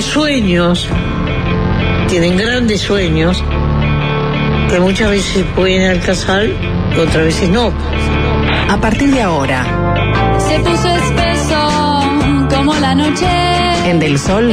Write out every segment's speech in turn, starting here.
tienen sueños, tienen grandes sueños, que muchas veces pueden alcanzar y otras veces no. A partir de ahora, Se puso espeso como la noche. en Del Sol,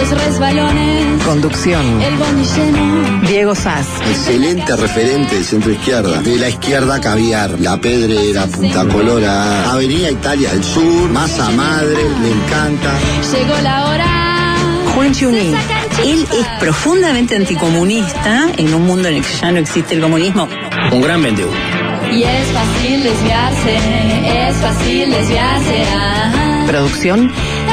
los resbalones. conducción, El lleno. Diego Sass, Excelente referente de centro izquierda. De la izquierda caviar, La Pedrera, Punta Colora, Avenida Italia del Sur, Masa Madre, le encanta. Llegó la hora. Juan Chunín. Él es profundamente anticomunista en un mundo en el que ya no existe el comunismo. Un gran vendedor. Y es fácil desviarse. Es fácil desviarse. ah. Producción,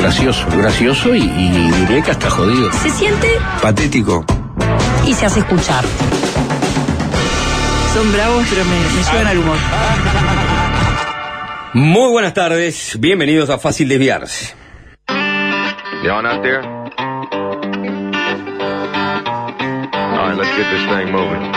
Gracioso, gracioso y, y diré que hasta jodido. Se siente Patético. Y se hace escuchar. Son bravos, pero me, me llevan al humor. Muy buenas tardes, bienvenidos a Fácil Desviarse. Y'all out there? All right, let's get this thing moving.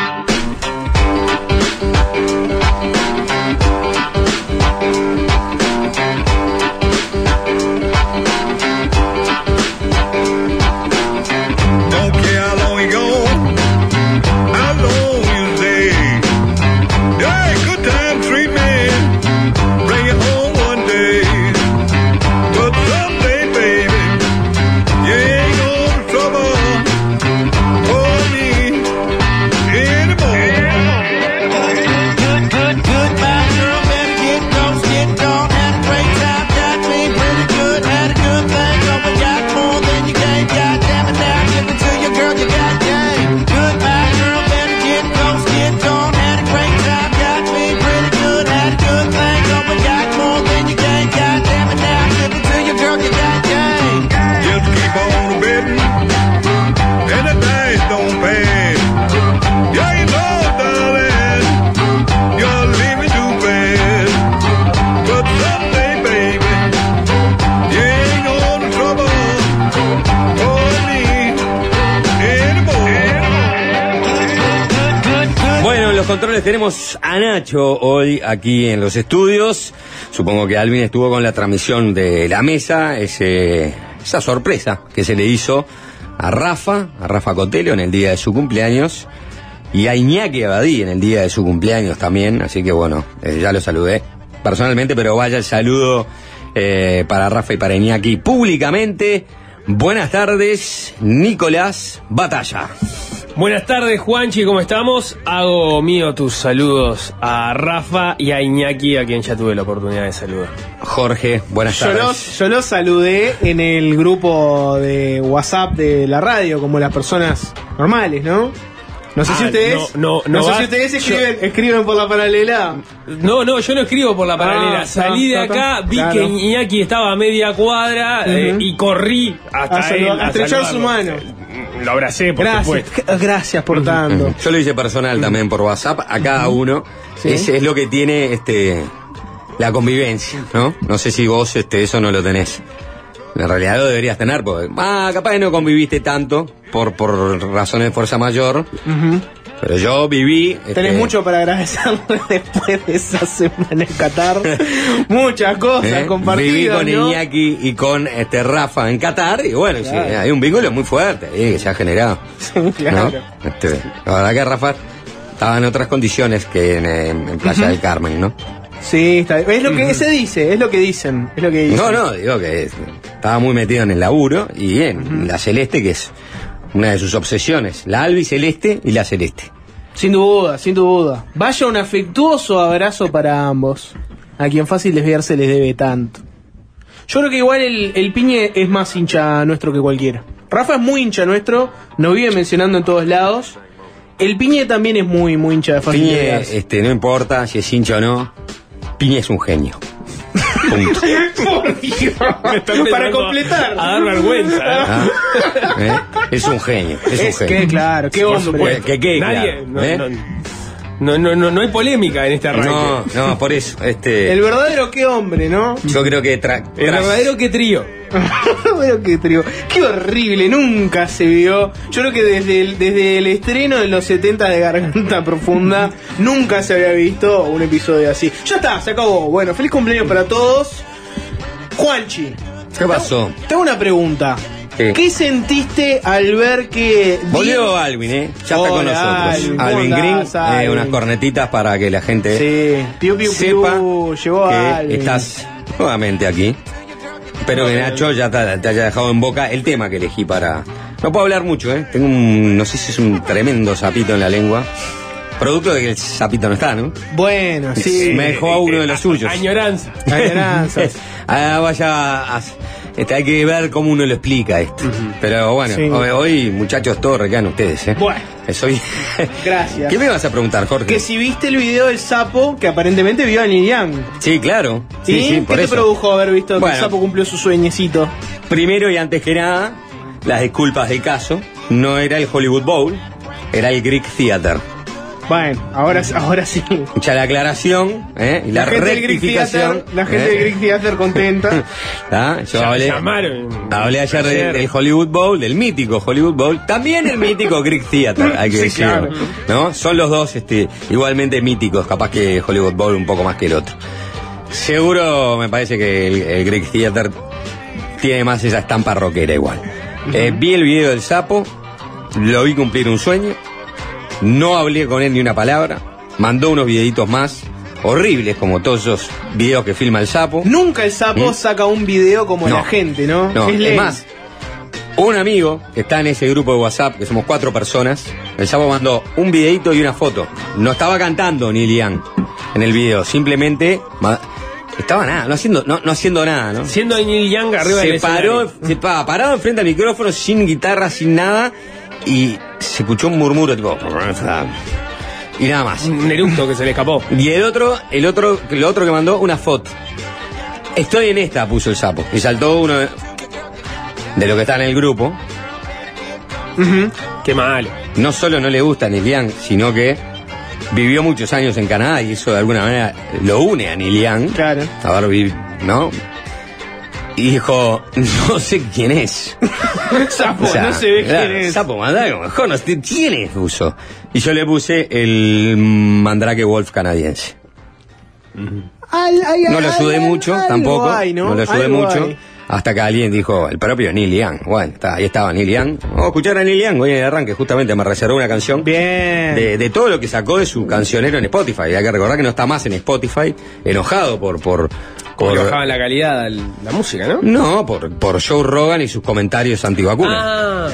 Tenemos a Nacho hoy aquí en los estudios. Supongo que Alvin estuvo con la transmisión de la mesa, esa sorpresa que se le hizo a Rafa, a Rafa Cotelo en el día de su cumpleaños. Y a Iñaki Abadí en el día de su cumpleaños también, así que bueno, eh, ya lo saludé personalmente, pero vaya el saludo eh, para Rafa y para Iñaki públicamente. Buenas tardes, Nicolás Batalla. Buenas tardes, Juanchi, ¿cómo estamos? Hago mío tus saludos a Rafa y a Iñaki, a quien ya tuve la oportunidad de saludar. Jorge, buenas Yo tardes. los, yo los saludé en el grupo de WhatsApp de la radio, como las personas normales, ¿no? No sé Ah, si ustedes. no, no, no sé va- si ustedes yo- escriben, escriben por la paralela. No, no, yo no escribo por la paralela. Ah, Salí de acá, vi claro. que Iñaki estaba a media cuadra eh, y corrí hasta A él. a estrechar su mano. Lo abracé, por Gracias, supuesto. gracias por tanto. Yo lo hice personal también por WhatsApp a cada uno. Sí. Ese es lo que tiene este la convivencia, ¿no? No sé si vos este eso no lo tenés. En realidad lo deberías tener, porque ah, capaz que no conviviste tanto por, por razones de fuerza mayor, Ujú. Pero yo viví. Tenés este, mucho para agradecerle después de esa semana en Qatar. Muchas cosas ¿eh? compartidas. Viví con ¿no? Iñaki y con este Rafa en Qatar, y bueno, sí, Claro. hay un vínculo muy fuerte ahí que se ha generado. claro. ¿no? Este, la verdad que Rafa estaba en otras condiciones que en, Playa del Carmen, ¿no? Sí, está, es lo que se dice, es lo que dicen, es lo que dicen. No, no, digo que es- estaba muy metido en el laburo y en la celeste, que es una de sus obsesiones, la albi celeste y la celeste. Sin duda, sin duda. Vaya un afectuoso abrazo para ambos, a quien fácil desviarse les debe tanto. Yo creo que igual el, el piñe es más hincha nuestro que cualquiera. Rafa es muy hincha nuestro, nos vive mencionando en todos lados. El Piñe también es muy, muy hincha de Fácil Piñe, este, no importa si es hincha o no, Piñe es un genio. Punto. Por Dios. Para completar. A dar vergüenza. ¿eh? ¿Ah? ¿Eh? Es un genio, es, Es un genio. que, claro, qué hombre. supuesto. Que quede Nadie. claro, no, ¿eh? No, no, no, no hay polémica en este arranque. No, no, por eso. Este, El verdadero qué hombre, ¿no? yo creo que tra- El tras- verdadero que trío. Pero qué trío. Qué horrible, nunca se vio. Yo creo que desde el, desde el estreno de los 70 de Garganta Profunda, nunca se había visto un episodio así. Ya está, se acabó. Bueno, feliz cumpleaños para todos. Juanchi. ¿Qué pasó? Te hago una pregunta. ¿Qué? ¿Qué sentiste al ver que... Volvió Alvin, ¿eh? Ya está con nosotros. Alvin, Alvin, ¿cómo Green, andás, eh, unas cornetitas para que la gente Sí, piu, piu, sepa piu, llegó que Alvin. estás nuevamente aquí. Espero que Nacho ya te, te haya dejado en boca el tema que elegí para... No puedo hablar mucho, ¿eh? Tengo un... no sé si es un tremendo sapito en la lengua. Producto de que el sapito no está, ¿no? Bueno, sí. Me dejó a uno de los suyos. Añoranza. Añoranzas. Ah, vaya, a- este, hay que ver cómo uno lo explica esto. Pero bueno, Sí. hoy, hoy, muchachos, todos recaen ustedes, ¿eh? Bueno. Soy... Gracias. ¿Qué me vas a preguntar, Jorge? Que si viste el video del sapo que aparentemente vio a Neil Young. Sí, claro. ¿Sí? Sí, sí, por ¿Qué te eso. produjo haber visto que Bueno. el sapo cumplió su sueñecito? Primero y antes que nada, las disculpas del caso. No era el Hollywood Bowl, era el Greek Theater. Bueno, ahora, ahora sí. Mucha la aclaración ¿eh? y la, gente del Greek rectificación. Theater, la gente ¿eh? del Greek Theater contenta. ¿Ah? Yo Ya- hablé, llamaron. hablé ayer del, del Hollywood Bowl, del mítico Hollywood Bowl, también el mítico Greek Theater, hay que Sí, decirlo. claro. ¿no? Son los dos este, igualmente míticos, capaz que Hollywood Bowl un poco más que el otro. Seguro me parece que el, el Greek Theater tiene más esa estampa rockera igual. Eh, vi el video del sapo, lo vi cumplir un sueño, no hablé con él ni una palabra, mandó unos videitos más, horribles como todos esos videos que filma el sapo. Nunca el sapo ¿Mm? saca un video como No. la gente, ¿no? No, es, más, un amigo que está en ese grupo de WhatsApp, que somos cuatro personas, el sapo mandó un videito y una foto. No estaba cantando ni Lian en el video, simplemente estaba nada, no haciendo, no, no haciendo nada, ¿no? Siendo Neil Young arriba del se paró, escenario. se pa- parado enfrente al micrófono, sin guitarra, sin nada, y se escuchó un murmuro tipo. Y nada más. Un eructo que se le escapó. Y el otro, el otro, el otro que mandó una foto. Estoy en esta, puso el sapo. Y saltó uno de, de los que está en el grupo. Qué malo. No solo no le gusta a Nilian, sino que vivió muchos años en Canadá y eso de alguna manera lo une a Nilian. Claro. A ver, ¿no? Y dijo, no sé quién es. sapo, O sea, no se ve claro, quién es. Sapo Mandrake, mejor no sé quién es puso. Y yo le puse el Mandrake Wolf canadiense. Ay, ay, No lo ay, ayudé ay, mucho, tampoco. hay, ¿no? ¿no? lo ayudé mucho. hay. Hasta que alguien dijo, el propio Neil Young. Bueno, está, ahí estaba Neil Young. Vamos a escuchar a Neil Young. Hoy en el arranque justamente me reservó una canción. Bien. De, de todo lo que sacó de su cancionero en Spotify. Hay que recordar que no está más en Spotify, enojado por... por Como por- que bajaban la calidad al- la música, ¿no? no, por, por Joe Rogan y sus comentarios antivacunas. Ah,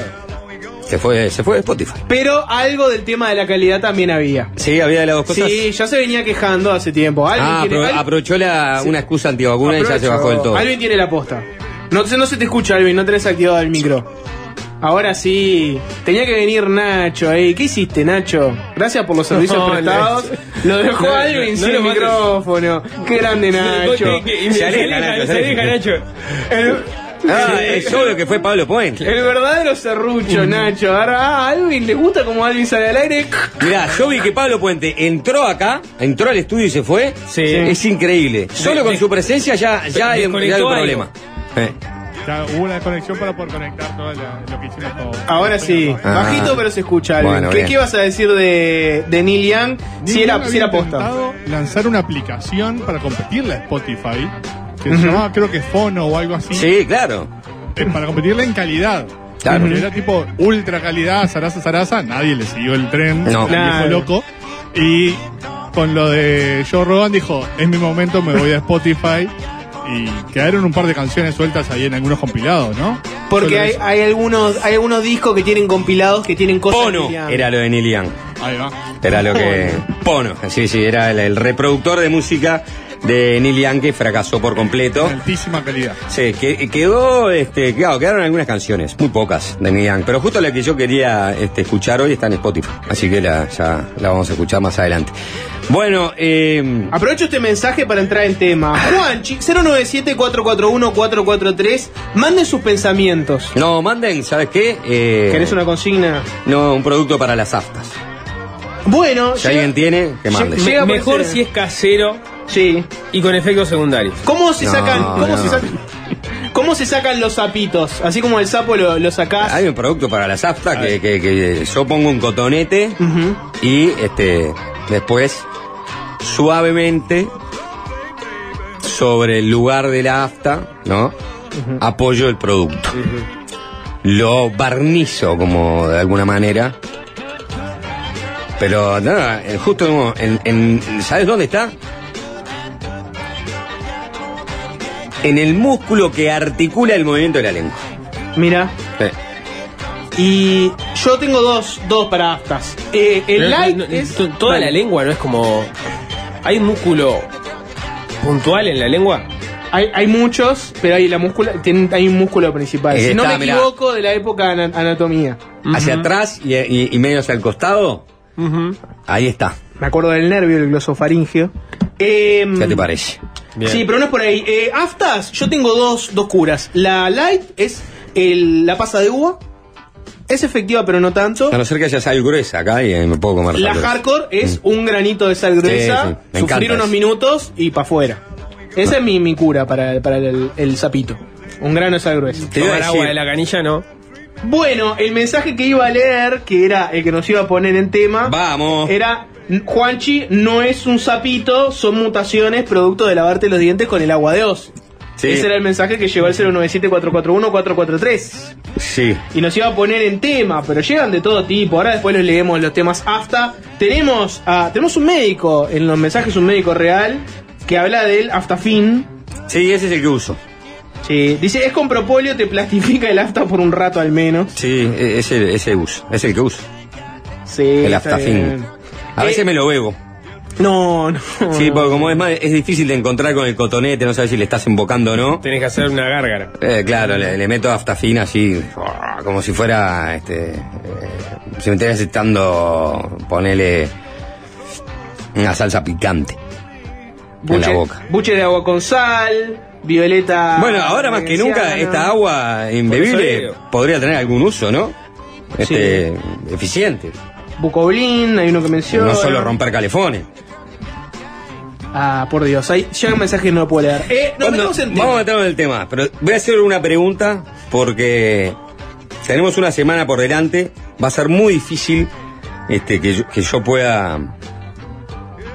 Se fue, se fue de Spotify. Pero algo del tema de la calidad también había. Sí, había de las dos cosas. Sí, ya se venía quejando hace tiempo. Ah, tiene- apro- aprovechó la, Sí. una excusa antivacuna y ya se Aprovecho. bajó del todo. Alvin tiene la posta. No, no se te escucha, Alvin, no tenés activado el micro. Ahora sí, tenía que venir Nacho ahí. ¿Qué hiciste, Nacho? Gracias por los servicios No, prestados. no. lo dejó No, Alvin no, sin mates. micrófono. Qué grande, Nacho. Se aleja, Nacho, se aleja, Nacho. El, Ah, es obvio que fue Pablo Puente. el verdadero serrucho, Nacho. Ahora, ah, a Alvin le gusta como Alvin sale al aire. Mirá, yo vi que Pablo Puente entró acá, entró al estudio y se fue. Sí. Es increíble. Solo con su presencia ya, ya hay, ya hay un problema. Eh. Ya hubo una desconexión para poder conectar todo la- lo que hicimos todo. Ahora sí, Ah. bajito pero se escucha, Alvin. Bueno, ¿Qué. ¿Qué ibas a decir de, de Neil Young? Si era, Young si era posta. lanzar una aplicación para competirle a Spotify, que se llamaba creo que Fono o algo así, Sí, claro. eh, para competirle en calidad. Claro. Porque Era tipo ultra calidad, zaraza, zaraza, nadie le siguió el tren, No. viejo Claro. loco. Y con lo de Joe Rogan dijo, es mi momento, me voy a Spotify. Y quedaron un par de canciones sueltas ahí en algunos compilados, ¿no? Porque hay, hay algunos hay algunos discos que tienen compilados que tienen cosas Pono Young. era lo de Neil Young. Ahí va. Era lo que. Pono, sí, sí, era el, el reproductor de música de Neil Young que fracasó por completo. Altísima calidad. Sí, que, quedó, este, claro, quedaron algunas canciones, muy pocas de Neil Young, pero justo la que yo quería este, escuchar hoy está en Spotify, así que la, ya la vamos a escuchar más adelante. Bueno, eh, Aprovecho este mensaje para entrar en tema. Juanchi, 097-441-443. Manden sus pensamientos. no, manden, ¿sabes qué? Eh, ¿Querés una consigna? No, un producto para las aftas. Bueno, Si llega- alguien tiene, que mande. Llega- Mejor ser- si es casero Sí. y con efectos secundarios. ¿Cómo se No, sacan? ¿Cómo no. se sacan? ¿Cómo se sacan los sapitos? Así como el sapo lo, lo sacás. Hay un producto para las aftas que, que- que yo pongo un cotonete Ujú. y este después suavemente sobre el lugar de la afta, ¿no? Apoyo el producto. Lo barnizo como de alguna manera. Pero nada, eh, justo en, en- ¿sabes dónde está? En el músculo que articula el movimiento de la lengua. Mira. Sí. Y yo tengo dos, dos para aftas. Eh, el Pero light no- es. to- Toda la lengua no es como. ¿Hay un músculo puntual en la lengua? Hay, hay muchos, pero hay la múscula, hay un músculo principal. Si no me mirá. equivoco, de la época de ana- anatomía. Hacia atrás y, y- y medio hacia el costado, ahí está. Me acuerdo del nervio, el glosofaringeo. Em, ¿Qué te parece? Sí, pero no es por ahí. Eh, aftas, yo tengo dos, dos curas. La light es el- la pasa de uva. Es efectiva, pero no tanto. A no ser que haya sal gruesa acá y eh, me puedo comer La hardcore es un granito de sal gruesa, Sí, sí, me sufrir unos eso. minutos y para afuera. Esa es mi, mi cura para, para el, el sapito. Un grano de sal gruesa. Tomar agua de la canilla no. Bueno, el mensaje que iba a leer, que era el que nos iba a poner en tema, Vamos. era Juanchi no es un sapito, son mutaciones producto de lavarte los dientes con el agua de os. Sí. Ese era el mensaje que llegó al 097-441-443. Sí. Y nos iba a poner en tema, pero llegan de todo tipo. Ahora después los leemos los temas afta. Tenemos, a- tenemos un médico, en los mensajes un médico real, que habla del aftafin. Sí, ese es el que uso. Sí, dice, es con propóleo, te plastifica el afta por un rato al menos. Sí, e- ese, ese uso. Es el que uso. Sí, El aftafín. A veces Eh, me lo bebo. No, no. Sí, porque como es más, es difícil de encontrar con el cotonete, no sabes si le estás embocando o no. Tenés que hacer una gárgara. Eh, claro, le, le meto aftafín así, como si fuera, este, eh, si me estuvieras echando, ponele una salsa picante en la Buche, boca. buche de agua con sal, violeta. Bueno, ahora más que nunca esta agua digo. podría tener algún uso, ¿no? Este, eficiente. Bucoblin, hay uno que menciona. No solo romper calefones. Ah, por Dios, ahí llega un mensaje que no lo puedo leer. Eh, nos Bueno, metemos en tema. vamos a meternos en el tema, pero voy a hacer una pregunta porque tenemos una semana por delante. Va a ser muy difícil este, que, yo, que yo pueda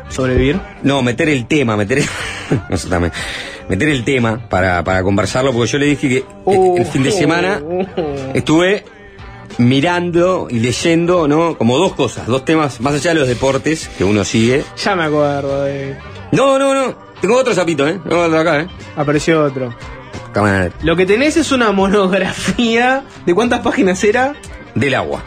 sobrevivir. No, meter el tema, meter el, Eso también. Meter el tema para, para conversarlo, porque yo le dije que el fin de semana estuve mirando y leyendo, ¿no? Como dos cosas, dos temas, más allá de los deportes que uno sigue. Ya me acuerdo de. No, no, no. Tengo otro sapito, ¿eh? Tengo otro acá, ¿eh? Apareció otro. Cámara Lo que tenés es una monografía. ¿De cuántas páginas era? del agua.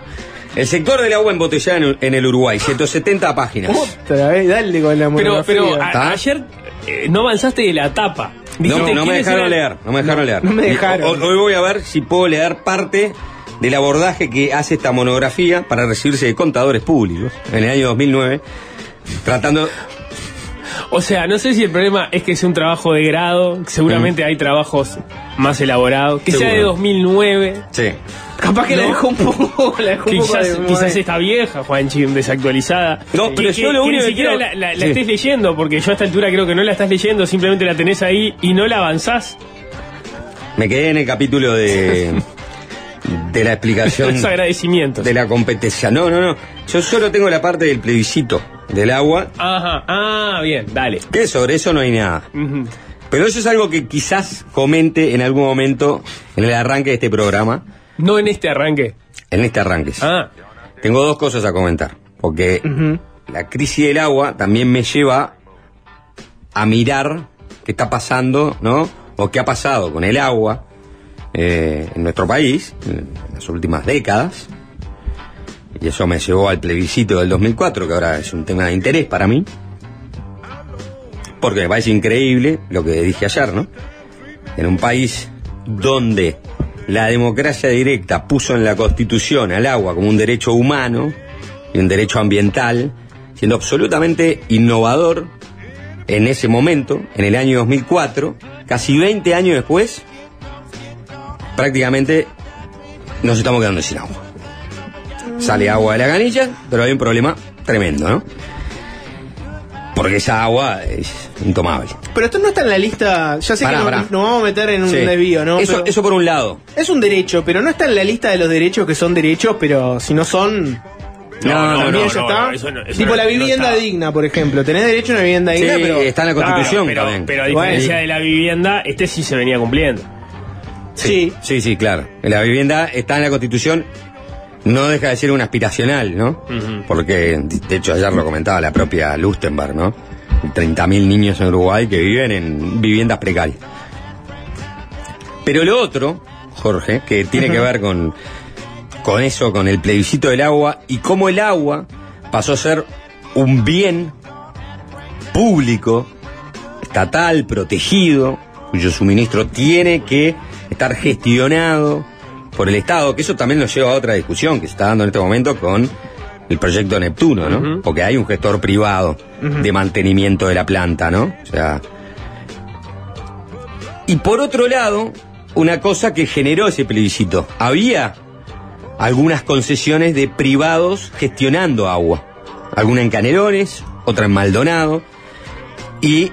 El sector del agua embotellada en, en el Uruguay, 170 páginas. Otra vez, dale con la Pero, monografía. pero a- ¿Está? ayer eh, no avanzaste de la etapa. No, Dijiste, no me ¿quiénes dejaron leer, no me dejaron leer. no me dejaron. ho- Hoy voy a ver si puedo leer parte del abordaje que hace esta monografía para recibirse de contadores públicos en el año 2009, tratando... O sea, no sé si el problema es que sea un trabajo de grado, seguramente hay trabajos más elaborados, que sea de Seguro. 2009, Sí. Capaz que la dejó un poco. La dejó que un poco quizás, de- quizás está vieja, Juanchi, desactualizada. No, pero que, yo lo que único ni que quiero- la, la- la Sí. estés leyendo, porque yo a esta altura creo que no la estás leyendo, simplemente la tenés ahí y no la avanzás. Me quedé en el capítulo de, de la explicación Los agradecimientos. de la competencia. No, no, no. Yo solo tengo la parte del plebiscito del agua, Ajá, ah, bien, dale. que sobre eso no hay nada. Pero eso es algo que quizás comente en algún momento en el arranque de este programa. No en este arranque. En este arranque. sí. Ah, Tengo dos cosas a comentar. Porque la crisis del agua también me lleva a mirar qué está pasando, ¿no? O qué ha pasado con el agua eh, en nuestro país en las últimas décadas. Y eso me llevó al plebiscito del 2004, que ahora es un tema de interés para mí. porque me parece increíble lo que dije ayer, ¿no? En un país donde la democracia directa puso en la Constitución al agua como un derecho humano y un derecho ambiental, siendo absolutamente innovador en ese momento, en el año 2004, casi 20 años después, prácticamente nos estamos quedando sin agua. Sale agua de la canilla, pero hay un problema tremendo, ¿no? Porque esa agua es intomable. Pero esto no está en la lista. Ya sé Pará, que pará. nos, nos vamos a meter en un Sí. desvío, ¿no? Eso, Pero eso por un lado. es un derecho, pero no está en la lista de los derechos que son derechos, pero si no son. No, no, también no, ya no, está. no, eso no- eso tipo no- la no vivienda digna, por ejemplo. Tenés derecho a una vivienda Sí, digna, pero. está en la Claro, Constitución pero, también. pero a diferencia Bueno. de la vivienda, este sí se venía cumpliendo. Sí. Sí, sí, claro. La vivienda está en la Constitución, no deja de ser un aspiracional, ¿no? Porque, de hecho, ayer lo comentaba la propia Lustenberg, ¿no? 30.000 niños en Uruguay que viven en viviendas precarias. Pero lo otro, Jorge, que tiene que ver con, con eso, con el plebiscito del agua y cómo el agua pasó a ser un bien público, estatal, protegido, cuyo suministro tiene que estar gestionado por el Estado, que eso también nos lleva a otra discusión que se está dando en este momento con el proyecto Neptuno, ¿no? Porque hay un gestor privado de mantenimiento de la planta, ¿no? O sea. Y por otro lado, una cosa que generó ese plebiscito. Había algunas concesiones de privados gestionando agua. Alguna en Canelones, otra en Maldonado. Y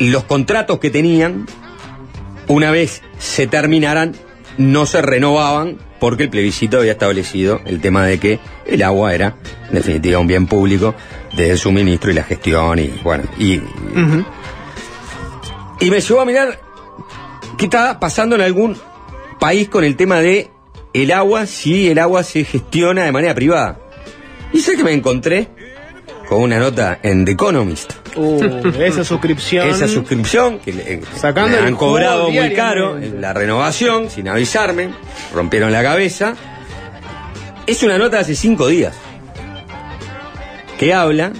los contratos que tenían, una vez se terminaran, no se renovaban porque el plebiscito había establecido el tema de que el agua era, en definitiva, un bien público desde el suministro y la gestión y, bueno, y, y me llevó a mirar qué está pasando en algún país con el tema de el agua, si el agua se gestiona de manera privada. Y sé que me encontré con una nota en The Economist. Uh, esa suscripción. Esa suscripción que le, Sacando me el han cobrado muy caro en la renovación, sin avisarme, rompieron la cabeza. Es una nota de hace cinco días que habla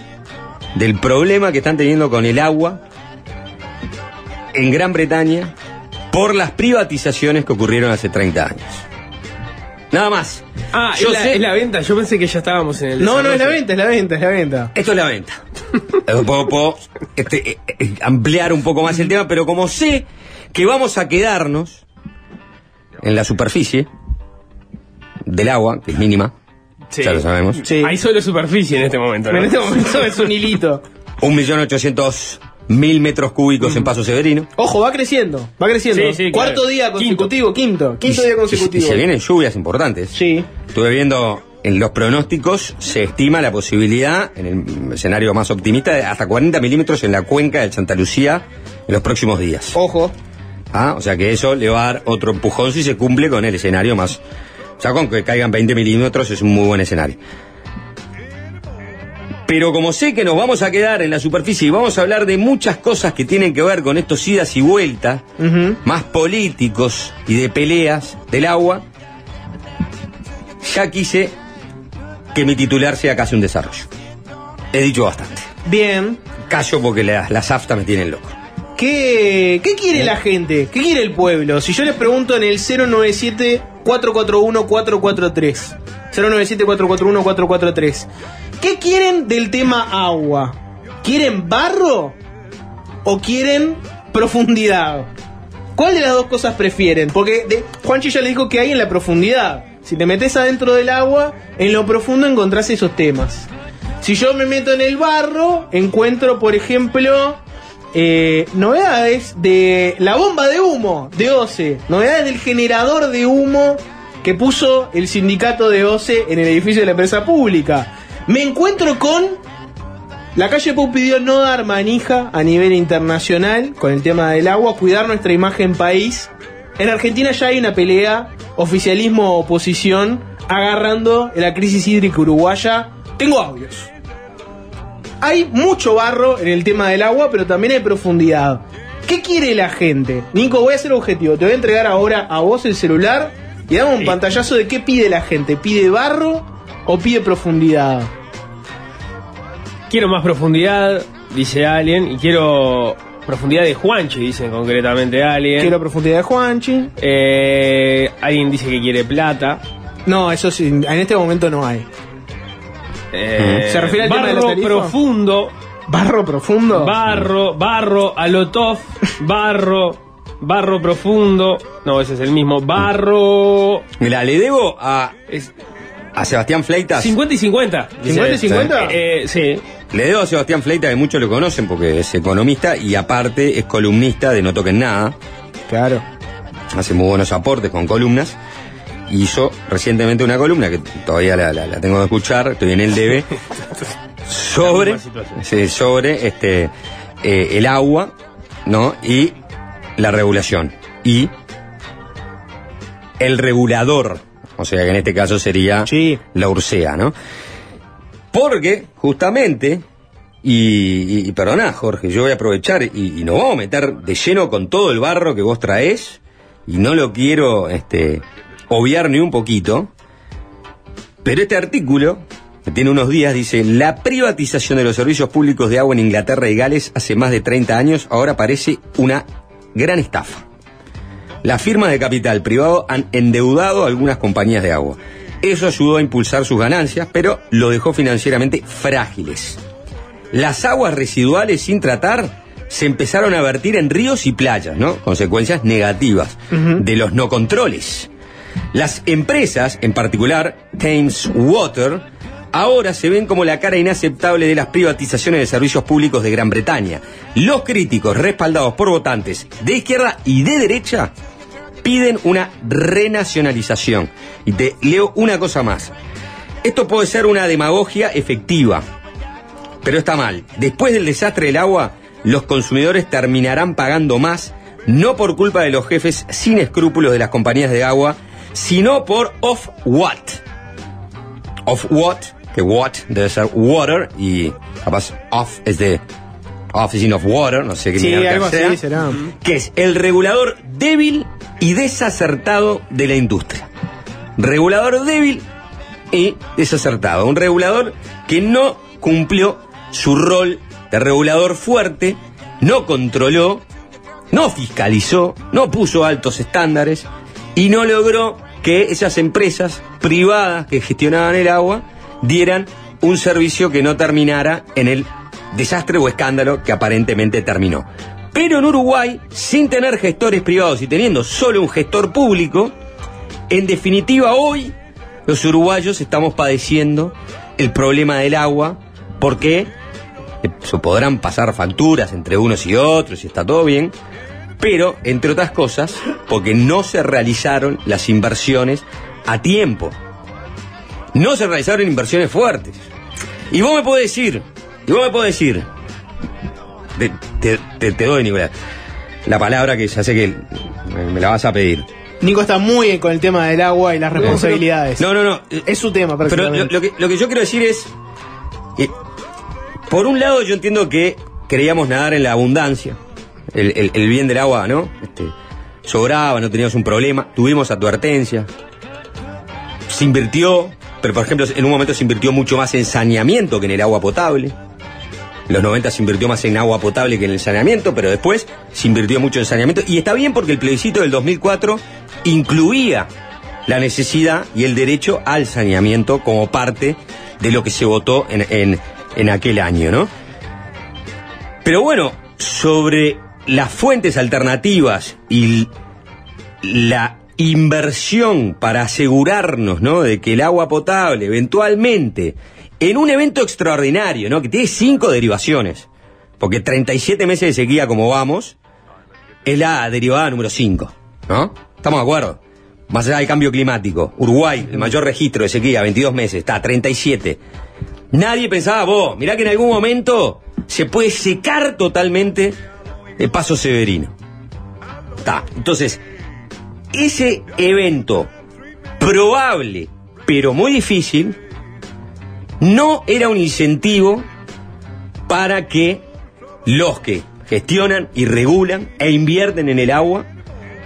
del problema que están teniendo con el agua en Gran Bretaña por las privatizaciones que ocurrieron hace 30 años. Nada más. Ah, Yo es, la, sé- es la venta. Yo pensé que ya estábamos en el. No, no es la venta, es la venta, es la venta. Esto es la venta. Eh, puedo, puedo, este, eh, eh, ampliar un poco más el tema, pero como sé que vamos a quedarnos en la superficie del agua, que es mínima, Sí. ya lo sabemos, Sí. Hay solo superficie en este momento, ¿no? En este momento es un hilito. 1.800.000 metros cúbicos en Paso Severino. Ojo, va creciendo, va creciendo. Sí, sí, Cuarto claro. día consecutivo, quinto, quinto Y- día consecutivo. Y, se vienen lluvias importantes. Sí. Estuve viendo en los pronósticos, se estima la posibilidad, en el escenario más optimista, de hasta 40 milímetros en la cuenca del Santa Lucía en los próximos días. Ojo. Ah, o sea que eso le va a dar otro empujón si se cumple con el escenario más. O sea, con que caigan 20 milímetros es un muy buen escenario. Pero como sé que nos vamos a quedar en la superficie y vamos a hablar de muchas cosas que tienen que ver con estos idas y vueltas, más políticos y de peleas del agua, ya quise que mi titular sea casi un desarrollo. He dicho bastante. Bien. Callo porque las, aftas me tienen loco. ¿Qué, ¿Qué quiere la gente? ¿Qué quiere el pueblo? Si yo les pregunto en el 097-441-443. 097-441-443. ¿Qué quieren del tema agua? ¿Quieren barro o quieren profundidad? ¿Cuál de las dos cosas prefieren? Porque de, Juanchi ya le dijo que hay en la profundidad. Si te metes adentro del agua, en lo profundo encontrás esos temas. Si yo me meto en el barro, encuentro, por ejemplo, eh, novedades de la bomba de humo de OCE. Novedades del generador de humo que puso el sindicato de OCE en el edificio de la empresa pública. Me encuentro con la calle Pau pidió no dar manija a nivel internacional con el tema del agua, cuidar nuestra imagen país. En Argentina ya hay una pelea, oficialismo-oposición, agarrando la crisis hídrica uruguaya. Tengo audios. Hay mucho barro en el tema del agua, pero también hay profundidad. ¿Qué quiere la gente? Nico, voy a ser objetivo. Te voy a entregar ahora a vos el celular y dame un pantallazo de qué pide la gente. ¿Pide barro o pide profundidad? Quiero más profundidad, dice alguien, y quiero profundidad de Juanchi, dicen concretamente alguien. Quiero profundidad de Juanchi. Eh, alguien dice que quiere plata. No, eso sí, en este momento no hay. Eh, ¿Se refiere al tema de la barro tarifa? profundo. ¿Barro profundo? Barro, barro, alotov, barro, barro profundo. No, ese es el mismo. Barro. Mira, le debo a, a Sebastián Fleitas. 50 y 50. dice ¿50 y él. 50? Eh, sí. Le debo a Sebastián Fleitas, que muchos lo conocen porque es economista y aparte es columnista de No Toquen Nada. Claro. Hace muy buenos aportes con columnas. Hizo recientemente una columna que todavía la, la- la tengo que escuchar, estoy en el debe, sobre, sí, sobre este, eh, el agua ¿no? y la regulación. Y el regulador, o sea que en este caso sería la Ursea, ¿no? Porque, justamente, y, y, perdoná, Jorge, yo voy a aprovechar y, y nos vamos a meter de lleno con todo el barro que vos traes, y no lo quiero este, obviar ni un poquito, pero este artículo, que tiene unos días, dice, la privatización de los servicios públicos de agua en Inglaterra y Gales hace más de 30 años, ahora parece una gran estafa. Las firmas de capital privado han endeudado a algunas compañías de agua. Eso ayudó a impulsar sus ganancias, pero lo dejó financieramente frágiles. Las aguas residuales sin tratar se empezaron a vertir en ríos y playas, ¿no? Consecuencias negativas de los no controles. Las empresas, en particular Thames Water, ahora se ven como la cara inaceptable de las privatizaciones de servicios públicos de Gran Bretaña. Los críticos, respaldados por votantes de izquierda y de derecha, piden una renacionalización. Y te leo una cosa más. Esto puede ser una demagogia efectiva, pero está mal. Después del desastre del agua, los consumidores terminarán pagando más, no por culpa de los jefes sin escrúpulos de las compañías de agua, sino por off what. Off what, que what debe ser water, y capaz off es de Officing of Water, no sé qué Sí, algo sea, así será. que es el regulador débil y desacertado de la industria. Regulador débil y desacertado. Un regulador que no cumplió su rol de regulador fuerte, no controló, no fiscalizó, no puso altos estándares y no logró que esas empresas privadas que gestionaban el agua dieran un servicio que no terminara en el desastre o escándalo que aparentemente terminó. Pero en Uruguay, sin tener gestores privados y teniendo solo un gestor público, en definitiva hoy los uruguayos estamos padeciendo el problema del agua porque eh, se podrán pasar facturas entre unos y otros y está todo bien, pero entre otras cosas porque no se realizaron las inversiones a tiempo. No se realizaron inversiones fuertes. Y vos me podés decir, y vos me podés decir, te, te- te- te doy, Nicolás, la palabra que ya sé que me, la vas a pedir. Nico está muy bien con el tema del agua y las responsabilidades. No, no, no. Es su tema, Pero lo, que, lo que yo quiero decir es, eh, por un lado yo entiendo que queríamos nadar en la abundancia, el, el- el bien del agua, ¿no? Este, sobraba, no teníamos un problema, tuvimos advertencia, se invirtió, pero por ejemplo en un momento se invirtió mucho más en saneamiento que en el agua potable. En los 90 se invirtió más en agua potable que en el saneamiento, pero después se invirtió mucho en saneamiento. Y está bien porque el plebiscito del 2004 incluía la necesidad y el derecho al saneamiento como parte de lo que se votó en, en- en aquel año, ¿no? Pero bueno, sobre las fuentes alternativas y la inversión para asegurarnos, ¿no? De que el agua potable eventualmente, en un evento extraordinario, ¿no? Que tiene cinco derivaciones, porque 37 meses de sequía como vamos, es la derivada número 5, ¿no? ¿Estamos de acuerdo? Más allá del cambio climático, Uruguay, el mayor registro de sequía, 22 meses, está, 37. Nadie pensaba, vos, mirá que en algún momento se puede secar totalmente el paso severino. Está, entonces, ese evento probable, pero muy difícil, no era un incentivo para que los que gestionan y regulan e invierten en el agua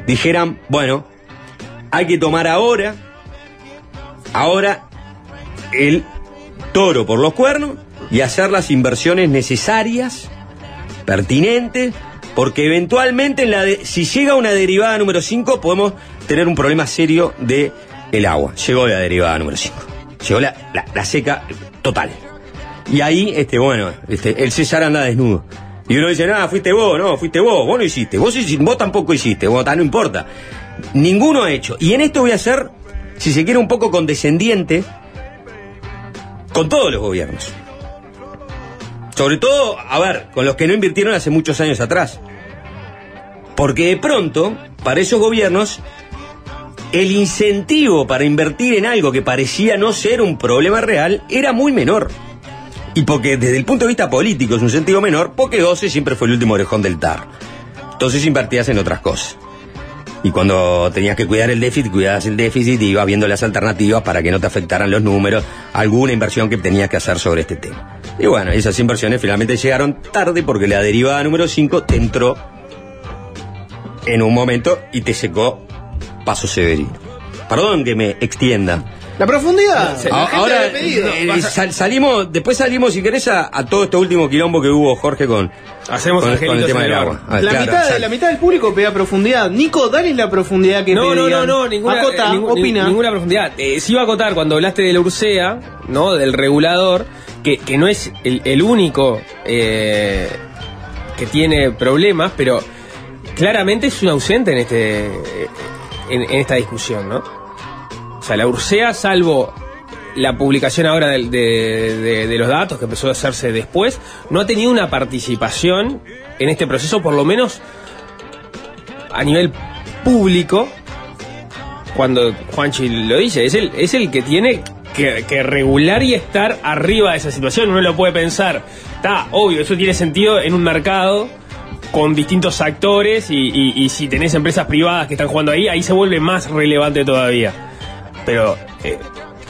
dijeran, bueno, hay que tomar ahora, ahora el toro por los cuernos y hacer las inversiones necesarias pertinente, porque eventualmente en la de- si llega una derivada número 5 podemos tener un problema serio de el agua. Llegó la derivada número 5. Llegó la, la- seca total. Y ahí, este, bueno, este, el César anda desnudo. Y uno dice, no, fuiste vos, no, fuiste vos, vos no hiciste, vos, vos tampoco hiciste, vos, no importa. Ninguno ha hecho. Y en esto voy a ser, si se quiere, un poco condescendiente con todos los gobiernos. Sobre todo, a ver, con los que no invirtieron hace muchos años atrás. Porque de pronto, para esos gobiernos, el incentivo para invertir en algo que parecía no ser un problema real era muy menor. Y porque desde el punto de vista político es un sentido menor, porque 12 siempre fue el último orejón del TAR. Entonces invertías en otras cosas. Y cuando tenías que cuidar el déficit, cuidabas el déficit y ibas viendo las alternativas para que no te afectaran los números, alguna inversión que tenías que hacer sobre este tema. Y bueno, esas inversiones finalmente llegaron tarde porque la derivada número 5 te entró en un momento y te secó Paso Severino. Perdón que me extienda. La profundidad. La Ahora eh, sal- salimos, después salimos, si querés, a, a todo este último quilombo que hubo, Jorge, con, Hacemos con, con el tema del el agua. Ah, la, claro, mitad, sal- la mitad del público pedía profundidad. Nico, dale la profundidad que No, no, pedían. no, no, ninguna, Acota, eh, ningún- opina. ninguna profundidad. Eh, sí iba a acotar cuando hablaste de la Ursea, ¿no? Del regulador, que, que no es el, el único eh, que tiene problemas, pero claramente es un ausente en este en, en esta discusión, ¿no? O sea, la Ursea, salvo la publicación ahora de, los datos que empezó a hacerse después, no ha tenido una participación en este proceso, por lo menos a nivel público, cuando Juanchi lo dice, es el, es el que tiene que, regular y estar arriba de esa situación. Uno lo puede pensar, está, obvio, eso tiene sentido en un mercado con distintos actores y- y si tenés empresas privadas que están jugando ahí, ahí se vuelve más relevante todavía. Pero eh,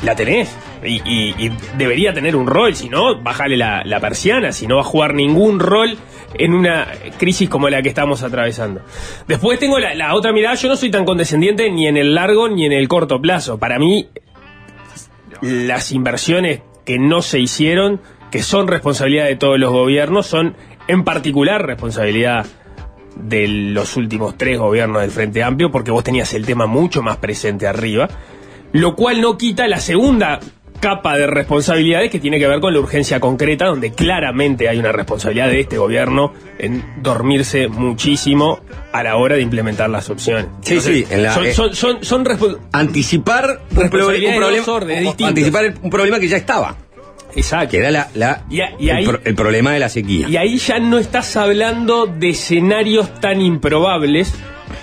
la tenés y, debería tener un rol, si no, bájale la, persiana, si no va a jugar ningún rol en una crisis como la que estamos atravesando. Después tengo la otra mirada, yo no soy tan condescendiente ni en el largo ni en el corto plazo. Para mí, las inversiones que no se hicieron, que son responsabilidad de todos los gobiernos, son en particular responsabilidad de los últimos tres gobiernos del Frente Amplio, porque vos tenías el tema mucho más presente arriba, lo cual no quita la segunda capa de responsabilidades que tiene que ver con la urgencia concreta, donde claramente hay una responsabilidad de este gobierno en dormirse muchísimo a la hora de implementar las opciones. Sí, sí, en la- son, eh, son, son, son respo- anticipar un, problema, anticipar un problema que ya estaba. Exacto. Que era la, la- Y a- y el, ahí- pro- el problema de la sequía. Y ahí ya no estás hablando de escenarios tan improbables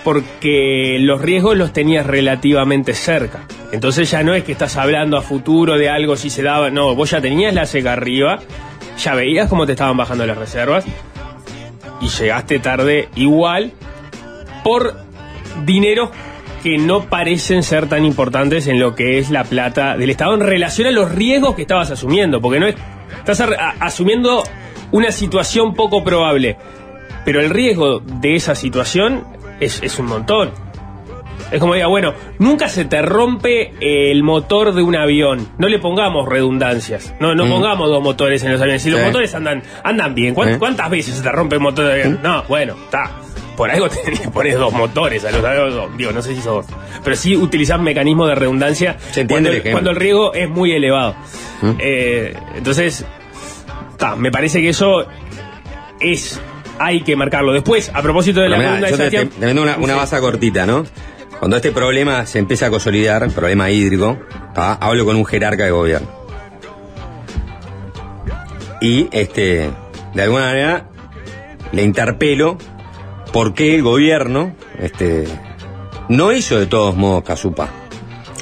porque los riesgos los tenías relativamente cerca. Entonces ya no es que estás hablando a futuro de algo si se daba, no, vos ya tenías la seca arriba, ya veías cómo te estaban bajando las reservas y llegaste tarde igual por dineros que no parecen ser tan importantes en lo que es la plata del Estado en relación a los riesgos que estabas asumiendo, porque no es, estás asumiendo una situación poco probable, pero el riesgo de esa situación es, es un montón. Es como diga, bueno, nunca se te rompe el motor de un avión. No le pongamos redundancias. No, no Mm. pongamos dos motores en los aviones. Si los motores andan, andan bien, ¿cuán- Sí. ¿cuántas veces se te rompe el motor de avión? No, bueno, está. Por algo te le pones dos motores a los aviones. Digo, no sé si sos. Pero sí utilizar mecanismos de redundancia Se entiende cuando, el ejemplo. cuando el riesgo es muy elevado. Mm. Eh, entonces, ta, me parece que eso es. Hay que marcarlo. Después, a propósito de la mirá, pregunta de Sebastián. te- te vendo una, una Sí. base cortita, ¿no? Cuando este problema se empieza a consolidar, el problema hídrico, ¿tá? hablo con un jerarca de gobierno. Y, este, de alguna manera, le interpelo por qué el gobierno, este, no hizo de todos modos Casupa.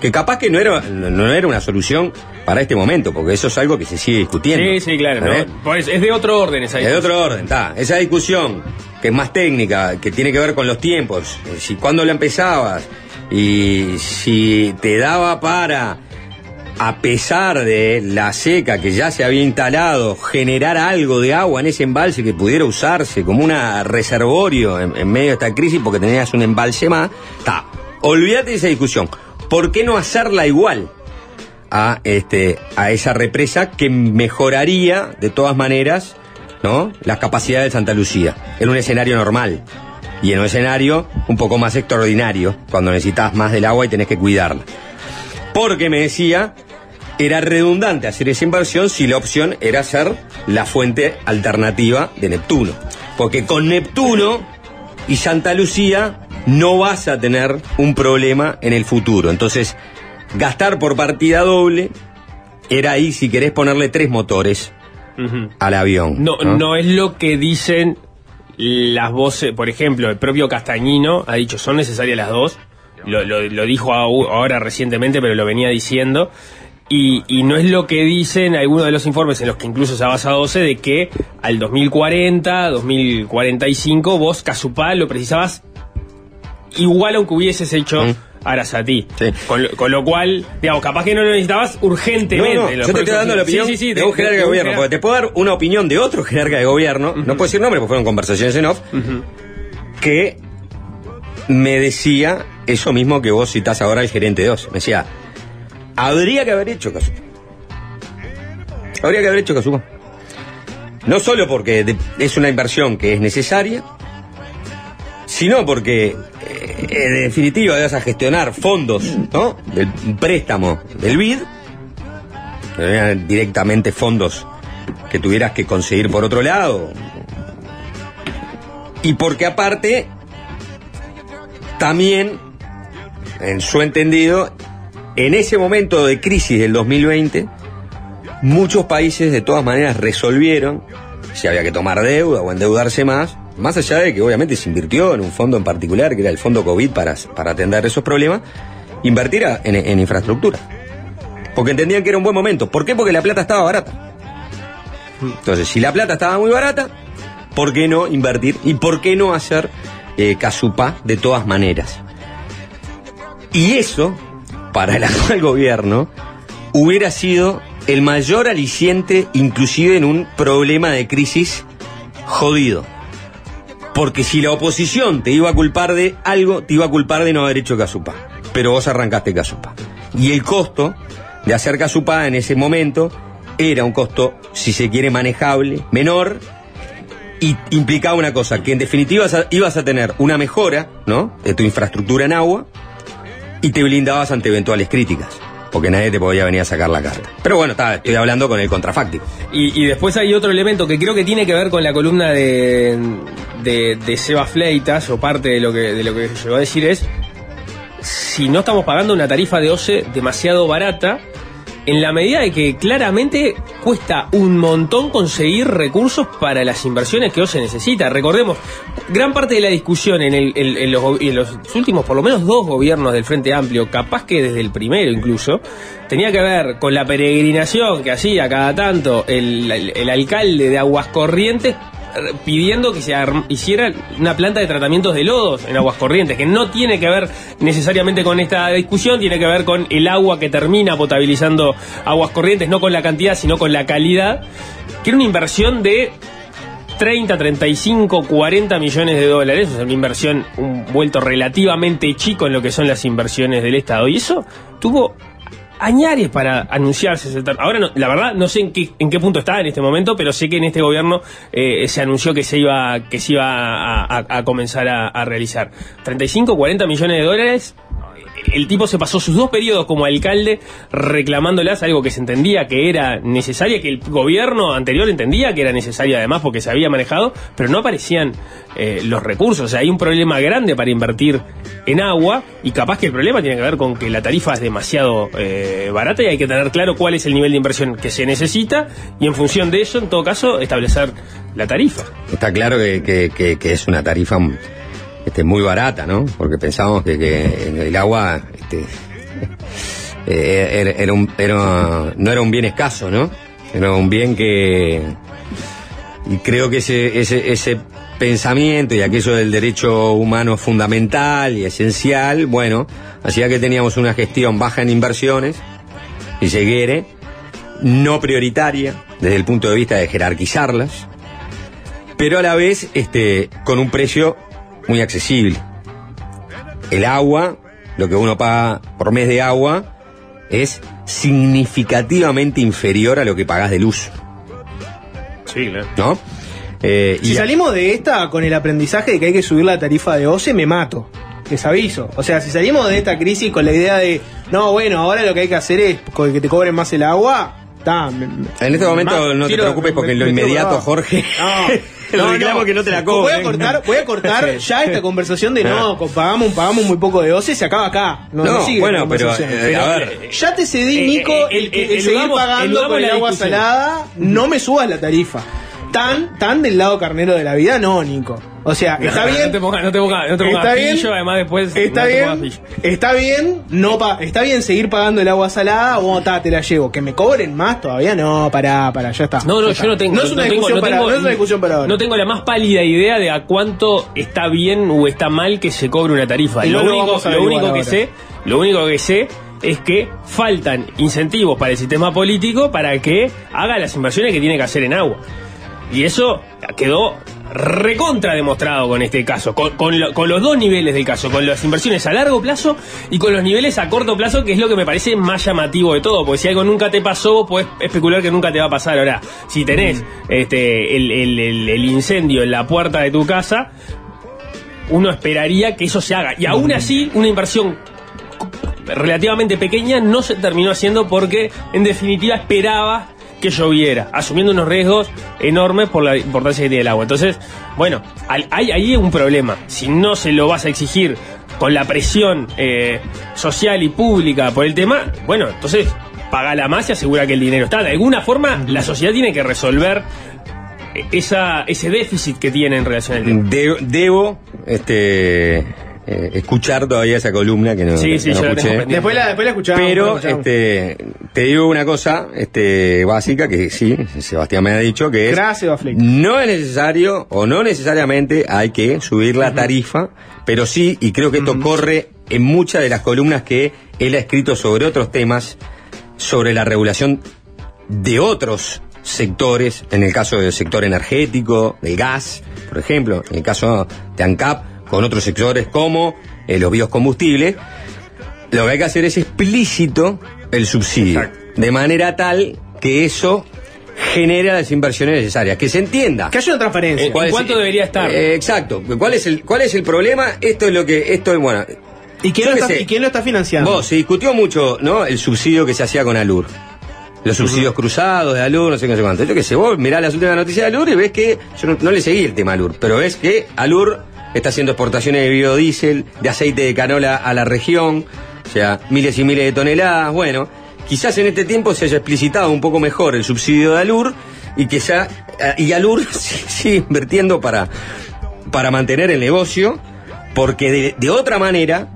Que capaz que no era, no era una solución para este momento, porque eso es algo que se sigue discutiendo. Sí, sí, claro. ¿no? Pues es de otro orden esa Es de discusión. otro orden, está. Esa discusión, que es más técnica, que tiene que ver con los tiempos, eh, si cuándo la empezabas y si te daba para, a pesar de la seca que ya se había instalado, generar algo de agua en ese embalse que pudiera usarse como un reservorio en, en medio de esta crisis porque tenías un embalse más, está. Olvídate de esa discusión. ¿Por qué no hacerla igual? A, este, a esa represa que mejoraría de todas maneras ¿no? Las capacidades de Santa Lucía, en un escenario normal. Y en un escenario un poco más extraordinario, cuando necesitas más del agua y tenés que cuidarla. Porque me decía, era redundante hacer esa inversión si la opción era ser la fuente alternativa de Neptuno. Porque con Neptuno y Santa Lucía no vas a tener un problema en el futuro. Entonces, gastar por partida doble era ahí si querés ponerle tres motores al avión. No, no, es lo que dicen las voces, por ejemplo, el propio Castañino ha dicho, son necesarias las dos. Lo, lo- lo dijo ahora recientemente, pero lo venía diciendo. Y, y no es lo que dicen algunos de los informes en los que incluso se ha basado OCE de que al 2040, 2045, vos Casupá lo precisabas igual aunque hubieses hecho Arasatí. Con, lo, con lo cual, digamos, capaz que no lo necesitabas urgentemente. No, no, yo te estoy dando la opinión Sí, sí, sí, de un jerarca de gobierno, porque te puedo dar una opinión de otro jerarca de gobierno, no puedo decir nombre porque fueron conversaciones en off, que me decía eso mismo que vos citás ahora el gerente de OS. Me decía, habría que haber hecho Casupa. Habría que haber hecho Casupa. No solo porque es una inversión que es necesaria, sino porque eh, en definitiva vas a gestionar fondos, ¿no? Del préstamo del BID, eran directamente fondos que tuvieras que conseguir por otro lado. Y porque aparte, también, en su entendido, en ese momento de crisis del 2020, muchos países de todas maneras resolvieron si había que tomar deuda o endeudarse más, más allá de que obviamente se invirtió en un fondo en particular, que era el fondo COVID para, para atender esos problemas, invertir en infraestructura. Porque entendían que era un buen momento. ¿Por qué? Porque la plata estaba barata. Entonces, si la plata estaba muy barata, ¿por qué no invertir? ¿Y por qué no hacer eh, casupá de todas maneras? Y eso, para el actual gobierno, hubiera sido el mayor aliciente, inclusive en un problema de crisis jodido. Porque si la oposición te iba a culpar de algo, te iba a culpar de no haber hecho casupá. Pero vos arrancaste casupá. Y el costo de hacer casupá en ese momento era un costo, si se quiere, manejable, menor, y implicaba una cosa, que en definitiva ibas a tener una mejora, ¿no? De tu infraestructura en agua, y te blindabas ante eventuales críticas. Porque nadie te podía venir a sacar la carta. Pero bueno, está, estoy hablando con el contrafáctico. Y, y después hay otro elemento que creo que tiene que ver con la columna de, de, de Seba Fleitas, o parte de lo, que, de lo que llegó a decir es, si no estamos pagando una tarifa de OCE demasiado barata, en la medida de que claramente cuesta un montón conseguir recursos para las inversiones que OCE necesita. Recordemos, gran parte de la discusión en, el- en- los, últimos, por lo menos dos gobiernos del Frente Amplio, capaz que desde el primero incluso, tenía que ver con la peregrinación que hacía cada tanto el, el- alcalde de Aguascorrientes pidiendo que se hiciera una planta de tratamientos de lodos en aguas corrientes, que no tiene que ver necesariamente con esta discusión, tiene que ver con el agua que termina potabilizando aguas corrientes, no con la cantidad, sino con la calidad, que era una inversión de 30, 35, 40 millones de dólares, o sea, una inversión, un vuelto relativamente chico en lo que son las inversiones del Estado. Y eso tuvo añares para anunciarse Ahora, no- la verdad, no sé en qué, en qué punto está en este momento, pero sé que en este gobierno eh, se anunció que se iba, que se iba a, a- a comenzar a, a realizar. 35, 40 millones de dólares. El tipo se pasó sus dos periodos como alcalde reclamándolas algo que se entendía que era necesaria, que el gobierno anterior entendía que era necesaria además porque se había manejado, pero no aparecían eh, los recursos. O sea, hay un problema grande para invertir en agua y capaz que el problema tiene que ver con que la tarifa es demasiado eh, barata y hay que tener claro cuál es el nivel de inversión que se necesita y en función de eso, en todo caso, establecer la tarifa. Está claro que, es una tarifa este, muy barata, ¿no? Porque pensábamos que, el agua este, eh, era, un- no era un bien escaso, ¿no? Era un bien que... Y creo que ese, ese, ese pensamiento y aquello del derecho humano fundamental y esencial, bueno, hacía que teníamos una gestión baja en inversiones, si se quiere, no prioritaria desde el punto de vista de jerarquizarlas, pero a la vez este, con un precio muy accesible. El agua, lo que uno paga por mes de agua, es significativamente inferior a lo que pagás de luz. Sí, claro. ¿no? Eh, Si y- salimos de esta con el aprendizaje de que hay que subir la tarifa de OCE, me mato. Les aviso. O sea, si salimos de esta crisis con la idea de, no, bueno, ahora lo que hay que hacer es que te cobren más el agua, está. me- En este momento me- no te preocupes porque me- en lo inmediato. Jorge, No, el reclamo que no te la Voy a cortar, voy a cortar ya esta conversación de no, Ah. pagamos, pagamos muy poco de OCE, se acaba acá. No, No, no sigue bueno, pero, eh, a ver. Ya te cedí, Eh, Nico, eh, el, eh, que- eh, el seguir pagando con el la agua salada, no me subas la tarifa. Tan, tan del lado carnero de la vida, no, Nico. O sea, está No, bien. No te pongas, no te pongas, no te pongas Está bien. pillo, además después. Está bien, está bien, no pa- está bien seguir pagando el agua salada, o ta, te la llevo. Que me cobren más todavía, no, pará, pará, ya está. No, no, yo está. no tengo. No es una discusión no para, tengo- no es una discusión para ahora. No tengo la más pálida idea de a cuánto está bien o está mal que se cobre una tarifa. Lo único, lo que sé, lo único que sé es que faltan incentivos para el sistema político para que haga las inversiones que tiene que hacer en agua. Y eso quedó recontra demostrado con este caso, con, con lo- con los dos niveles del caso, con las inversiones a largo plazo y con los niveles a corto plazo, que es lo que me parece más llamativo de todo, porque si algo nunca te pasó, puedes especular que nunca te va a pasar. Ahora, si tenés este, el, el- el- el incendio en la puerta de tu casa, uno esperaría que eso se haga. Y aún así, una inversión relativamente pequeña no se terminó haciendo porque en definitiva esperaba que lloviera, asumiendo unos riesgos enormes por la importancia que tiene el agua. Entonces, bueno, hay ahí un problema. Si no se lo vas a exigir con la presión eh, social y pública por el tema, bueno, entonces pagala más y asegura que el dinero está. De alguna forma, la sociedad tiene que resolver esa, ese déficit que tiene en relación al tema. De- debo este, eh, escuchar todavía esa columna que no, Sí, que sí, no yo la tengo escuché. pendiente. Después la, después la escuchamos. Pero la escuchamos. este, te digo una cosa este, básica que sí, Sebastián me ha dicho que es Gracias, no es necesario o no necesariamente hay que subir la tarifa, pero sí, y creo que esto corre en muchas de las columnas que él ha escrito sobre otros temas, sobre la regulación de otros sectores, en el caso del sector energético, del gas, por ejemplo, en el caso de ANCAP, con otros sectores como eh, los biocombustibles, lo que hay que hacer es explícito el subsidio, de manera tal que eso genera las inversiones necesarias, que se entienda. Que haya una transparencia. ¿En ¿Cuál es- cuánto debería estar? Eh, exacto. ¿Cuál es el cuál es el problema? Esto es lo que esto es bueno. ¿Y quién, lo está, sé. ¿Y quién lo está financiando? Vos se discutió mucho, ¿no? El subsidio que se hacía con Alur. Los subsidios cruzados de Alur, no sé qué, no sé cuánto. Yo qué sé, vos mirás las últimas noticias de Alur y ves que, yo no, no le seguí el tema Alur, pero ves que Alur está haciendo exportaciones de biodiesel, de aceite de canola a la región, o sea, miles y miles de toneladas. Bueno, quizás en este tiempo se haya explicitado un poco mejor el subsidio de Alur y que ya, eh, y Alur sigue invirtiendo para, para mantener el negocio, porque de otra manera,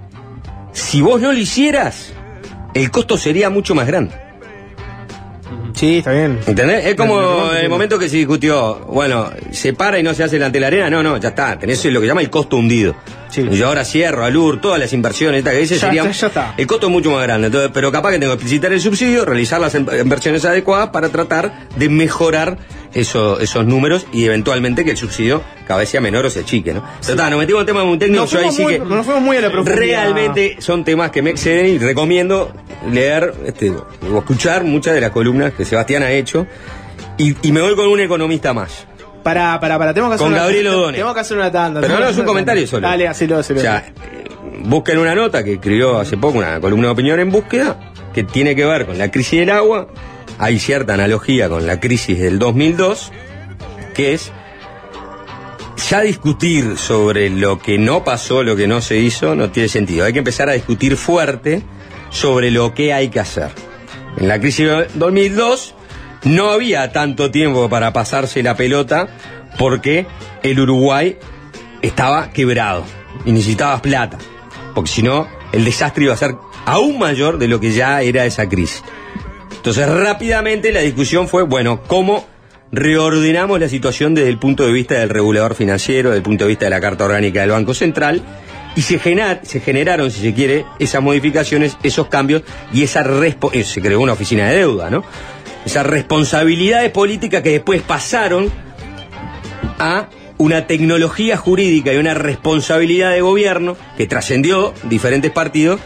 si vos no lo hicieras, el costo sería mucho más grande. Sí, está bien. ¿Entendés? Es No, no, como no, en el no. momento que se discutió, bueno, se para y no se hace delante de la arena, no, no, ya está, tenés lo que llama el costo hundido. Y yo ahora cierro, Alur, todas las inversiones, esta que dice, está, ya está. el costo es mucho más grande, entonces, pero capaz que tengo que explicitar el subsidio, realizar las em- inversiones adecuadas para tratar de mejorar eso- esos números y eventualmente que el subsidio cada vez sea menor o se achique, ¿no? Pero está, nos metimos en temas muy técnicos, Nos yo ahí sí que nos fuimos muy a la profundidad. realmente son temas que me exceden y recomiendo leer este, o escuchar muchas de las columnas que Sebastián ha hecho y, y me voy con un economista más. Para, para, para, tenemos que hacer Con una Gabriel. O'Donnell. Tenemos que hacer una tanda. Pero no es un comentario solo. Dale, hacelo, hacelo. O sea, eh, busquen una nota que escribió hace poco una columna de opinión en búsqueda que tiene que ver con la crisis del agua. Hay cierta analogía con la crisis del 2002, que es ya discutir sobre lo que no pasó, lo que no se hizo, no tiene sentido. Hay que empezar a discutir fuerte sobre lo que hay que hacer. En la crisis del 2002 no había tanto tiempo para pasarse la pelota porque el Uruguay estaba quebrado y necesitabas plata, porque si no el desastre iba a ser aún mayor de lo que ya era esa crisis. Entonces rápidamente la discusión fue, bueno, ¿cómo reordenamos la situación desde el punto de vista del regulador financiero, desde el punto de vista de la Carta Orgánica del Banco Central? Y se, genar- se generaron, si se quiere, esas modificaciones, esos cambios y esa respo- eh, se creó una oficina de deuda, ¿no? Esas responsabilidades políticas que después pasaron a una tecnología jurídica y una responsabilidad de gobierno que trascendió diferentes partidos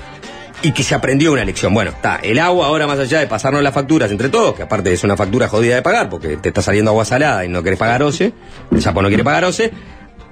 y que se aprendió una lección. Bueno, está, el agua ahora más allá de pasarnos las facturas entre todos, que aparte es una factura jodida de pagar porque te está saliendo agua salada y no querés pagar OCE, el sapo no quiere pagar OCE,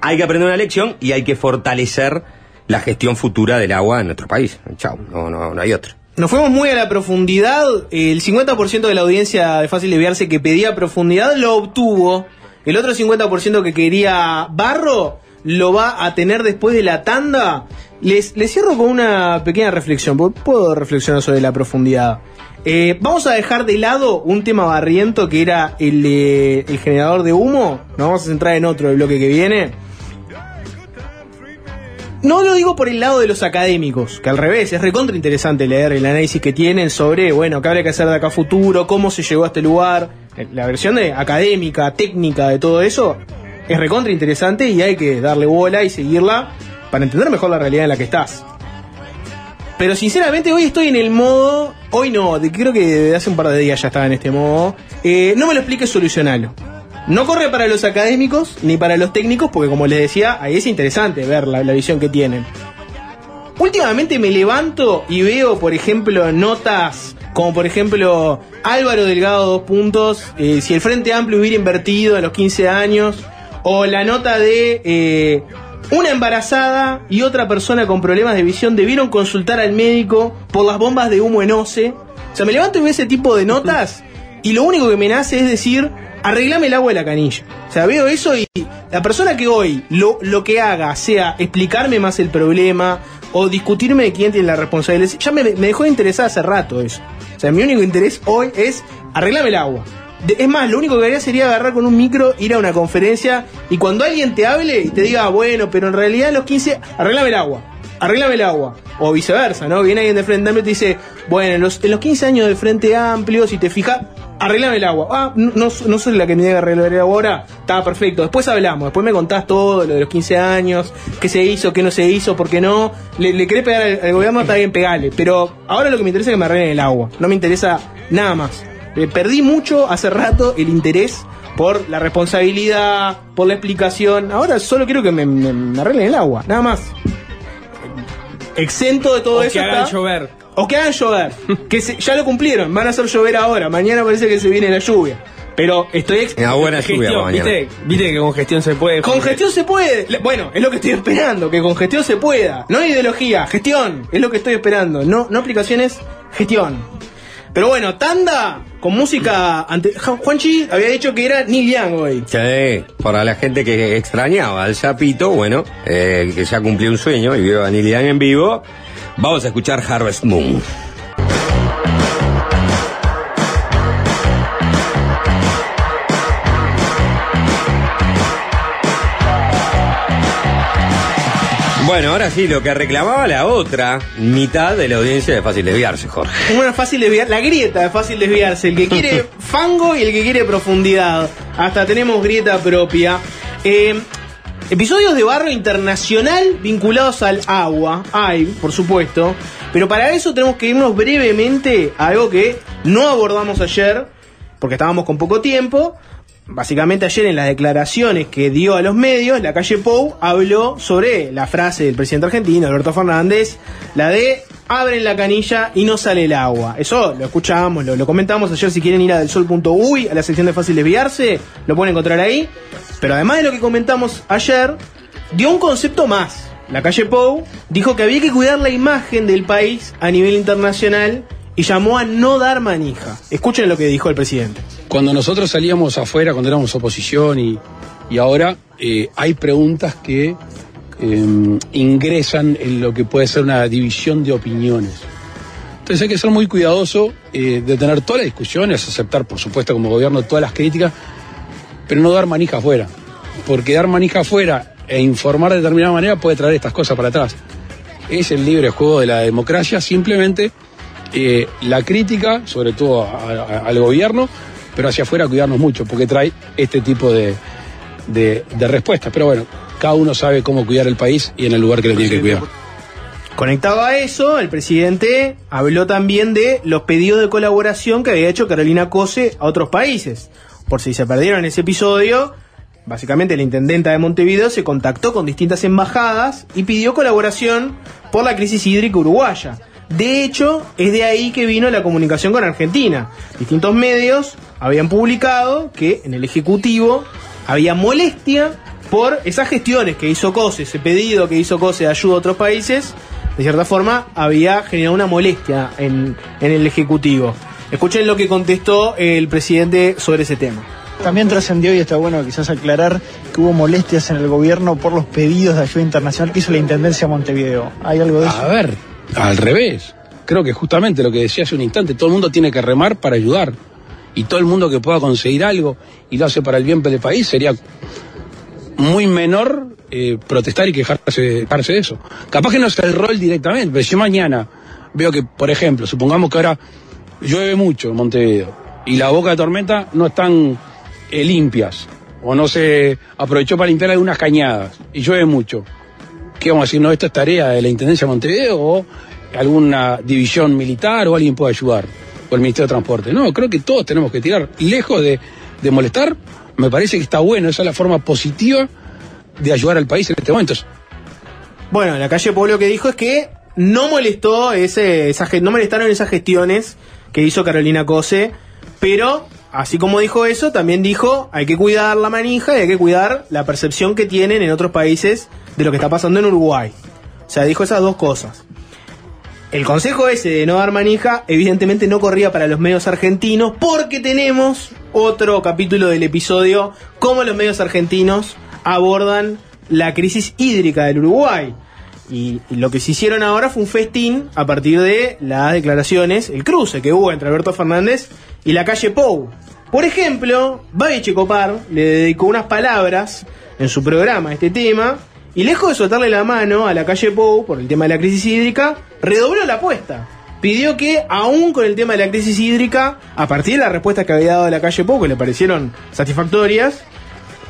hay que aprender una lección y hay que fortalecer la gestión futura del agua en nuestro país. Chau, no, no, no hay otro. Nos fuimos muy a la profundidad. El 50% de la audiencia de Fácil Desviarse que pedía profundidad lo obtuvo. El otro 50% que quería barro lo va a tener después de la tanda. Les, les cierro con una pequeña reflexión. Puedo reflexionar sobre la profundidad. Eh, vamos a dejar de lado un tema barriento que era el, el generador de humo. Nos vamos a centrar en otro del bloque que viene. No lo digo por el lado de los académicos, que al revés, es recontra interesante leer el análisis que tienen sobre, bueno, qué habría que hacer de acá a futuro, cómo se llegó a este lugar. La versión de académica, técnica de todo eso es recontra interesante y hay que darle bola y seguirla para entender mejor la realidad en la que estás. Pero sinceramente hoy estoy en el modo, hoy no, creo que desde hace un par de días ya estaba en este modo. Eh, no me lo expliques, solucionalo. No corre para los académicos ni para los técnicos, porque como les decía, ahí es interesante ver la, visión que tienen. Últimamente me levanto y veo, por ejemplo, notas como por ejemplo Álvaro Delgado dos puntos, eh, si el Frente Amplio hubiera invertido en los 15 años, o la nota de eh, una embarazada y otra persona con problemas de visión debieron consultar al médico por las bombas de humo en OCE. O sea, me levanto y veo ese tipo de notas y lo único que me nace es decir, arreglame el agua de la canilla. O sea, veo eso y la persona que hoy lo, lo que haga sea explicarme más el problema o discutirme de quién tiene la responsabilidad, ya me, dejó de interesar hace rato eso. O sea, mi único interés hoy es arreglame el agua. De- es más, lo único que haría sería agarrar con un micro, ir a una conferencia y cuando alguien te hable y te diga, "Ah, bueno, pero en realidad los 15, arreglame el agua, arreglame el agua. O viceversa, ¿no? Viene alguien de Frente Amplio y te dice, bueno, en los, en los 15 años de Frente Amplio, si te fijas, arreglame el agua. Ah, no, no, no soy la que me diga arreglar el agua ahora, está perfecto. Después hablamos, después me contás todo, lo de los 15 años, qué se hizo, qué no se hizo, por qué no. Le, le querés pegar al, al gobierno, está bien, pegale. Pero ahora lo que me interesa es que me arreglen el agua. No me interesa nada más. Eh, perdí mucho hace rato el interés por la responsabilidad, por la explicación. Ahora solo quiero que me, me- me arreglen el agua, nada más. Exento de todo O eso. que hagan está- llover. O que hagan llover. que se- ya lo cumplieron, van a hacer llover ahora. Mañana parece que se viene la lluvia. Pero estoy Una buena lluvia para mañana. ¿viste? Viste que con gestión se puede. Con gestión se puede. Bueno, es lo que estoy esperando, que con gestión se pueda. No ideología, gestión. Es lo que estoy esperando. No, no aplicaciones, gestión. Pero bueno, tanda con música. Ante... Juanchi había dicho que era Neil Young hoy. Sí, para la gente que extrañaba al Chapito, bueno, eh, que ya cumplió un sueño y vio a Neil Young en vivo, vamos a escuchar Harvest Moon. Bueno, ahora sí, lo que reclamaba la otra mitad de la audiencia de Fácil Desviarse, Jorge. Una fácil desviar, la grieta de fácil desviarse, el que quiere fango y el que quiere profundidad. Hasta tenemos grieta propia. Eh, episodios de barrio internacional vinculados al agua, hay, por supuesto, pero para eso tenemos que irnos brevemente a algo que no abordamos ayer, porque estábamos con poco tiempo. Básicamente ayer en las declaraciones que dio a los medios, la calle Pou habló sobre la frase del presidente argentino, Alberto Fernández, la de abren la canilla y no sale el agua. Eso lo escuchamos, lo, lo comentamos ayer si quieren ir a delsol.uy, a la sección de fácil desviarse, lo pueden encontrar ahí. Pero además de lo que comentamos ayer, dio un concepto más. La calle Pou dijo que había que cuidar la imagen del país a nivel internacional y llamó a no dar manija. Escuchen lo que dijo el presidente. Cuando nosotros salíamos afuera, cuando éramos oposición y, y ahora, eh, hay preguntas que eh, ingresan en lo que puede ser una división de opiniones. Entonces hay que ser muy cuidadoso eh, de tener todas las discusiones, aceptar, por supuesto, como gobierno todas las críticas, pero no dar manija afuera. Porque dar manija afuera e informar de determinada manera puede traer estas cosas para atrás. Es el libre juego de la democracia, simplemente eh, la crítica, sobre todo a- a- al gobierno, pero hacia afuera cuidarnos mucho, porque trae este tipo de, de, de respuestas. Pero bueno, cada uno sabe cómo cuidar el país y en el lugar que le tiene que cuidar. Conectado a eso, el presidente habló también de los pedidos de colaboración que había hecho Carolina Cose a otros países. Por si se perdieron ese episodio, básicamente la intendenta de Montevideo se contactó con distintas embajadas y pidió colaboración por la crisis hídrica uruguaya. De hecho, es de ahí que vino la comunicación con Argentina. Distintos medios habían publicado que en el Ejecutivo había molestia por esas gestiones que hizo COSE, ese pedido que hizo COSE de ayuda a otros países, de cierta forma había generado una molestia en, en el Ejecutivo. Escuchen lo que contestó el presidente sobre ese tema. También trascendió y está bueno quizás aclarar que hubo molestias en el gobierno por los pedidos de ayuda internacional que hizo la Intendencia de Montevideo. ¿Hay algo de eso? A ver, al revés. Creo que justamente lo que decía hace un instante, todo el mundo tiene que remar para ayudar. Y todo el mundo que pueda conseguir algo y lo hace para el bien del país sería muy menor eh, protestar y quejarse, de eso. Capaz que no es el rol directamente, pero si mañana veo que, por ejemplo, supongamos que ahora llueve mucho en Montevideo y la boca de tormenta no están eh, limpias o no se aprovechó para limpiar algunas cañadas y llueve mucho. ¿Qué vamos a decir? No, esto es tarea de la Intendencia de Montevideo o alguna división militar o alguien puede ayudar o el Ministerio de Transporte. No, creo que todos tenemos que tirar lejos de, molestar. Me parece que está bueno, esa es la forma positiva de ayudar al país en este momento. Bueno, la calle Pueblo lo que dijo es que no molestó ese, esa, no molestaron esas gestiones que hizo Carolina Cose, pero así como dijo eso, también dijo hay que cuidar la manija y hay que cuidar la percepción que tienen en otros países de lo que está pasando en Uruguay. O sea, dijo esas dos cosas. El consejo ese de no dar manija, evidentemente no corría para los medios argentinos, porque tenemos otro capítulo del episodio, cómo los medios argentinos abordan la crisis hídrica del Uruguay. Y, lo que se hicieron ahora fue un festín a partir de las declaraciones, el cruce que hubo entre Alberto Fernández y la calle Pou. Por ejemplo, Babi Checopar le dedicó unas palabras en su programa a este tema, y lejos de soltarle la mano a la calle Pou por el tema de la crisis hídrica, redobló la apuesta. Pidió que, aún con el tema de la crisis hídrica, a partir de las respuestas que había dado la calle Pou, que le parecieron satisfactorias,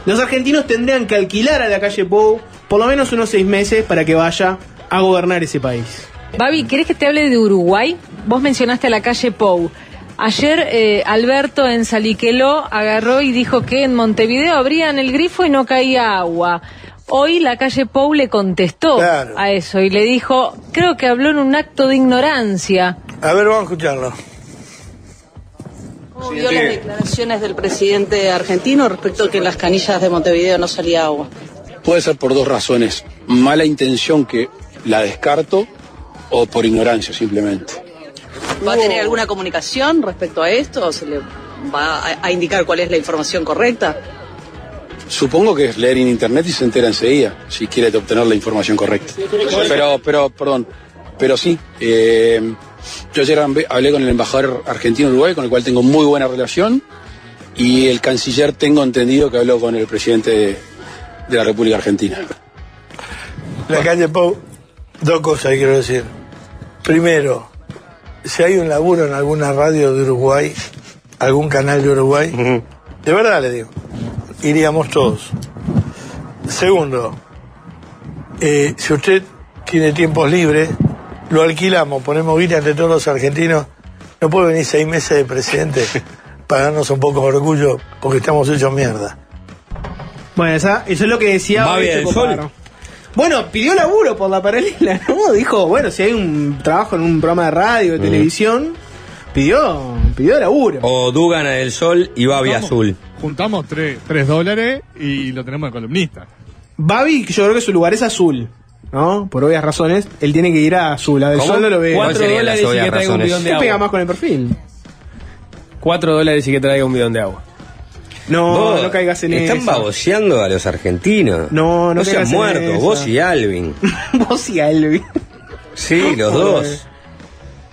los argentinos tendrían que alquilar a la calle Pou por lo menos unos seis meses para que vaya a gobernar ese país. Babi, ¿querés que te hable de Uruguay? Vos mencionaste a la calle Pou. Ayer eh, Alberto en Saliqueló agarró y dijo que en Montevideo abrían el grifo y no caía agua. Hoy la calle Pou le contestó Claro. a eso y le dijo, creo que habló en un acto de ignorancia. A ver, vamos a escucharlo. ¿Cómo vio las declaraciones del presidente argentino respecto a que en las canillas de Montevideo no salía agua? Puede ser por dos razones. Mala intención que la descarto o por ignorancia simplemente. ¿Va a tener alguna comunicación respecto a esto? ¿O se le va a, a indicar cuál es la información correcta? Supongo que es leer en internet y se entera enseguida si quiere obtener la información correcta. Pero, pero, perdón, pero sí. eh, yo ayer hablé con el embajador argentino de Uruguay, con el cual tengo muy buena relación, y el canciller tengo entendido que habló con el presidente de, de la República Argentina. La calle Pou, dos cosas quiero decir. Primero, si hay un laburo en alguna radio de Uruguay, algún canal de Uruguay, de verdad le digo, iríamos todos. Segundo, eh, si usted tiene tiempos libres, lo alquilamos, ponemos guita entre todos los argentinos, no puede venir seis meses de presidente para darnos un poco de orgullo porque estamos hechos mierda. Bueno, esa- eso es lo que decía Babi del Checopar. Sol. Bueno, pidió laburo por la paralela, ¿no? Dijo, bueno, si hay un trabajo en un programa de radio, de televisión, pidió, pidió laburo. O Dugana del Sol y Babi. Azul. Juntamos tres, tres dólares y lo tenemos de columnista. Babi, yo creo que su lugar es azul, ¿no? Por obvias razones, él tiene que ir a azul, a del ¿Cómo? sol no lo ve. Cuatro serían dólares las y que traiga un bidón de Se pega agua. más con el perfil. Cuatro dólares y que traiga un bidón de agua. No, Vos no caigas en Están eso. baboseando a los argentinos. No, no se han en muerto, esa. vos y Alvin. Vos y Alvin. Sí, los dos.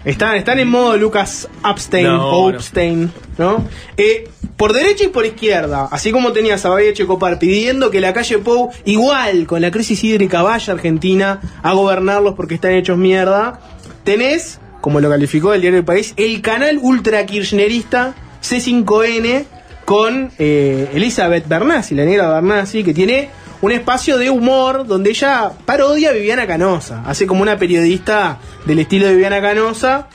Están, están en modo Lucas Upstein No. Upstein, ¿no? Eh, por derecha y por izquierda, así como tenías a Babi Checopar pidiendo que la calle Pou, igual con la crisis hídrica, vaya a Argentina a gobernarlos porque están hechos mierda, tenés, como lo calificó el diario El País, el canal ultra kirchnerista C5N con eh, Elizabeth Bernassi, la negra Bernassi, que tiene un espacio de humor donde ella parodia a Viviana Canosa, hace como una periodista del estilo de Viviana Canosa.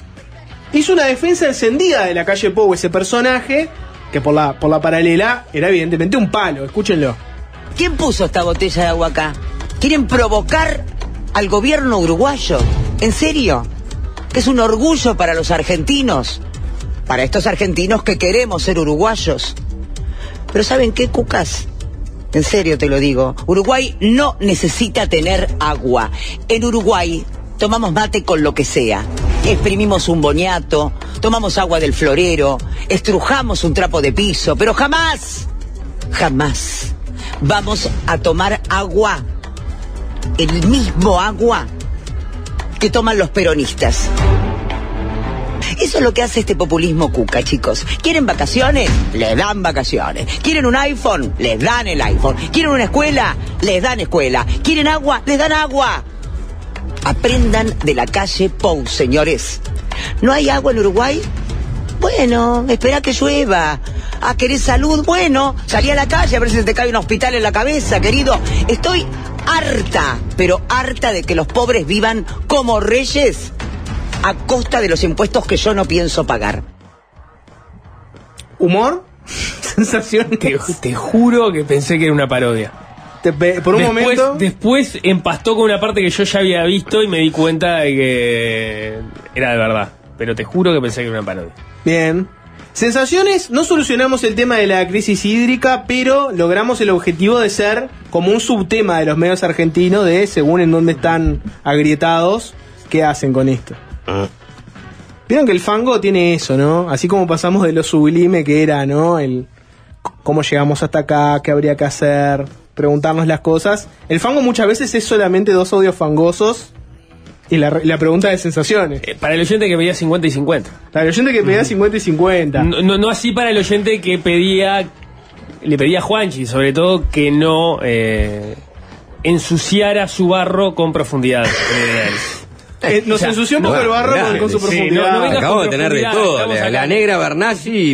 Hizo una defensa encendida de la calle Pou, ese personaje, que por la, por la paralela era evidentemente un palo, escúchenlo. ¿Quién puso esta botella de agua acá? ¿Quieren provocar al gobierno uruguayo? ¿En serio? es un orgullo para los argentinos, para estos argentinos que queremos ser uruguayos. Pero ¿saben qué, Cucas? En serio te lo digo, Uruguay no necesita tener agua. En Uruguay tomamos mate con lo que sea. Exprimimos un boniato, tomamos agua del florero, estrujamos un trapo de piso, pero jamás, jamás vamos a tomar agua, el mismo agua que toman los peronistas. Eso es lo que hace este populismo cuca, chicos. ¿Quieren vacaciones? Les dan vacaciones. ¿Quieren un iPhone? Les dan el iPhone. ¿Quieren una escuela? Les dan escuela. ¿Quieren agua? Les dan agua. Aprendan de la calle Pou, señores. ¿No hay agua en Uruguay? Bueno, espera que llueva. ¿A querer salud? Bueno, salí a la calle a ver si te cae un hospital en la cabeza, querido. Estoy harta, pero harta de que los pobres vivan como reyes a costa de los impuestos que yo no pienso pagar. ¿Humor? ¿Sensación? Te, te juro que pensé que era una parodia. por un después, momento. Después empastó con una parte que yo ya había visto y me di cuenta de que era de verdad. Pero te juro que pensé que era una parodia. Bien. Sensaciones, no solucionamos el tema de la crisis hídrica, pero logramos el objetivo de ser como un subtema de los medios argentinos de, según en dónde están agrietados, qué hacen con esto. Vieron que el fango tiene eso, ¿no? Así como pasamos de lo sublime que era, ¿no? El cómo llegamos hasta acá, qué habría que hacer, preguntarnos las cosas. El fango muchas veces es solamente dos audios fangosos y la, la pregunta de sensaciones. Para el oyente que pedía 50 y 50. Para el oyente que pedía 50 y 50. No, no, no así para el oyente que pedía, le pedía a Juanchi, sobre todo que no eh, ensuciara su barro con profundidad. Eh, nos ensució un poco el barro con- con su Sí, profundidad. no- Acabo con de tener de todo. La, la negra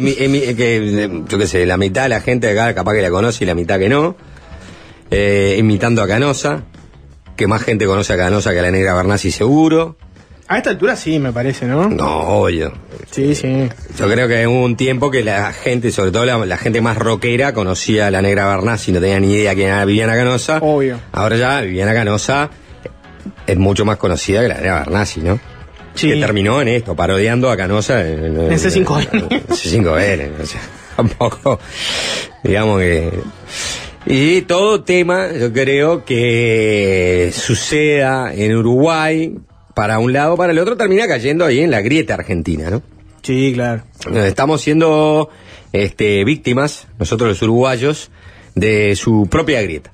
mi- eh, mi- eh, que yo qué sé, la mitad de la gente de acá capaz que la conoce y la mitad que no. Eh, imitando a Canosa, que más gente conoce a Canosa que a la negra Bernasi seguro. A esta altura sí, me parece, ¿no? No, obvio. Sí, sí. Yo creo que hubo un tiempo que la gente, sobre todo la, la gente más rockera, conocía a la negra Bernasi, no tenía ni idea quién era Viviana Canosa. Obvio. Ahora ya Viviana Canosa es mucho más conocida que la negra Bernasi, ¿no? Sí. Que terminó en esto, parodiando a Canosa en, En C5N. en C5N, o sea, tampoco, digamos que... Y todo tema, yo creo que suceda en Uruguay, para un lado, para el otro, termina cayendo ahí en la grieta argentina, ¿no? Sí, claro. Estamos siendo este, víctimas, nosotros los uruguayos, de su propia grieta.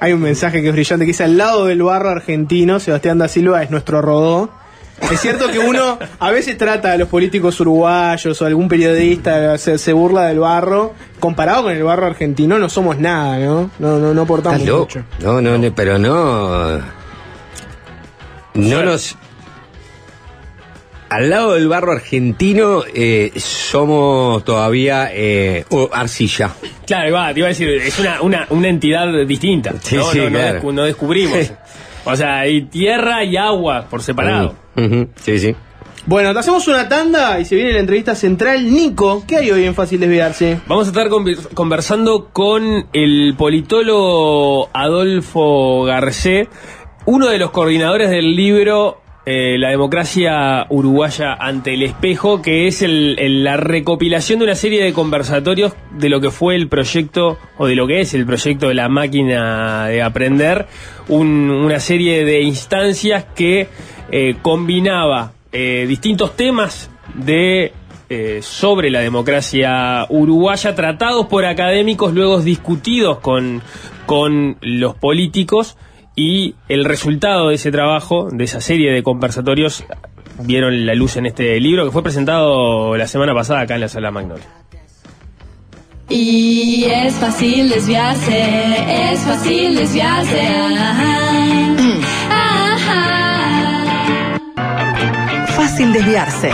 Hay un mensaje que es brillante que dice al lado del barro argentino, Sebastián da Silva es nuestro rodó. Es cierto que uno a veces trata a los políticos uruguayos o algún periodista se, se burla del barro. Comparado con el barro argentino no somos nada, ¿no? No, no, no aportamos mucho. No, no, no, pero no. No nos. Al lado del barro argentino eh, somos todavía eh, oh, arcilla. Claro, va, te iba a decir, es una, una, una entidad distinta. Sí, no, sí, no, no claro. descu- no descubrimos. o sea, hay tierra y agua por separado. Ujú, Sí, sí. Bueno, te hacemos una tanda y se viene la entrevista central. Nico, ¿qué hay hoy en Fácil Desviarse? Vamos a estar conver- conversando con el politólogo Adolfo Garcé, uno de los coordinadores del libro eh, La democracia uruguaya ante el espejo, que es el- el- la recopilación de una serie de conversatorios de lo que fue el proyecto, o de lo que es el proyecto de la máquina de aprender, un- una serie de instancias que eh, combinaba eh, distintos temas de eh, sobre la democracia uruguaya, tratados por académicos, luego discutidos con, con los políticos, y el resultado de ese trabajo, de esa serie de conversatorios, vieron la luz en este libro que fue presentado la semana pasada acá en la sala Magnolia. Y es fácil desviarse, es fácil desviarse. Ajá. Ajá. Fácil desviarse.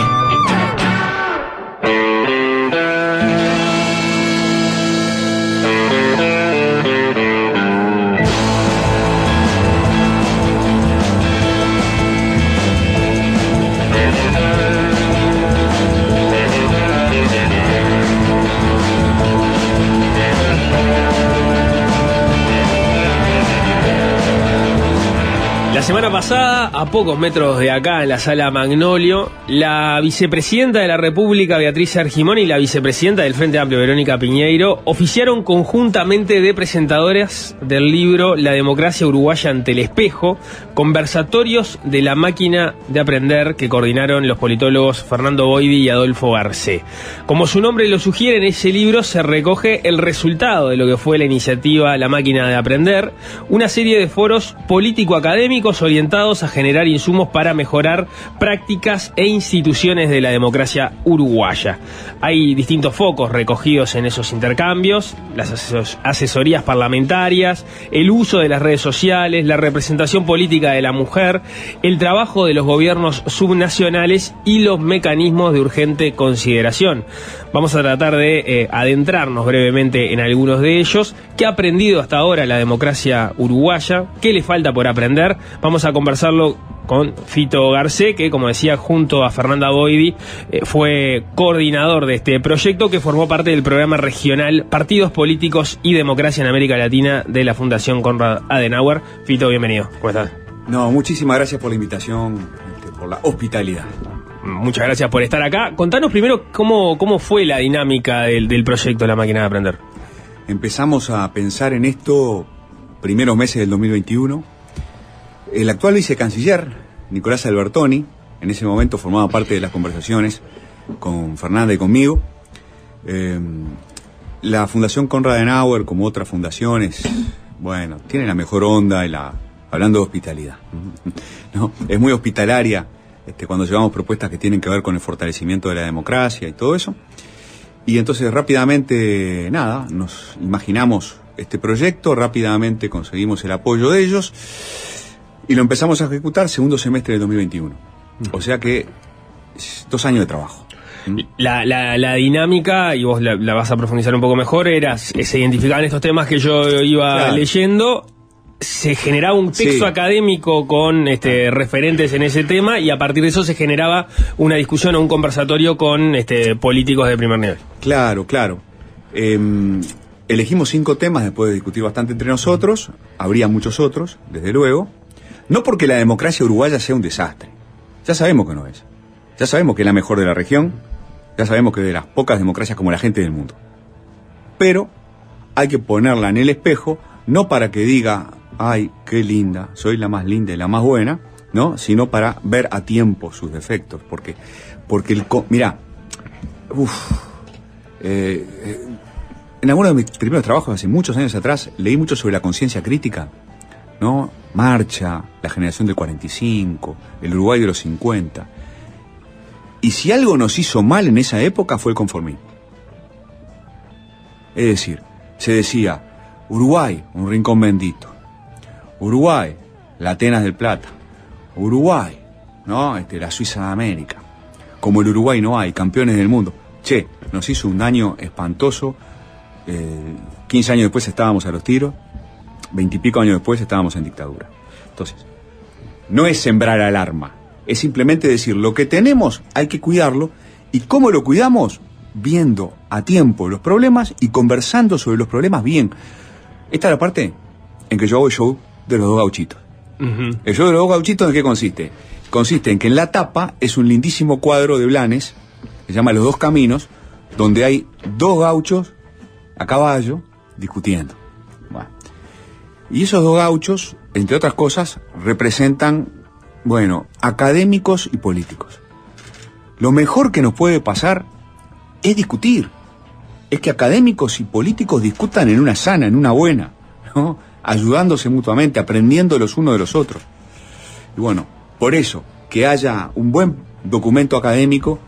La semana pasada, a pocos metros de acá, en la sala Magnolio, la vicepresidenta de la República, Beatriz Argimón, y la vicepresidenta del Frente Amplio, Verónica Piñeiro, oficiaron conjuntamente de presentadoras del libro La democracia uruguaya ante el espejo, conversatorios de la máquina de aprender que coordinaron los politólogos Fernando Boidi y Adolfo Garcé. Como su nombre lo sugiere, en ese libro se recoge el resultado de lo que fue la iniciativa La máquina de aprender, una serie de foros político-académicos orientados a generar insumos para mejorar prácticas e instituciones de la democracia uruguaya. Hay distintos focos recogidos en esos intercambios, las ases- asesorías parlamentarias, el uso de las redes sociales, la representación política de la mujer, el trabajo de los gobiernos subnacionales y los mecanismos de urgente consideración. Vamos a tratar de eh, adentrarnos brevemente en algunos de ellos. ¿Qué ha aprendido hasta ahora la democracia uruguaya? ¿Qué le falta por aprender? Vamos a conversarlo con Fito Garcé, que como decía, junto a Fernanda Boidi, eh, fue coordinador de este proyecto que formó parte del programa regional Partidos Políticos y Democracia en América Latina de la Fundación Conrad Adenauer. Fito, bienvenido. ¿Cómo estás? No, muchísimas gracias por la invitación, este, por la hospitalidad. Muchas gracias por estar acá. Contanos primero cómo, cómo fue la dinámica del, del proyecto La Máquina de Aprender. Empezamos a pensar en esto primeros meses del 2021. El actual vicecanciller, Nicolás Albertoni, en ese momento formaba parte de las conversaciones con Fernanda y conmigo. Eh, la Fundación Conrad Adenauer, como otras fundaciones, bueno, tiene la mejor onda, y la, hablando de hospitalidad. Es muy hospitalaria este, cuando llevamos propuestas que tienen que ver con el fortalecimiento de la democracia y todo eso. Y entonces rápidamente, nada, nos imaginamos este proyecto, rápidamente conseguimos el apoyo de ellos y lo empezamos a ejecutar segundo semestre del 2021. O sea que dos años de trabajo. La, la, la dinámica, y vos la, la vas a profundizar un poco mejor, era, se se identificaban estos temas que yo iba Claro. leyendo, se generaba un texto Sí. académico con este, referentes en ese tema y a partir de eso se generaba una discusión o un conversatorio con este, políticos de primer nivel. Claro, claro. Eh, elegimos cinco temas después de discutir bastante entre nosotros. Habría muchos otros, desde luego. No porque la democracia uruguaya sea un desastre. Ya sabemos que no es. Ya sabemos que es la mejor de la región. Ya sabemos que es de las pocas democracias como la gente del mundo. Pero hay que ponerla en el espejo, no para que diga, ay, qué linda, soy la más linda y la más buena, ¿no? Sino para ver a tiempo sus defectos. Porque, porque el. Mirá, Uf. Eh, eh, en alguno de mis primeros trabajos, hace muchos años atrás, leí mucho sobre la conciencia crítica, ¿no? Marcha, la generación del 45, el Uruguay de los 50. Y si algo nos hizo mal en esa época fue el conformismo. Es decir, se decía, Uruguay, un rincón bendito. Uruguay, la Atenas del Plata. Uruguay, ¿no? Este, la Suiza de América. Como el Uruguay no hay, campeones del mundo. Che, nos hizo un daño espantoso. Eh, 15 años después estábamos a los tiros. 20 y pico años después estábamos en dictadura. Entonces, no es sembrar alarma. Es simplemente decir, lo que tenemos hay que cuidarlo. ¿Y cómo lo cuidamos? Viendo a tiempo los problemas y conversando sobre los problemas bien. Esta es la parte en que yo hago el show de los dos gauchitos. El show de los dos gauchitos, ¿en qué consiste? Consiste en que en la tapa es un lindísimo cuadro de Blanes, que se llama Los Dos Caminos, donde hay dos gauchos a caballo discutiendo. Y esos dos gauchos, entre otras cosas, representan, bueno, académicos y políticos. Lo mejor que nos puede pasar es discutir. Es que académicos y políticos discutan en una sana, en una buena, ayudándose mutuamente, aprendiendo los unos de los otros. Y bueno, por eso, que haya un buen documento académico,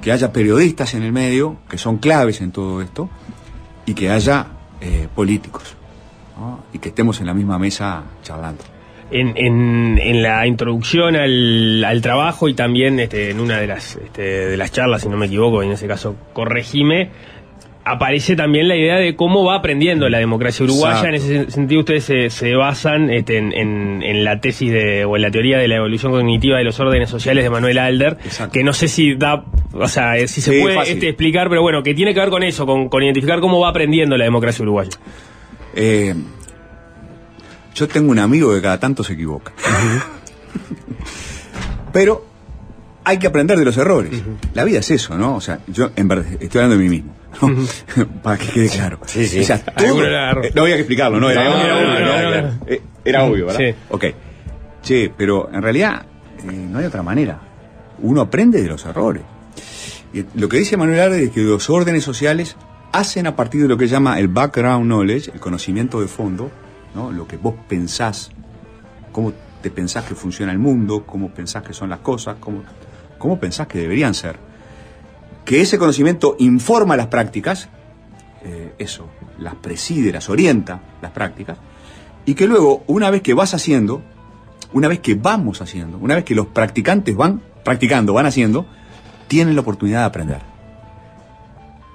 que haya periodistas en el medio, que son claves en todo esto, y que haya eh, políticos, ¿no? y que estemos en la misma mesa charlando. En, en, en la introducción al, al trabajo y también este, en una de las, este, de las charlas, si no me equivoco, y en ese caso corregime, aparece también la idea de cómo va aprendiendo la democracia uruguaya. En ese sentido, ustedes se, se basan este, en, en- en la tesis de, o en la teoría de la evolución cognitiva de los órdenes sociales de Manuel Alder, que no sé si da, o sea, eh, si se Sí, puede este, explicar, pero bueno, que tiene que ver con eso, con, con identificar cómo va aprendiendo la democracia uruguaya. Eh, yo tengo un amigo que cada tanto se equivoca. Pero hay que aprender de los errores. La vida es eso, ¿no? O sea, yo en verdad estoy hablando de mí mismo. ¿no? Para que quede claro. Sí, sí. O sea, todo- eh, no había que explicarlo, ¿no? Era, No, obvio, obvio, ¿verdad? Sí. Ok. Che, pero en realidad eh, no hay otra manera. Uno aprende de los errores. Y lo que dice Manuel Arde es que los órdenes sociales hacen a partir de lo que llama el background knowledge, el conocimiento de fondo, ¿no? lo que vos pensás, cómo te pensás que funciona el mundo, cómo pensás que son las cosas, cómo, cómo pensás que deberían ser. Que ese conocimiento informa las prácticas, eh, eso, las preside, las orienta, las prácticas, y que luego, una vez que vas haciendo, una vez que vamos haciendo, una vez que los practicantes van practicando, van haciendo, tienen la oportunidad de aprender.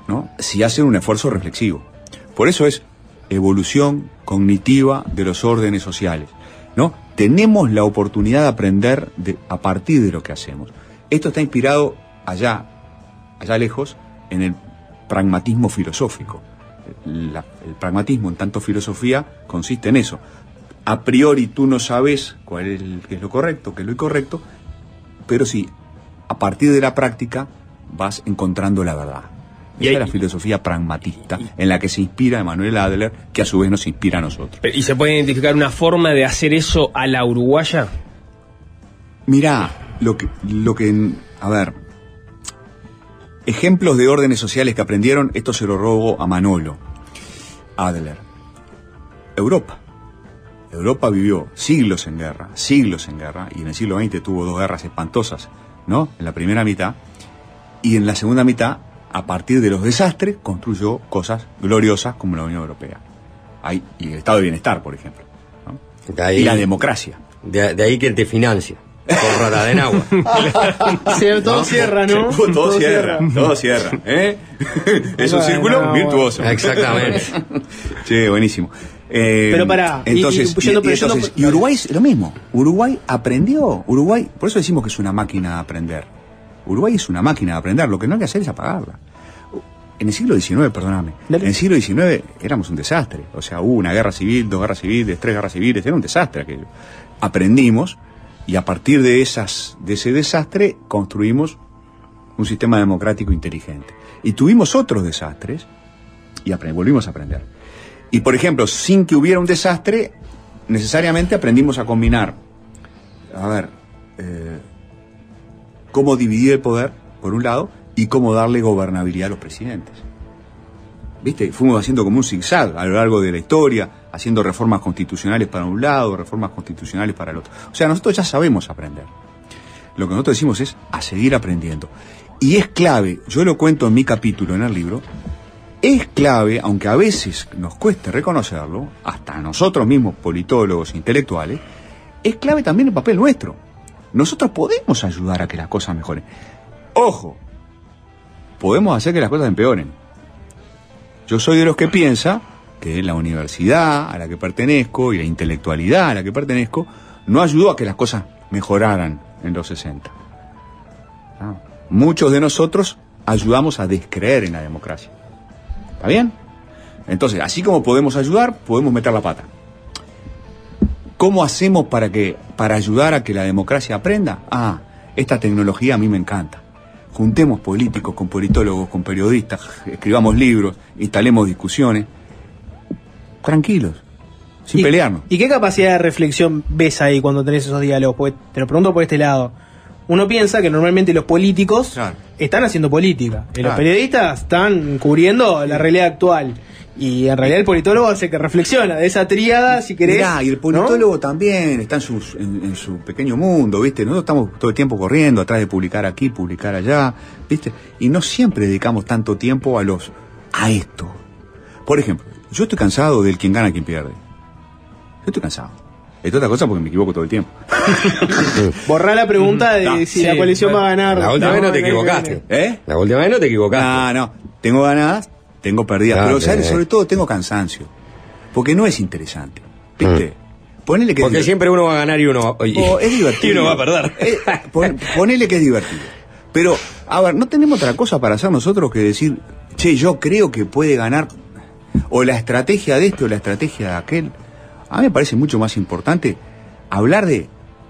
¿No? Si hacen un esfuerzo reflexivo. Por eso es evolución cognitiva de los órdenes sociales. ¿no? Tenemos la oportunidad de aprender de- a partir de lo que hacemos. Esto está inspirado allá, allá lejos, en el pragmatismo filosófico. El pragmatismo en tanto filosofía consiste en eso. A priori tú no sabes cuál es, qué es lo correcto, qué es lo incorrecto, pero sí, a partir de la práctica vas encontrando la verdad. Esa es la filosofía pragmatista en la que se inspira Emanuel Adler, que a su vez nos inspira a nosotros. ¿Y se puede identificar una forma de hacer eso a la uruguaya? Mirá, lo que, lo que, a ver, ejemplos de órdenes sociales que aprendieron, esto se lo robo a Manolo Adler. Europa. Europa vivió siglos en guerra, siglos en guerra, y en el siglo XX tuvo dos guerras espantosas, ¿no? En la primera mitad, y en la segunda mitad, a partir de los desastres, construyó cosas gloriosas como la Unión Europea. Ahí, y el Estado de Bienestar, por ejemplo. ¿no? Y la democracia. De, de ahí que te financia. Con rata de agua. Cierto, todo cierra, ¿no? Todo, cierra, todo cierra. ¿eh? es un círculo virtuoso. Exactamente. Sí, buenísimo. Eh, Pero pará, y- entonces, y- yendo- y- y yendo- entonces, y Uruguay es lo mismo. Uruguay aprendió. Uruguay, por eso decimos que es una máquina de aprender. Uruguay es una máquina de aprender. Lo que no hay que hacer es apagarla. En el siglo XIX, perdóname, en el siglo XIX éramos un desastre. O sea, hubo una guerra civil, dos guerras civiles, tres guerras civiles, era un desastre aquello. Aprendimos y a partir de, esas, de ese desastre construimos un sistema democrático inteligente. Y tuvimos otros desastres y volvimos a aprender. Y por ejemplo, sin que hubiera un desastre, necesariamente aprendimos a combinar, a ver, eh, cómo dividir el poder, por un lado, y cómo darle gobernabilidad a los presidentes. ¿Viste? Fuimos haciendo como un zigzag a lo largo de la historia, haciendo reformas constitucionales para un lado, reformas constitucionales para el otro. O sea, nosotros ya sabemos aprender. Lo que nosotros decimos es a seguir aprendiendo. Y es clave, yo lo cuento en mi capítulo en el libro, es clave, aunque a veces nos cueste reconocerlo, hasta nosotros mismos, politólogos, intelectuales, es clave también el papel nuestro. Nosotros podemos ayudar a que las cosas mejoren. Ojo, podemos hacer que las cosas empeoren. Yo soy de los que piensa que la universidad a la que pertenezco y la intelectualidad a la que pertenezco no ayudó a que las cosas mejoraran en los 60. Ah, Muchos de nosotros ayudamos a descreer en la democracia. ¿Está bien? Entonces, así como podemos ayudar, podemos meter la pata. ¿Cómo hacemos para que para ayudar a que la democracia aprenda? Ah, esta tecnología a mí me encanta. Juntemos políticos con politólogos, con periodistas, escribamos libros, instalemos discusiones. Tranquilos, sin ¿Y- pelearnos. ¿Y qué capacidad de reflexión ves ahí cuando tenés esos diálogos? Porque te lo pregunto por este lado. Uno piensa que normalmente los políticos están haciendo política. Y los periodistas están cubriendo la realidad actual. Y en realidad el politólogo hace que reflexiona de esa tríada, si querés. Mirá, y el politólogo también está en su, en, en su pequeño mundo, ¿viste? Nosotros estamos todo el tiempo corriendo atrás de publicar aquí, publicar allá, ¿viste? Y no siempre dedicamos tanto tiempo a los a esto. Por ejemplo, yo estoy cansado del quien gana, quien pierde. Yo estoy cansado. Es otra cosa porque me equivoco todo el tiempo. Borrá la pregunta de No, si sí, la coalición va a ganar. La última vez no te equivocaste. ¿Eh? La última vez no te equivocaste. No, no. Tengo ganadas, tengo perdidas. Ah, pero sobre todo tengo cansancio. Porque no es interesante. ¿Viste? Ponele que Mm. Porque siempre uno va a ganar y uno va, y- Oh, es divertido. y uno va a perder. Eh, pon- ponele que es divertido. Pero, a ver, no tenemos otra cosa para hacer nosotros que decir, che, yo creo que puede ganar, o la estrategia de este o la estrategia de aquel. A mí me parece mucho más importante hablar de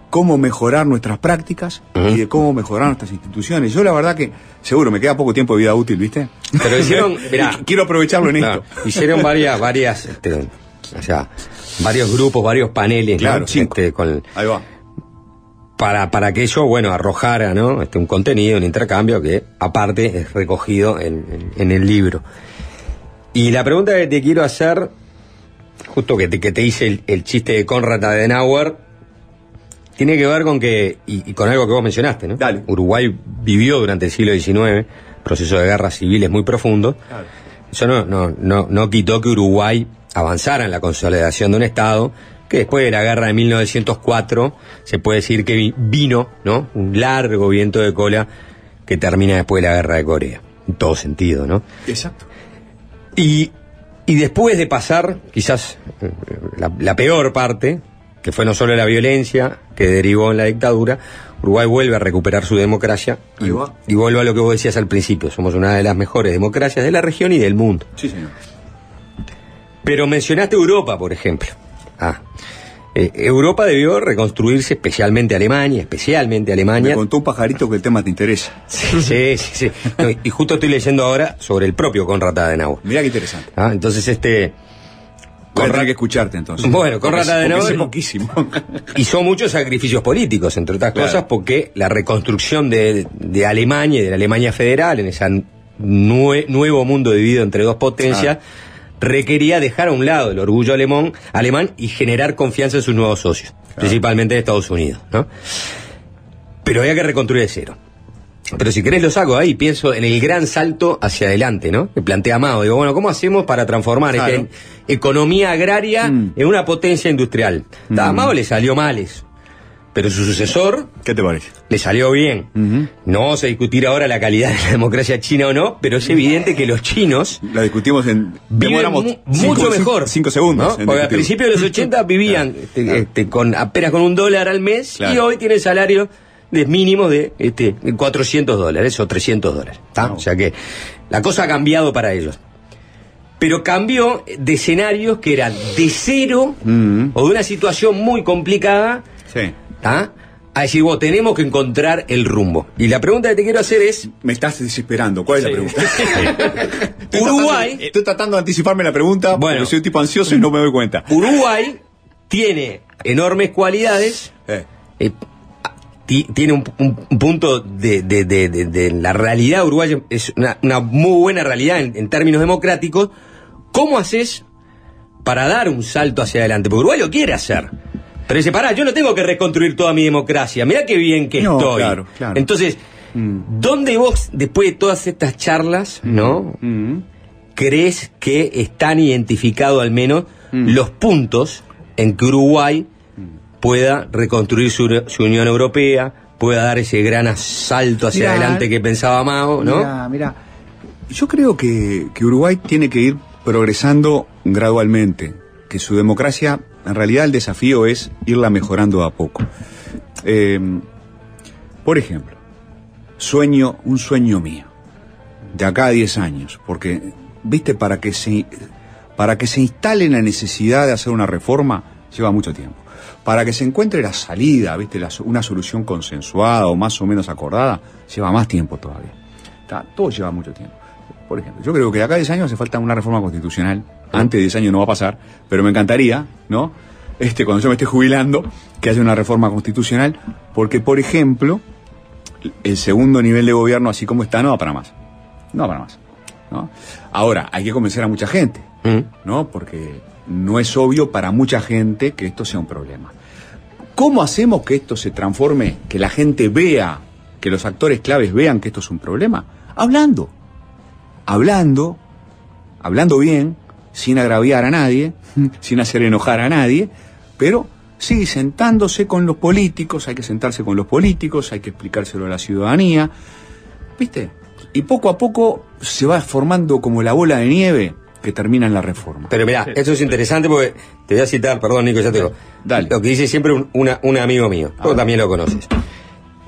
cómo mejorar nuestras prácticas y de cómo mejorar nuestras instituciones. Yo la verdad que, seguro, me queda poco tiempo de vida útil, ¿viste? Pero hicieron, mirá, quiero aprovecharlo en esto. hicieron varias, varias, este, o sea, varios grupos, varios paneles, ¿no? Claro. Este, con, Ahí va. para, para que ello, bueno, arrojara, ¿no? Este, un contenido, un intercambio que, aparte, es recogido en, en- en el libro. Y la pregunta que te quiero hacer, justo que te, que te hice el, el chiste de Konrad Adenauer, tiene que ver con que, y, y con algo que vos mencionaste, ¿no? Uruguay vivió durante el siglo XIX procesos de guerras civiles muy profundos. Eso no, no, no, no quitó que Uruguay avanzara en la consolidación de un Estado que después de la guerra de 1904 se puede decir que vi- vino, ¿no? Un largo viento de cola que termina después de la guerra de Corea. En todo sentido, ¿no? Exacto. Y, y después de pasar, quizás eh, la, la peor parte, que fue no solo la violencia que derivó en la dictadura, Uruguay vuelve a recuperar su democracia y, y vuelve a lo que vos decías al principio, somos una de las mejores democracias de la región y del mundo. Sí, señor. Pero mencionaste Europa, por ejemplo. Ah, eh, Europa debió reconstruirse, especialmente Alemania, especialmente Alemania. Me contó un pajarito que el tema te interesa. Sí, sí, sí. No, y justo estoy leyendo ahora sobre el propio Konrad Adenauer. Mirá qué interesante. Ah, entonces este... Voy a tener que escucharte entonces. Bueno, Porque- porque Adenauer- sé poquísimo. hizo muchos sacrificios políticos, entre otras Claro. cosas, porque la reconstrucción de, de Alemania y de la Alemania federal en ese nue- nuevo mundo dividido entre dos potencias requería dejar a un lado el orgullo alemán, alemán y generar confianza en sus nuevos socios, principalmente de Estados Unidos. ¿no? Pero había que reconstruir de cero. Pero si querés lo saco ahí, pienso en el gran salto hacia adelante, ¿no? Que plantea Mao. Digo, bueno, ¿cómo hacemos para transformar Claro. esta economía agraria en una potencia industrial? A Mao le salió mal eso. Pero su sucesor ¿Qué te parece? le salió bien. No vamos a discutir ahora la calidad de la democracia china o no, pero es evidente que los chinos La discutimos en. viven mucho cinco- mejor. Cinco segundos. ¿no? Porque a discutirlo. principios de los 80 vivían este, este, con apenas con un dólar al mes y hoy tienen salario de mínimo de este, 400 dólares o 300 dólares. O sea que la cosa ha cambiado para ellos. Pero cambió de escenarios que eran de cero o de una situación muy complicada Sí. ¿tá? a decir, vos tenemos que encontrar el rumbo. Y la pregunta que te quiero hacer es, Me estás desesperando. ¿Cuál es la pregunta? Estoy Uruguay- tratando- estoy tratando de anticiparme la pregunta Bueno. porque soy un tipo ansioso y no me doy cuenta. Uruguay tiene enormes cualidades, Eh. eh, tiene un, un- un punto de, de- de- de- la realidad uruguaya, es una, una muy buena realidad en, en términos democráticos. ¿Cómo haces para dar un salto hacia adelante? Porque Uruguay lo quiere hacer. Pero dice, pará, yo no tengo que reconstruir toda mi democracia. Mirá qué bien que No, estoy. claro, claro. Entonces, ¿dónde vos, después de todas estas charlas, no? crees que están identificados al menos los puntos en que Uruguay pueda reconstruir su, su Unión Europea, pueda dar ese gran salto hacia Mirá, adelante que pensaba Mao, ¿no? Mira, mira. Yo creo que, que Uruguay tiene que ir progresando gradualmente, que su democracia, en realidad el desafío es irla mejorando a poco. Eh, por ejemplo, sueño, un sueño mío, de acá a 10 años, porque, viste, para que se, para que se instale la necesidad de hacer una reforma, lleva mucho tiempo. Para que se encuentre la salida, viste, la una solución consensuada o más o menos acordada, lleva más tiempo todavía. Está- todo lleva mucho tiempo. Por ejemplo, yo creo que de acá a 10 años hace falta una reforma constitucional. Antes de 10 años no va a pasar, pero me encantaría, ¿no? Este, cuando yo me esté jubilando, que haya una reforma constitucional, porque, por ejemplo, el segundo nivel de gobierno, así como está, no va para más. No va para más. ¿no? Ahora, hay que convencer a mucha gente, ¿no? Porque no es obvio para mucha gente que esto sea un problema. ¿Cómo hacemos que esto se transforme, que la gente vea, que los actores claves vean que esto es un problema? Hablando. Hablando, hablando bien, sin agraviar a nadie, sin hacer enojar a nadie, pero sí sentándose con los políticos, hay que sentarse con los políticos, hay que explicárselo a la ciudadanía, ¿viste? Y poco a poco se va formando como la bola de nieve que termina en la reforma. Pero mirá, eso es interesante porque te voy a citar, perdón Nico, ya te digo. Lo que dice siempre un, una- un amigo mío, tú también lo conoces.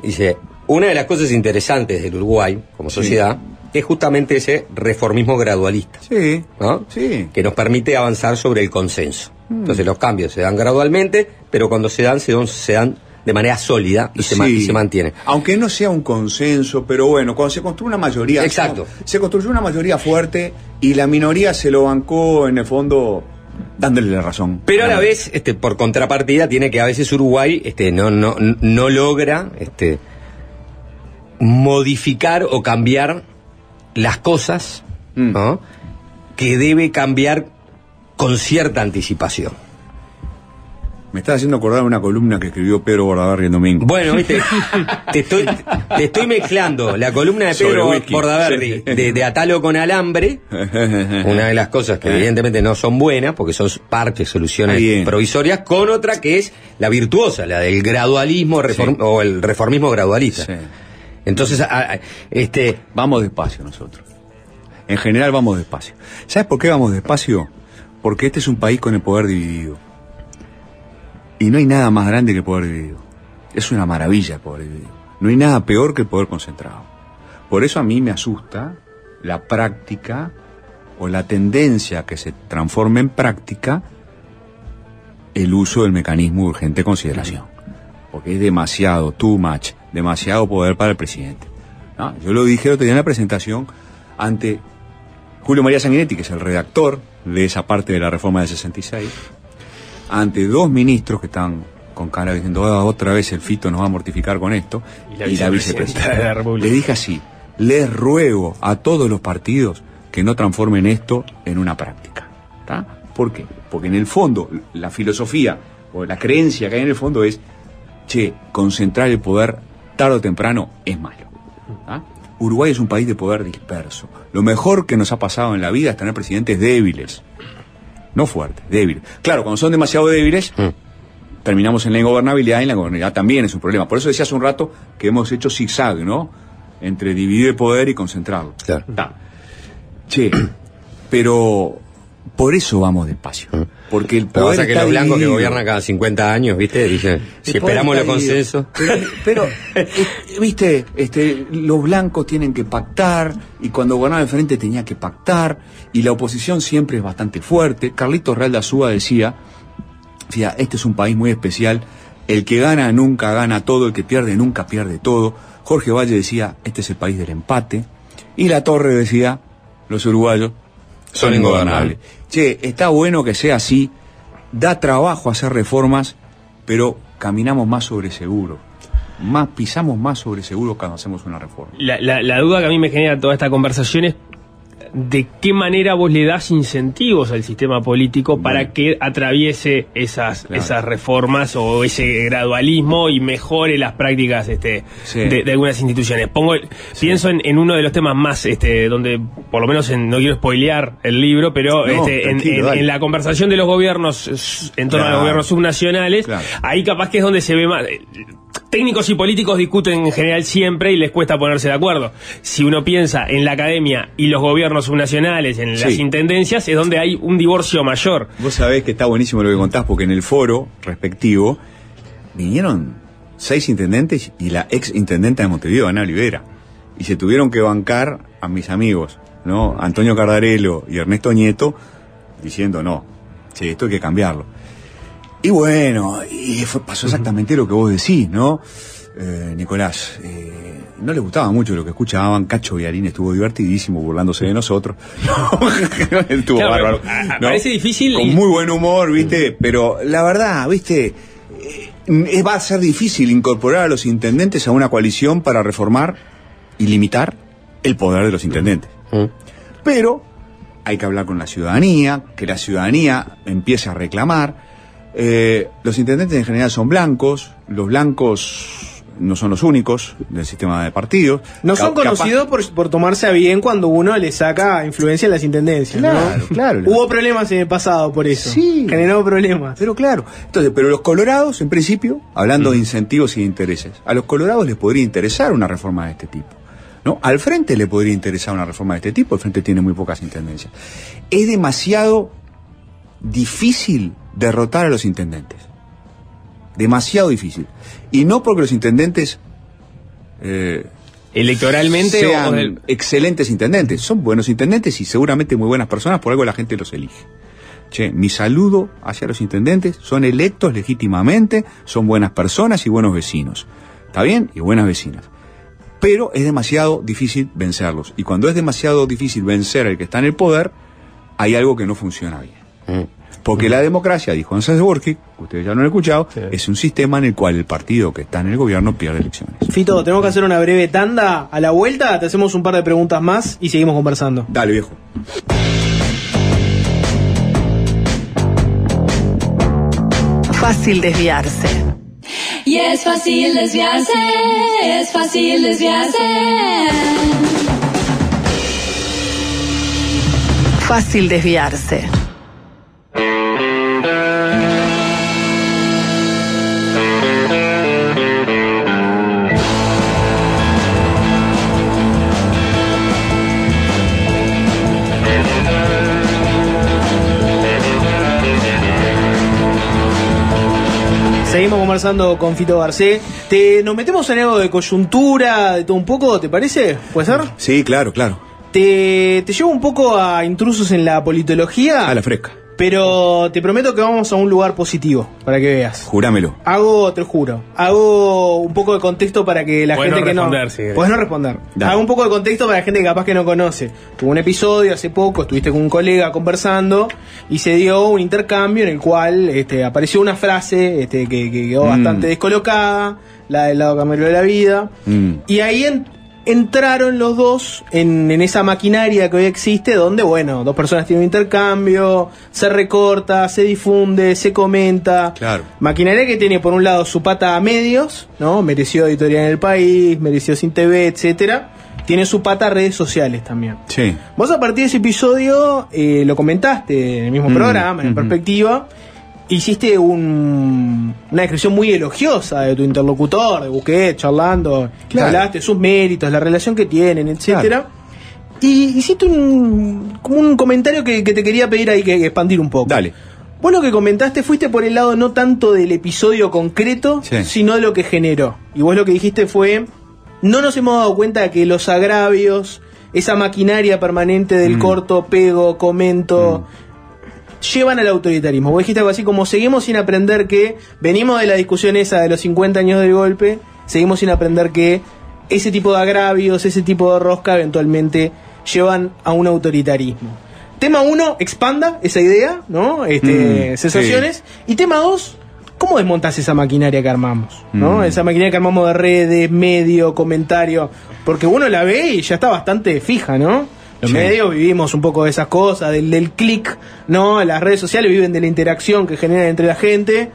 Dice, una de las cosas interesantes del Uruguay como sociedad es justamente ese reformismo gradualista. Sí. ¿no? Sí. Que nos permite avanzar sobre el consenso. Mm. Entonces los cambios se dan gradualmente, pero cuando se dan, se dan, se dan de manera sólida y, se, y mantiene. Aunque no sea un consenso, pero bueno, cuando se construye una mayoría. Exacto. Se construyó una mayoría fuerte y la minoría se lo bancó en el fondo dándole la razón. Pero a la vez, este, por contrapartida, tiene que a veces Uruguay este, no, no, no logra este, modificar o cambiar las cosas Mm. ¿no? que debe cambiar con cierta anticipación. Me estás haciendo acordar una columna que escribió Pedro Bordaberry el domingo. Bueno, viste, te estoy, te estoy mezclando la columna de Pedro. Bordaberry Sí. de, de Atalo con Alambre, una de las cosas que evidentemente no son buenas, porque son parches, soluciones bien. provisorias, con otra que es la virtuosa, la del gradualismo reform- o el reformismo gradualista. Entonces, a- a- este, Vamos despacio nosotros. En general vamos despacio. ¿Sabes por qué vamos despacio? Porque este es un país con el poder dividido. Y no hay nada más grande que el poder dividido. Es una maravilla el poder dividido. No hay nada peor que el poder concentrado. Por eso a mí me asusta la práctica o la tendencia que se transforme en práctica el uso del mecanismo de urgente consideración. Porque es demasiado, too much, demasiado poder para el presidente. Yo lo dije el otro día en la presentación ante Julio María Sanguinetti, que es el redactor de esa parte de la reforma del 66, ante dos ministros que están con cara diciendo "Ah, otra vez el fito nos va a mortificar con esto, Y la vicepresidenta de la República. Le dije así, les ruego a todos los partidos que no transformen esto en una práctica. ¿tá? ¿Por qué? Porque en el fondo, la filosofía o la creencia que hay en el fondo es, che, concentrar el poder tarde o temprano es malo. ¿tá? Uruguay es un país de poder disperso. Lo mejor que nos ha pasado en la vida es tener presidentes débiles. No fuertes, débiles. Claro, cuando son demasiado débiles, terminamos en la ingobernabilidad y la ingobernabilidad también es un problema. Por eso decía hace un rato que hemos hecho zigzag, ¿no? Entre dividir el poder y concentrarlo. Claro. Ta. Che, pero por eso vamos despacio. Porque el poder pasa es que está los blancos que gobiernan cada 50 años, ¿viste? Dicen, si esperamos los consensos. Pero, pero, eh, viste, este, los blancos tienen que pactar, y cuando gobernaba el frente tenía que pactar, y la oposición siempre es bastante fuerte. Carlitos Real de Azúa decía, este es un país muy especial, el que gana nunca gana todo, el que pierde nunca pierde todo. Jorge Valle decía, este es el país del empate. Y La Torre decía, los uruguayos son ingobernables. Che, está bueno que sea así, da trabajo hacer reformas, pero caminamos más sobre seguro. Más, pisamos más sobre seguro cuando hacemos una reforma. La, la- la duda que a mí me genera toda esta conversación es de qué manera vos le das incentivos al sistema político para que atraviese esas, Claro. esas reformas o ese gradualismo y mejore las prácticas este, Sí. de, de algunas instituciones. Pongo, pienso en, en uno de los temas más, este, donde por lo menos en- no quiero spoilear el libro, pero No, este, en, la conversación de los gobiernos en torno a los gobiernos subnacionales, ahí capaz que es donde se ve más. Técnicos y políticos discuten en general siempre y les cuesta ponerse de acuerdo. Si uno piensa en la academia y los gobiernos subnacionales, en las Sí. intendencias, es donde hay un divorcio mayor. Vos sabés que está buenísimo lo que contás, porque en el foro respectivo vinieron seis intendentes y la ex intendenta de Montevideo, Ana Olivera. Y se tuvieron que bancar a mis amigos, ¿no? Antonio Cardarello y Ernesto Nieto, diciendo, no, che, esto hay que cambiarlo. Y bueno, y fue- pasó exactamente lo que vos decís, ¿no? Eh, Nicolás, eh, no le gustaba mucho lo que escuchaban, Cacho Viarín estuvo divertidísimo burlándose de nosotros. estuvo Claro, bárbaro. ¿no? parece difícil Con y- muy buen humor, ¿viste? Pero la verdad, ¿viste? Eh, va a ser difícil incorporar a los intendentes a una coalición para reformar y limitar el poder de los intendentes. Pero hay que hablar con la ciudadanía, que la ciudadanía empiece a reclamar. Eh, los intendentes en general son blancos, los blancos no son los únicos del sistema de partidos. No son conocidos por, por tomarse a bien cuando uno le saca influencia en las intendencias. ¿no? Claro, claro. Hubo problemas en el pasado por eso. Sí. Generó problemas. Pero claro. Entonces, pero los colorados, en principio, hablando de incentivos y de intereses, a los colorados les podría interesar una reforma de este tipo. ¿no? Al frente le podría interesar una reforma de este tipo, el frente tiene muy pocas intendencias. Es demasiado difícil derrotar a los intendentes. Demasiado difícil. Y no porque los intendentes eh, Electoralmente sean o excelentes intendentes. Son buenos intendentes y seguramente muy buenas personas, por algo la gente los elige. Che, mi saludo hacia los intendentes, son electos legítimamente, son buenas personas y buenos vecinos. ¿Está bien? Y buenas vecinas. Pero es demasiado difícil vencerlos. Y cuando es demasiado difícil vencer al que está en el poder, hay algo que no funciona bien. Porque la democracia, dijo Ansel Borges, ustedes ya lo han escuchado, es un sistema en el cual el partido que está en el gobierno pierde elecciones. Fito, tenemos que hacer una breve tanda. A la vuelta te hacemos un par de preguntas más y seguimos conversando. Dale, viejo. Fácil desviarse. Y es fácil desviarse, es fácil desviarse. Fácil desviarse. Conversando con Fito Garcé. Te, nos metemos en algo de coyuntura, de todo un poco, ¿te parece? ¿Puede ser? Sí, claro, claro. Te, te llevo un poco a intrusos en la politología. A la fresca. Pero te prometo que vamos a un lugar positivo, para que veas. Jurámelo. Hago, te lo juro, hago un poco de contexto para que la Podés gente no que no... responder, si querés. Podés no responder. Dale. Hago un poco de contexto para la gente que capaz que no conoce. Tuve un episodio hace poco, estuviste con un colega conversando y se dio un intercambio en el cual este, apareció una frase este, que, que quedó Mm. bastante descolocada, la del lado cambió de la vida. Mm. Y ahí en- entraron los dos en, en esa maquinaria que hoy existe, donde, bueno, dos personas tienen un intercambio, se recorta, se difunde, se comenta. Claro. Maquinaria que tiene, por un lado, su pata a medios, ¿no? Mereció editorial en el país, mereció sin TV, etcétera. Tiene su pata a redes sociales también. Sí. Vos a partir de ese episodio eh, lo comentaste en el mismo Mm, programa, en ujú. perspectiva. Hiciste un- una descripción muy elogiosa de tu interlocutor, de Busquets, charlando. Claro. Hablaste sus méritos, la relación que tienen, etcétera. Y hiciste un, como un comentario que, que te quería pedir ahí que expandir un poco. Dale. Vos lo que comentaste fuiste por el lado no tanto del episodio concreto, Sí. sino de lo que generó. Y vos lo que dijiste fue, no nos hemos dado cuenta de que los agravios, esa maquinaria permanente del Mm. corto, pego, comento, llevan al autoritarismo. Vos dijiste algo así como, seguimos sin aprender que, venimos de la discusión esa de los 50 años del golpe, seguimos sin aprender que ese tipo de agravios, ese tipo de rosca eventualmente llevan a un autoritarismo. Tema 1, expanda esa idea, ¿no? Este, Mm, sensaciones. Y tema 2, ¿cómo desmontas esa maquinaria que armamos? ¿no? Mm. Esa maquinaria que armamos de redes, medio, comentario. Porque uno la ve y ya está bastante fija, ¿no? Los Sí. medios vivimos un poco de esas cosas, del, del clic, ¿no? Las redes sociales viven de la interacción que generan entre la gente.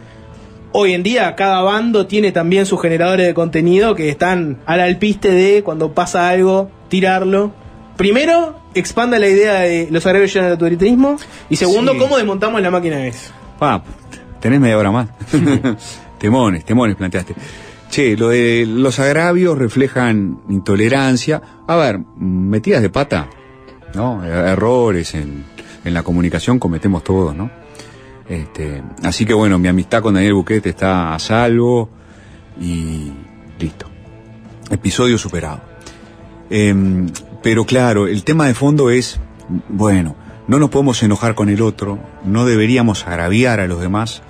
Hoy en día cada bando tiene también sus generadores de contenido que están al alpiste de cuando pasa algo, tirarlo. Primero, expanda la idea de los agravios llegan al autoritarismo. Y segundo, Sí. cómo desmontamos la máquina esa. Pa, tenés media hora más. temones, temones planteaste. Che, lo de los agravios reflejan intolerancia. A ver, metidas de pata, ¿no? Er- Errores en, en la comunicación cometemos todos, ¿no? Este, así que bueno, mi amistad con Daniel Buquete está a salvo y listo. Episodio superado. Em, pero claro, el tema de fondo es, bueno, no nos podemos enojar con el otro, no deberíamos agraviar a los demás,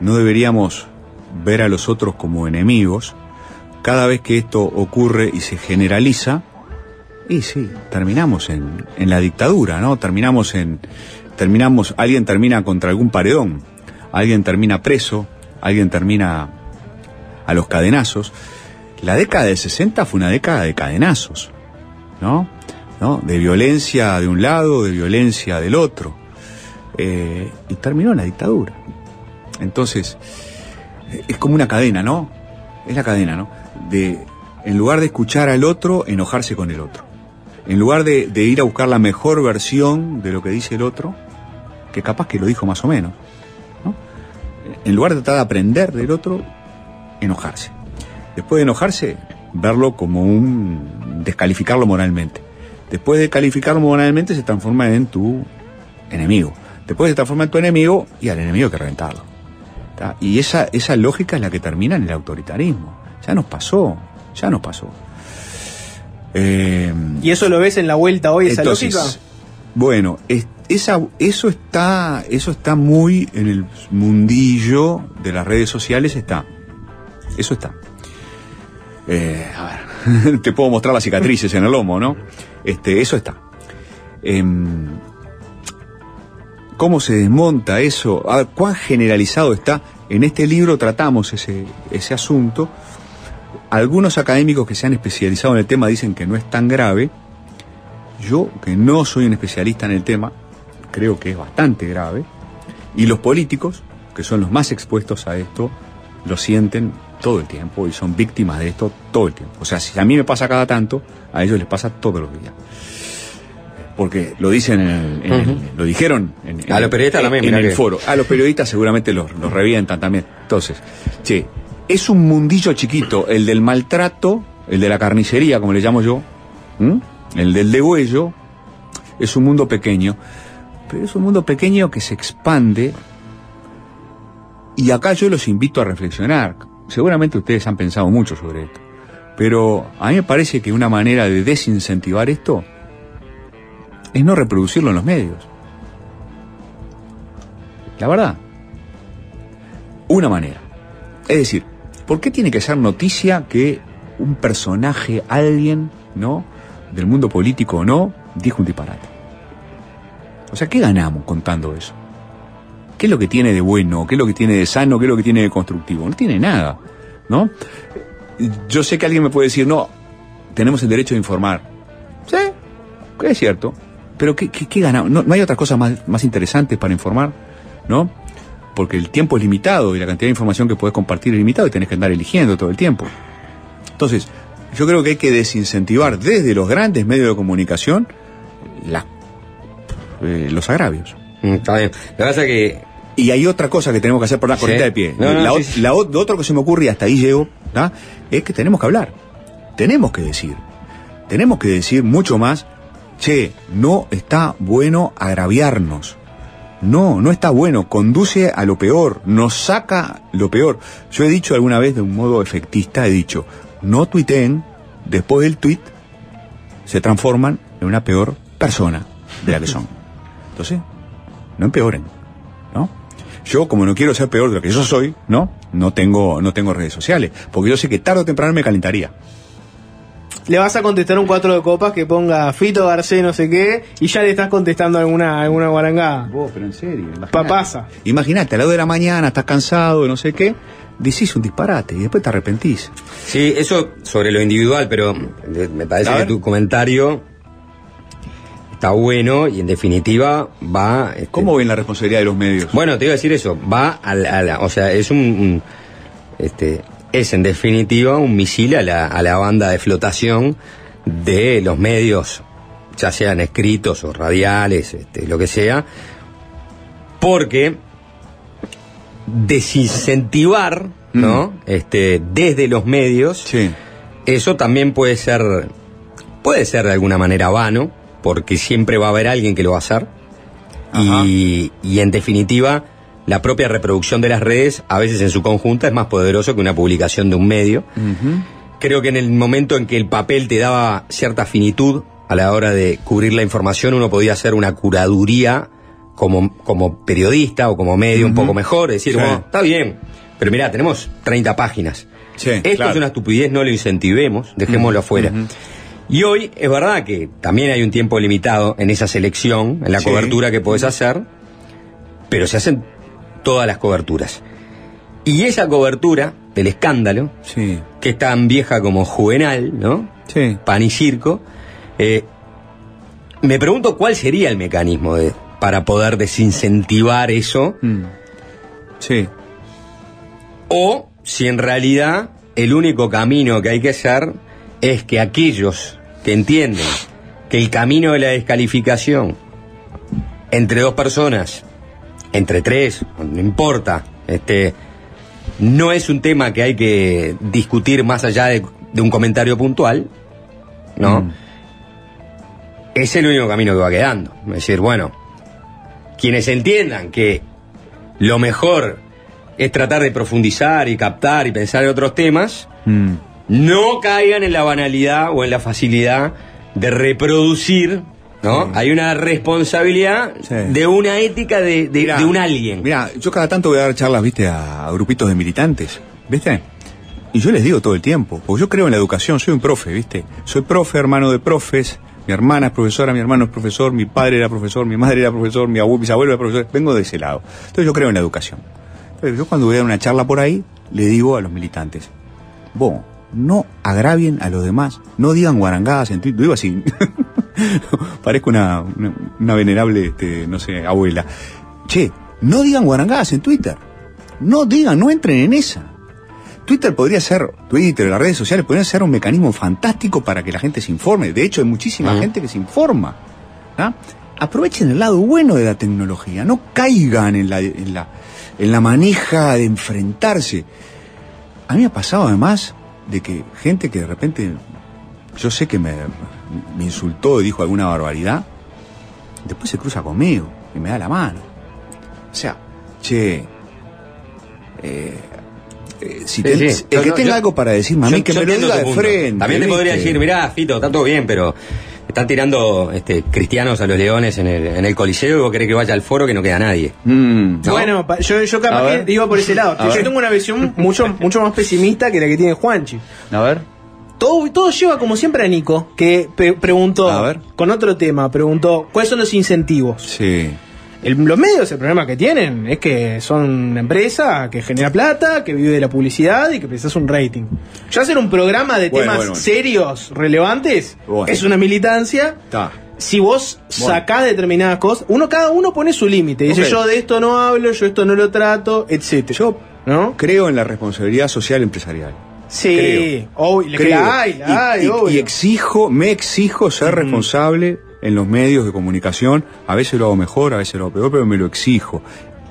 no deberíamos ver a los otros como enemigos. Cada vez que esto ocurre y se generaliza, y sí, terminamos en, en la dictadura, ¿no? Terminamos en, terminamos, alguien termina contra algún paredón, alguien termina preso, alguien termina a los cadenazos. La década del 60 fue una década de cadenazos, ¿no? ¿No? De violencia de un lado, de violencia del otro. Eh, y terminó en la dictadura. Entonces, es como una cadena, ¿no? Es la cadena, ¿no? De, en lugar de escuchar al otro, enojarse con el otro. En lugar de, ir a buscar la mejor versión de lo que dice el otro, que capaz que lo dijo más o menos, ¿no? En lugar de tratar de aprender del otro, enojarse. Después de enojarse, verlo como un... descalificarlo moralmente. Después de calificarlo moralmente, se transforma en tu enemigo. Después se transforma en tu enemigo y al enemigo hay que reventarlo. Y esa, esa lógica es la que termina en el autoritarismo. Ya nos pasó, ya nos pasó. Eh, ¿Y eso lo ves en la vuelta hoy, esa entonces, lógica? Bueno, es- esa, eso está, eso está muy en el mundillo de las redes sociales, está. Eso está. Eh, a ver, te puedo mostrar las cicatrices en el lomo, ¿no? Este, eso está. Em, ¿Cómo se desmonta eso? A ver, ¿cuán generalizado está? En este libro tratamos ese, ese asunto. Algunos académicos que se han especializado en el tema dicen que no es tan grave. Yo, que no soy un especialista en el tema, creo que es bastante grave. Y los políticos, que son los más expuestos a esto, lo sienten todo el tiempo y son víctimas de esto todo el tiempo. O sea, si a mí me pasa cada tanto, a ellos les pasa todos los días. Porque lo dicen en el, en el- Ujú. lo dijeron en, A los periodistas también, en el que- foro. A los periodistas seguramente los, los revientan también. Entonces, che, es un mundillo chiquito, el del maltrato, el de la carnicería, como le llamo yo, el del degüello, es un mundo pequeño, pero es un mundo pequeño que se expande y acá yo los invito a reflexionar. Seguramente ustedes han pensado mucho sobre esto, pero a mí me parece que una manera de desincentivar esto es no reproducirlo en los medios. La verdad. Una manera. Es decir, ¿por qué tiene que ser noticia que un personaje, alguien, ¿no? Del mundo político o no, dijo un disparate? O sea, ¿qué ganamos contando eso? ¿Qué es lo que tiene de bueno? ¿Qué es lo que tiene de sano? ¿Qué es lo que tiene de constructivo? No tiene nada, ¿no? Yo sé que alguien me puede decir, no, tenemos el derecho de informar. Sí, es cierto. Pero ¿qué, ganamos? ¿No, no hay otras cosas más, más interesantes para informar? ¿No? Porque el tiempo es limitado y la cantidad de información que puedes compartir es limitado y tenés que andar eligiendo todo el tiempo. Entonces, yo creo que hay que desincentivar desde los grandes medios de comunicación la- eh, los agravios. Mm, Está bien. Lo que pasa es que. Y hay otra cosa que tenemos que hacer por la Sí. corriente de pie. No, no, la, sí, la lo otro que se me ocurre, y hasta ahí llego, ¿tá? es que tenemos que hablar. Tenemos que decir. Tenemos que decir mucho más, che, no está bueno agraviarnos. No, no está bueno, conduce a lo peor, nos saca lo peor. Yo he dicho alguna vez de un modo efectista, he dicho, no tuiteen, después del tuit se transforman en una peor persona de la que son. Entonces, no empeoren, ¿no? Yo, como no quiero ser peor de lo que yo soy, ¿no? No tengo, no tengo redes sociales, porque yo sé que tarde o temprano me calentaría. Le vas a contestar un cuatro de copas que ponga Fito Garcés no sé qué y ya le estás contestando alguna, alguna guarangada. Vos, pero en serio. Papasa. Imagínate, a las 2 de la mañana, estás cansado, no sé qué, decís un disparate y después te arrepentís. Sí, eso sobre lo individual, pero me parece que tu comentario está bueno y en definitiva va. este, ¿Cómo ven la responsabilidad de los medios? Bueno, te iba a decir eso, va a la, a la- o sea, es un, un- este, es en definitiva un misil a la, a la banda de flotación de los medios, ya sean escritos o radiales, este, lo que sea, porque desincentivar, ¿no? Este, desde los medios, eso también puede ser, puede ser de alguna manera vano, porque siempre va a haber alguien que lo va a hacer. Y, y en definitiva, la propia reproducción de las redes, a veces en su conjunta, es más poderoso que una publicación de un medio. Creo que en el momento en que el papel te daba cierta finitud a la hora de cubrir la información, uno podía hacer una curaduría como, como periodista o como medio un poco mejor, decir, Sí. bueno, está bien, pero mira, tenemos 30 páginas. Esto claro. es una estupidez, no lo incentivemos, dejémoslo afuera. Y hoy es verdad que también hay un tiempo limitado en esa selección, en la Sí. cobertura que podés hacer, pero se hacen todas las coberturas. Y esa cobertura del escándalo, que es tan vieja como juvenal, ¿no? Pan y circo, eh, me pregunto cuál sería el mecanismo de, para poder desincentivar eso. Sí. O si en realidad el único camino que hay que hacer es que aquellos que entienden que el camino de la descalificación entre dos personas, entre tres, no importa, este, no es un tema que hay que discutir más allá de, de un comentario puntual, ¿no? Es el único camino que va quedando. Es decir, bueno, quienes entiendan que lo mejor es tratar de profundizar y captar y pensar en otros temas, no caigan en la banalidad o en la facilidad de reproducir ¿no? Hay una responsabilidad de una ética de, de- Mirá, de un alguien. Mira, yo cada tanto voy a dar charlas, viste, a, a grupitos de militantes, ¿viste? Y yo les digo todo el tiempo, porque yo creo en la educación, soy un profe, ¿viste? Soy profe, hermano de profes, mi hermana es profesora, mi hermano es profesor, mi padre era profesor, mi madre era profesor, mi abuelo, mis abuelos eran profesores, vengo de ese lado. Entonces yo creo en la educación. Entonces yo cuando voy a dar una charla por ahí, le digo a los militantes, vos, no agravien a los demás, no digan guarangadas en Twitter, digo así, parezco una, una, una venerable, este, no sé, abuela. Che, no digan guarangadas en Twitter. No digan, no entren en esa. Twitter podría ser, Twitter, las redes sociales podrían ser un mecanismo fantástico para que la gente se informe. De hecho, hay muchísima gente que se informa. Aprovechen el lado bueno de la tecnología, no caigan en la, en la, en la maneja de enfrentarse. A mí me ha pasado además de que gente que de repente, yo sé que me, me insultó y dijo alguna barbaridad, después se cruza conmigo y me da la mano. O sea, che, eh, eh, si Sí, ten- sí. el Yo- que tenga yo- algo para decirme a Yo- mí, que yo me lo diga de punto. frente. También te podría decir, mirá, Fito, está todo bien, pero están tirando este, cristianos a los leones en el, en el coliseo y vos querés que vaya al foro que no queda nadie. Mm. ¿No? Bueno, yo, yo capaz que iba por ese lado. A yo ver. tengo una visión mucho, mucho más pesimista que la que tiene Juanchi. A ver. Todo, todo lleva como siempre a Nico, que pre- preguntó, A ver. con otro tema, preguntó, ¿cuáles son los incentivos? Sí. El- los medios, el problema que tienen es que son una empresa que genera plata, que vive de la publicidad y que precisas un rating. Ya hacer un programa de Bueno, temas bueno, bueno. serios, relevantes, es una militancia. Si vos sacás determinadas cosas, uno cada uno pone su límite. Dice, yo de esto no hablo, yo esto no lo trato, etcétera. Yo ¿no? creo en la responsabilidad social empresarial. Sí, Creo. la hay, la hay, y, y- obvio. y exijo, me exijo ser responsable en los medios de comunicación. A veces lo hago mejor, a veces lo hago peor, pero me lo exijo.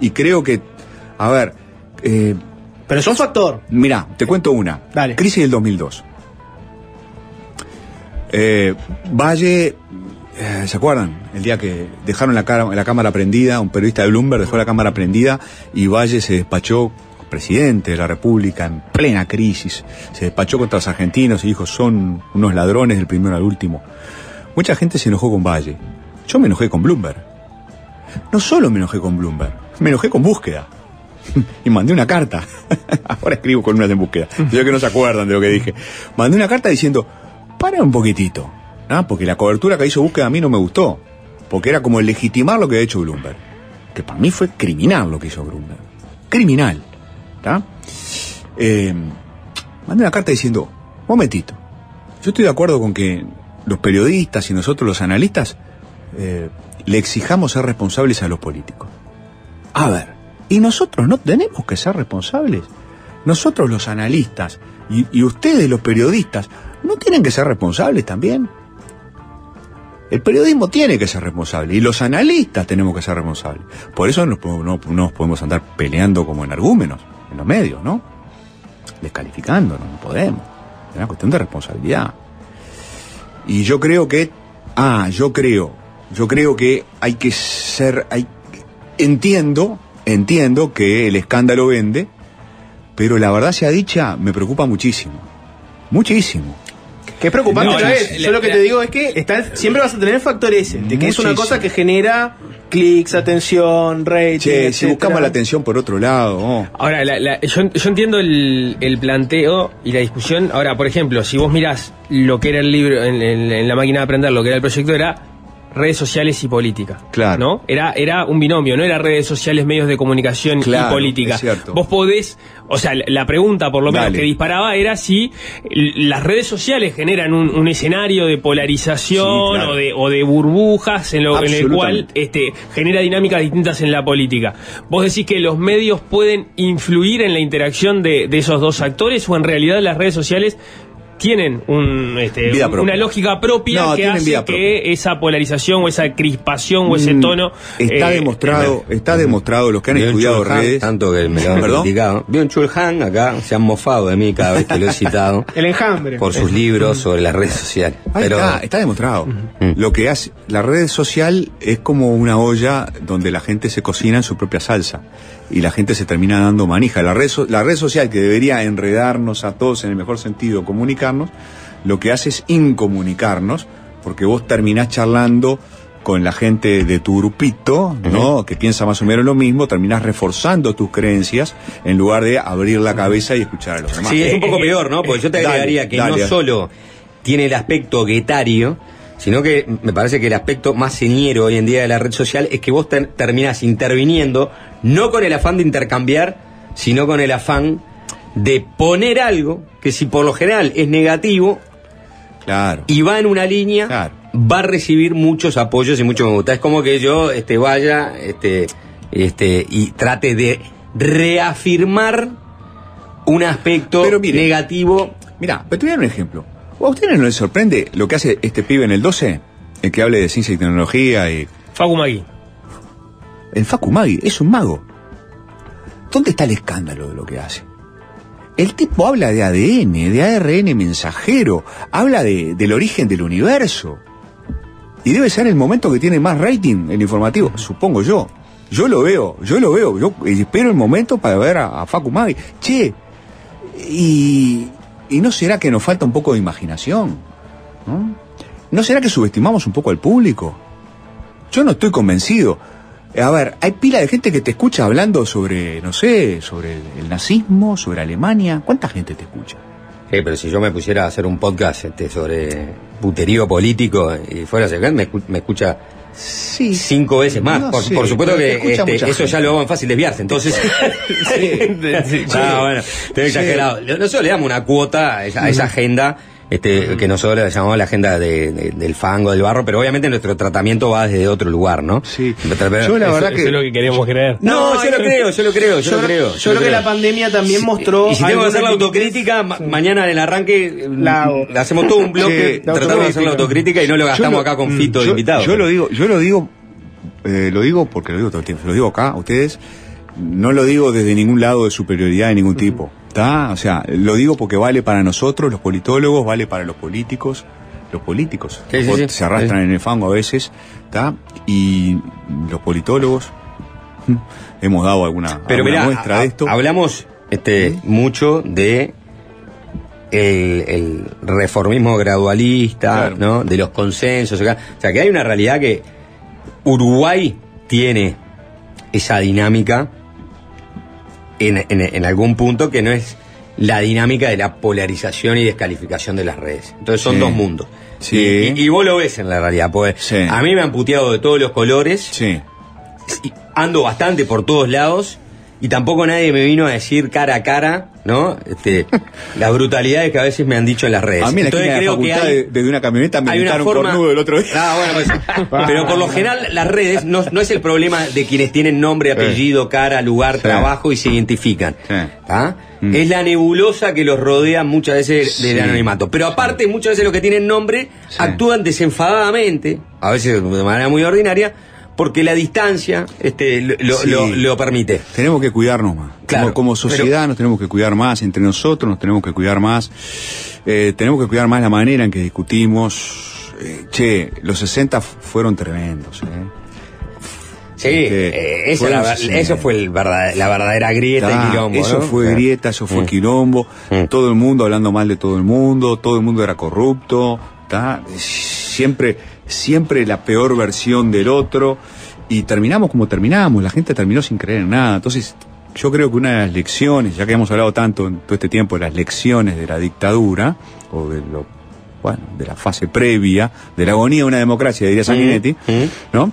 Y creo que, a ver, eh, pero es un factor. Mira, te cuento una. Dale. Crisis del 2002. Eh, Valle, eh, ¿se acuerdan? El día que dejaron la, cara- la cámara prendida, un periodista de Bloomberg dejó la cámara prendida y Valle se despachó, presidente de la República, en plena crisis, se despachó contra los argentinos y dijo, son unos ladrones del primero al último. Mucha gente se enojó con Valle. Yo me enojé con Bloomberg. No solo me enojé con Bloomberg, me enojé con búsqueda. y mandé una carta. Ahora escribo con unas en búsqueda. Yo que no se acuerdan de lo que dije. Mandé una carta diciendo, para un poquitito. ¿ah? Porque la cobertura que hizo búsqueda a mí no me gustó. Porque era como legitimar lo que ha hecho Bloomberg. Que para mí fue criminal lo que hizo Bloomberg. Criminal. ¿Tá? Eh, mandé una carta diciendo, momentito. Yo estoy de acuerdo con que los periodistas y nosotros los analistas eh, le exijamos ser responsables a los políticos. A ver, ¿y nosotros no tenemos que ser responsables? Nosotros los analistas y, ustedes los periodistas, ¿no tienen que ser responsables también? El periodismo tiene que ser responsable y los analistas tenemos que ser responsables. Por eso no, no nos podemos andar peleando como en argúmenos, en los medios, ¿no? Descalificándonos, no podemos. Es una cuestión de responsabilidad. Y yo creo que, ah, yo creo, yo creo que hay que ser, hay, entiendo, entiendo que el escándalo vende, pero la verdad sea dicha, me preocupa muchísimo. Muchísimo. Que es preocupante No, Yo lo que te digo es que está, siempre vas a tener el factor ese, de que es una cosa que genera clics, atención, rating. Che, si buscamos la atención por otro lado, oh. Ahora, la- la- yo, yo entiendo el, el planteo y la discusión. Ahora, por ejemplo, si vos mirás lo que era el libro en, en- en la máquina de aprender, lo que era el proyecto era redes sociales y política. Claro. ¿No? Era, era un binomio, no era redes sociales, medios de comunicación Claro, y política. es cierto. Vos podés, o sea, la- pregunta por lo menos Dale. que disparaba era si las redes sociales generan un, un escenario de polarización Sí, claro. o, de, o de burbujas en, lo, en el cual este, genera dinámicas distintas en la política. ¿Vos decís que los medios pueden influir en la interacción de, de esos dos actores o en realidad las redes sociales tienen un, este, Vida un- propia. una lógica propia No, que hace vida que esa polarización o esa crispación o ese Mm, tono... Está eh, demostrado, está demostrado, los que han estudiado Chulhan, redes. Tanto que me lo han criticado. Vi un Chulhan acá, se han mofado de mí cada vez que lo he citado. El enjambre. Por sus libros sobre las redes sociales. Ahí Pero está, está demostrado. Lo que hace, la red social es como una olla donde la gente se cocina en su propia salsa y la gente se termina dando manija. La red, la red social que debería enredarnos a todos en el mejor sentido, comunicarnos, lo que hace es incomunicarnos porque vos terminás charlando con la gente de tu grupito, ¿no? Que piensa más o menos lo mismo, terminás reforzando tus creencias en lugar de abrir la cabeza y escuchar a los demás. Sí, es un poco peor, ¿no? Porque yo te Dale, agregaría que dale. no solo tiene el aspecto guetario, sino que me parece que el aspecto más señero hoy en día de la red social es que vos ter- terminás interviniendo, no con el afán de intercambiar, sino con el afán de poner algo que si por lo general es negativo Claro. y va en una línea, va a recibir muchos apoyos y mucho me gusta. Es como que yo este, vaya este, este, y trate de reafirmar un aspecto negativo. Mira, pero te voy a dar un ejemplo. ¿A ustedes no les sorprende lo que hace este pibe en el 12? El que hable de ciencia y tecnología y... Facu Magui. El Facu Magui es un mago. ¿Dónde está el escándalo de lo que hace? El tipo habla de ADN, de ARN mensajero, habla de- del origen del universo. Y debe ser el momento que tiene más rating el informativo, supongo yo. Yo lo veo, yo lo veo, yo espero el momento para ver a, a Facu. Che, y, ¿y no será que nos falta un poco de imaginación? ¿No será que subestimamos un poco al público? Yo no estoy convencido. A ver, hay pila de gente que te escucha hablando sobre, no sé, sobre el, nazismo, sobre Alemania. ¿Cuánta gente te escucha? Sí, pero si yo me pusiera a hacer un podcast este, sobre puterío político y fuera a me, me escucha cinco veces más. no por, sé, por supuesto que este, eso gente. ya lo hago en fácil desviarse. Entonces, ah, bueno, estoy Sí. exagerado. Nosotros le damos una cuota a esa, a esa Ujú. agenda. Este, que nosotros le llamamos la agenda de- de- del fango, del barro, pero obviamente nuestro tratamiento va desde otro lugar, ¿no? Sí. Yo la verdad que- Eso es lo que queremos creer. No, yo lo creo, yo lo creo, yo, Yo lo creo- yo creo que la pandemia también mostró Y si tengo que hacer la autocrítica, ma- mañana en el arranque La hago. la hacemos todo un bloque, Sí, tratamos de hacer la autocrítica y no lo gastamos acá con mm, Fito de invitado. Yo lo digo, yo lo digo, eh, lo digo porque lo digo todo el tiempo, lo digo acá, a ustedes, no lo digo desde ningún lado de superioridad de ningún tipo, ¿está? O sea, lo digo porque vale para nosotros, los politólogos, vale para los políticos, los políticos Sí, sí, los sí. se arrastran en el fango a veces, ¿está? Y los politólogos hemos dado alguna, Pero alguna mira, muestra a- de esto. hablamos este, mucho de el, el reformismo gradualista, ¿no? De los consensos, o sea que hay una realidad que Uruguay tiene esa dinámica en, en- en algún punto que no es la dinámica de la polarización y descalificación de las redes. Entonces son Sí. dos mundos. Sí. Y, y- y vos lo ves en la realidad, pues a mí me han puteado de todos los colores. Y Ando bastante por todos lados. Y tampoco nadie me vino a decir cara a cara, ¿no? Este, las brutalidades que a veces me han dicho en las redes. A mí en la Entonces de creo que de- desde una camioneta me forma- cornudo el otro día. Ah, bueno, pues, pero por lo general las redes no, no es el problema de quienes tienen nombre, apellido, cara, lugar, trabajo y se identifican. ¿ah? Es la nebulosa que los rodea muchas veces del Sí. anonimato. Pero aparte, muchas veces los que tienen nombre actúan desenfadadamente, a veces de manera muy ordinaria, porque la distancia este, lo, lo- Sí. lo- lo permite. Tenemos que cuidarnos más. Claro, como, como sociedad nos tenemos que cuidar más, entre nosotros nos tenemos que cuidar más. Eh, tenemos que cuidar más la manera en que discutimos. Eh, che, los 60 f- fueron tremendos. ¿eh? Sí, Este, eh, esa la ver- 60. eso fue el verdad- la verdadera grieta Ta, y quilombo. Eso ¿no? fue grieta, eso fue Mm. quilombo. Todo el mundo hablando mal de todo el mundo, todo el mundo era corrupto. ta, Siempre, siempre la peor versión del otro. Y terminamos como terminamos, la gente terminó sin creer en nada. Entonces, yo creo que una de las lecciones, ya que hemos hablado tanto en todo este tiempo de las lecciones de la dictadura, o de lo, bueno, de la fase previa, de la agonía de una democracia, diría Sanguinetti, ¿no?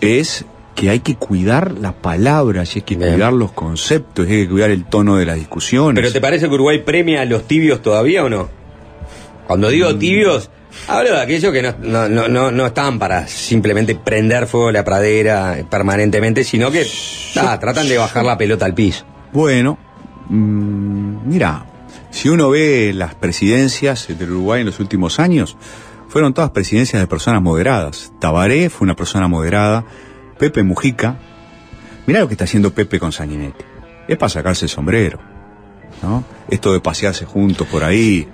Es que hay que cuidar las palabras, y hay que cuidar los conceptos, y hay que cuidar el tono de las discusiones. ¿Pero te parece que Uruguay premia a los tibios todavía o no? Cuando digo Mm. tibios, hablo de aquellos que no, no, no, no, no están para simplemente prender fuego a la pradera permanentemente, sino que ah, tratan de bajar la pelota al piso. Bueno, mm, mira, si uno ve las presidencias del Uruguay en los últimos años, fueron todas presidencias de personas moderadas. Tabaré fue una persona moderada, Pepe Mujica, mirá lo que está haciendo Pepe con Sanguinetti. Es para sacarse el sombrero, ¿no? Esto de pasearse juntos por ahí.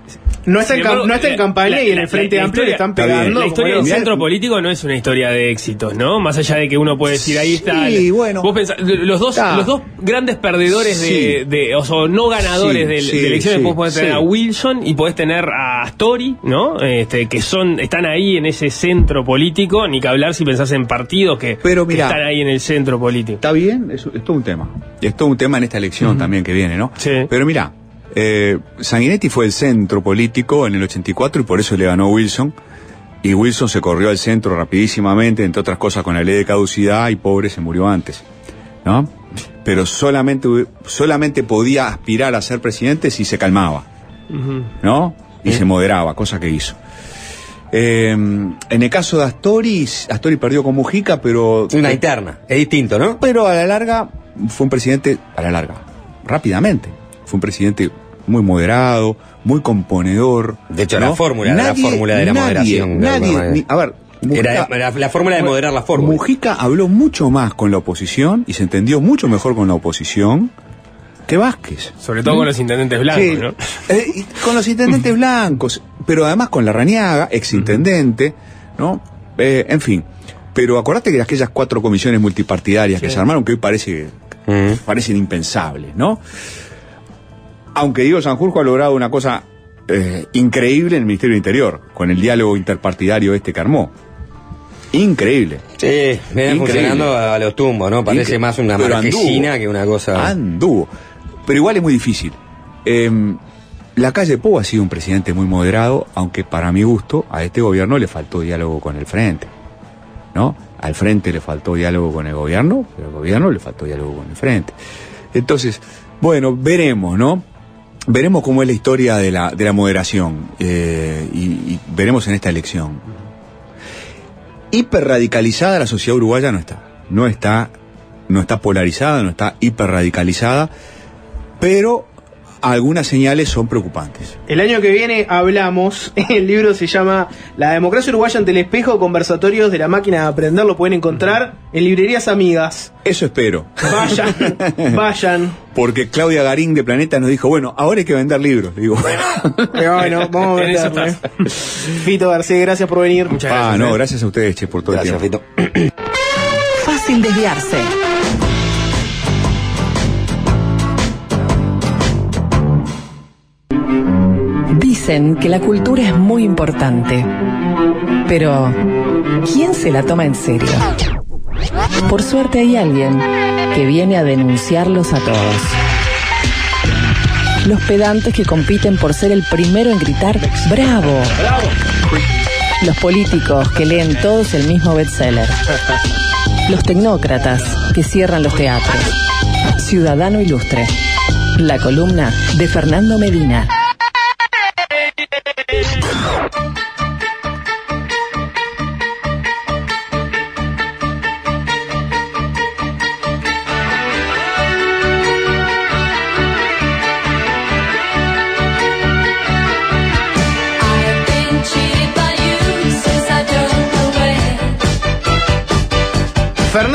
No está, en, Sin embargo, cam- no está en campaña la- y en el Frente la Amplio le historia- están pegando. La historia del centro político no es una historia de éxitos, ¿no? Más allá de que uno puede decir ahí está. Sí, bueno. Vos pensás, los dos, Está. los dos grandes perdedores de, Sí. de- o sea, no ganadores Sí, de, sí, de elecciones, sí, vos podés tener sí. a Wilson y podés tener a Story, ¿no? Este, que son, están ahí en ese centro político, ni que hablar si pensás en partidos que, Pero que mirá. están ahí en el centro político. Está bien, es, es todo un tema. Es todo un tema en esta elección también que viene, ¿no? Pero mira, eh, Sanguinetti fue el centro político en el 84 y por eso le ganó Wilson. Y Wilson se corrió al centro rapidísimamente, entre otras cosas con la ley de caducidad y pobre se murió antes, ¿no? Pero solamente, solamente podía aspirar a ser presidente si se calmaba, ¿no? Y se moderaba, cosa que hizo. Eh, en el caso de Astori, Astori perdió con Mujica, pero... Una interna, es distinto, ¿no? Pero a la larga fue un presidente, a la larga, rápidamente, fue un presidente muy moderado, muy componedor. De hecho, ¿no? la fórmula, la Nadie- fórmula de la nadie- moderación. Nadie, ni- a ver, Era la, la forma de moderar la fórmula. Mujica habló mucho más con la oposición y se entendió mucho mejor con la oposición que Vázquez. Sobre todo ¿Mm? con los intendentes blancos, Sí, ¿no? eh, con los intendentes blancos, pero además con la Raniaga, ex intendente, ¿no? Eh, en fin. Pero acordate que aquellas cuatro comisiones multipartidarias que se armaron, que hoy parece, parecen impensables, ¿no? Aunque Diego Sanjurjo ha logrado una cosa eh, increíble en el Ministerio del Interior, con el diálogo interpartidario este que armó. Increíble. Sí, viene funcionando a los tumbos, ¿no? Parece Incre- más una marquesina que una cosa. Anduvo. Pero igual es muy difícil. Em, la calle Pou ha sido un presidente muy moderado, aunque para mi gusto a este gobierno le faltó diálogo con el frente. ¿No? Al frente le faltó diálogo con el gobierno, pero al gobierno le faltó diálogo con el frente. Entonces, bueno, veremos, ¿no? Veremos cómo es la historia de la, de la moderación eh, y, veremos en esta elección. Hiperradicalizada la sociedad uruguaya no está. No está, no está polarizada, no está hiperradicalizada, pero algunas señales son preocupantes. El año que viene hablamos, el libro se llama La democracia uruguaya ante el espejo, conversatorios de la máquina de aprender, lo pueden encontrar en librerías amigas. Eso espero. Vayan, vayan. Porque Claudia Garín de Planeta nos dijo, bueno, ahora hay que vender libros. Digo, bueno, vamos a En eso meterle. Fito García, gracias por venir. ah, no, gracias a ustedes, che, por todo Gracias, el tiempo. Fácil desviarse. Dicen que la cultura es muy importante. Pero, ¿quién se la toma en serio? Por suerte hay alguien que viene a denunciarlos a todos. Los pedantes que compiten por ser el primero en gritar ¡Bravo! Los políticos que leen todos el mismo bestseller. Los tecnócratas que cierran los teatros. Ciudadano Ilustre. La columna de Fernando Medina.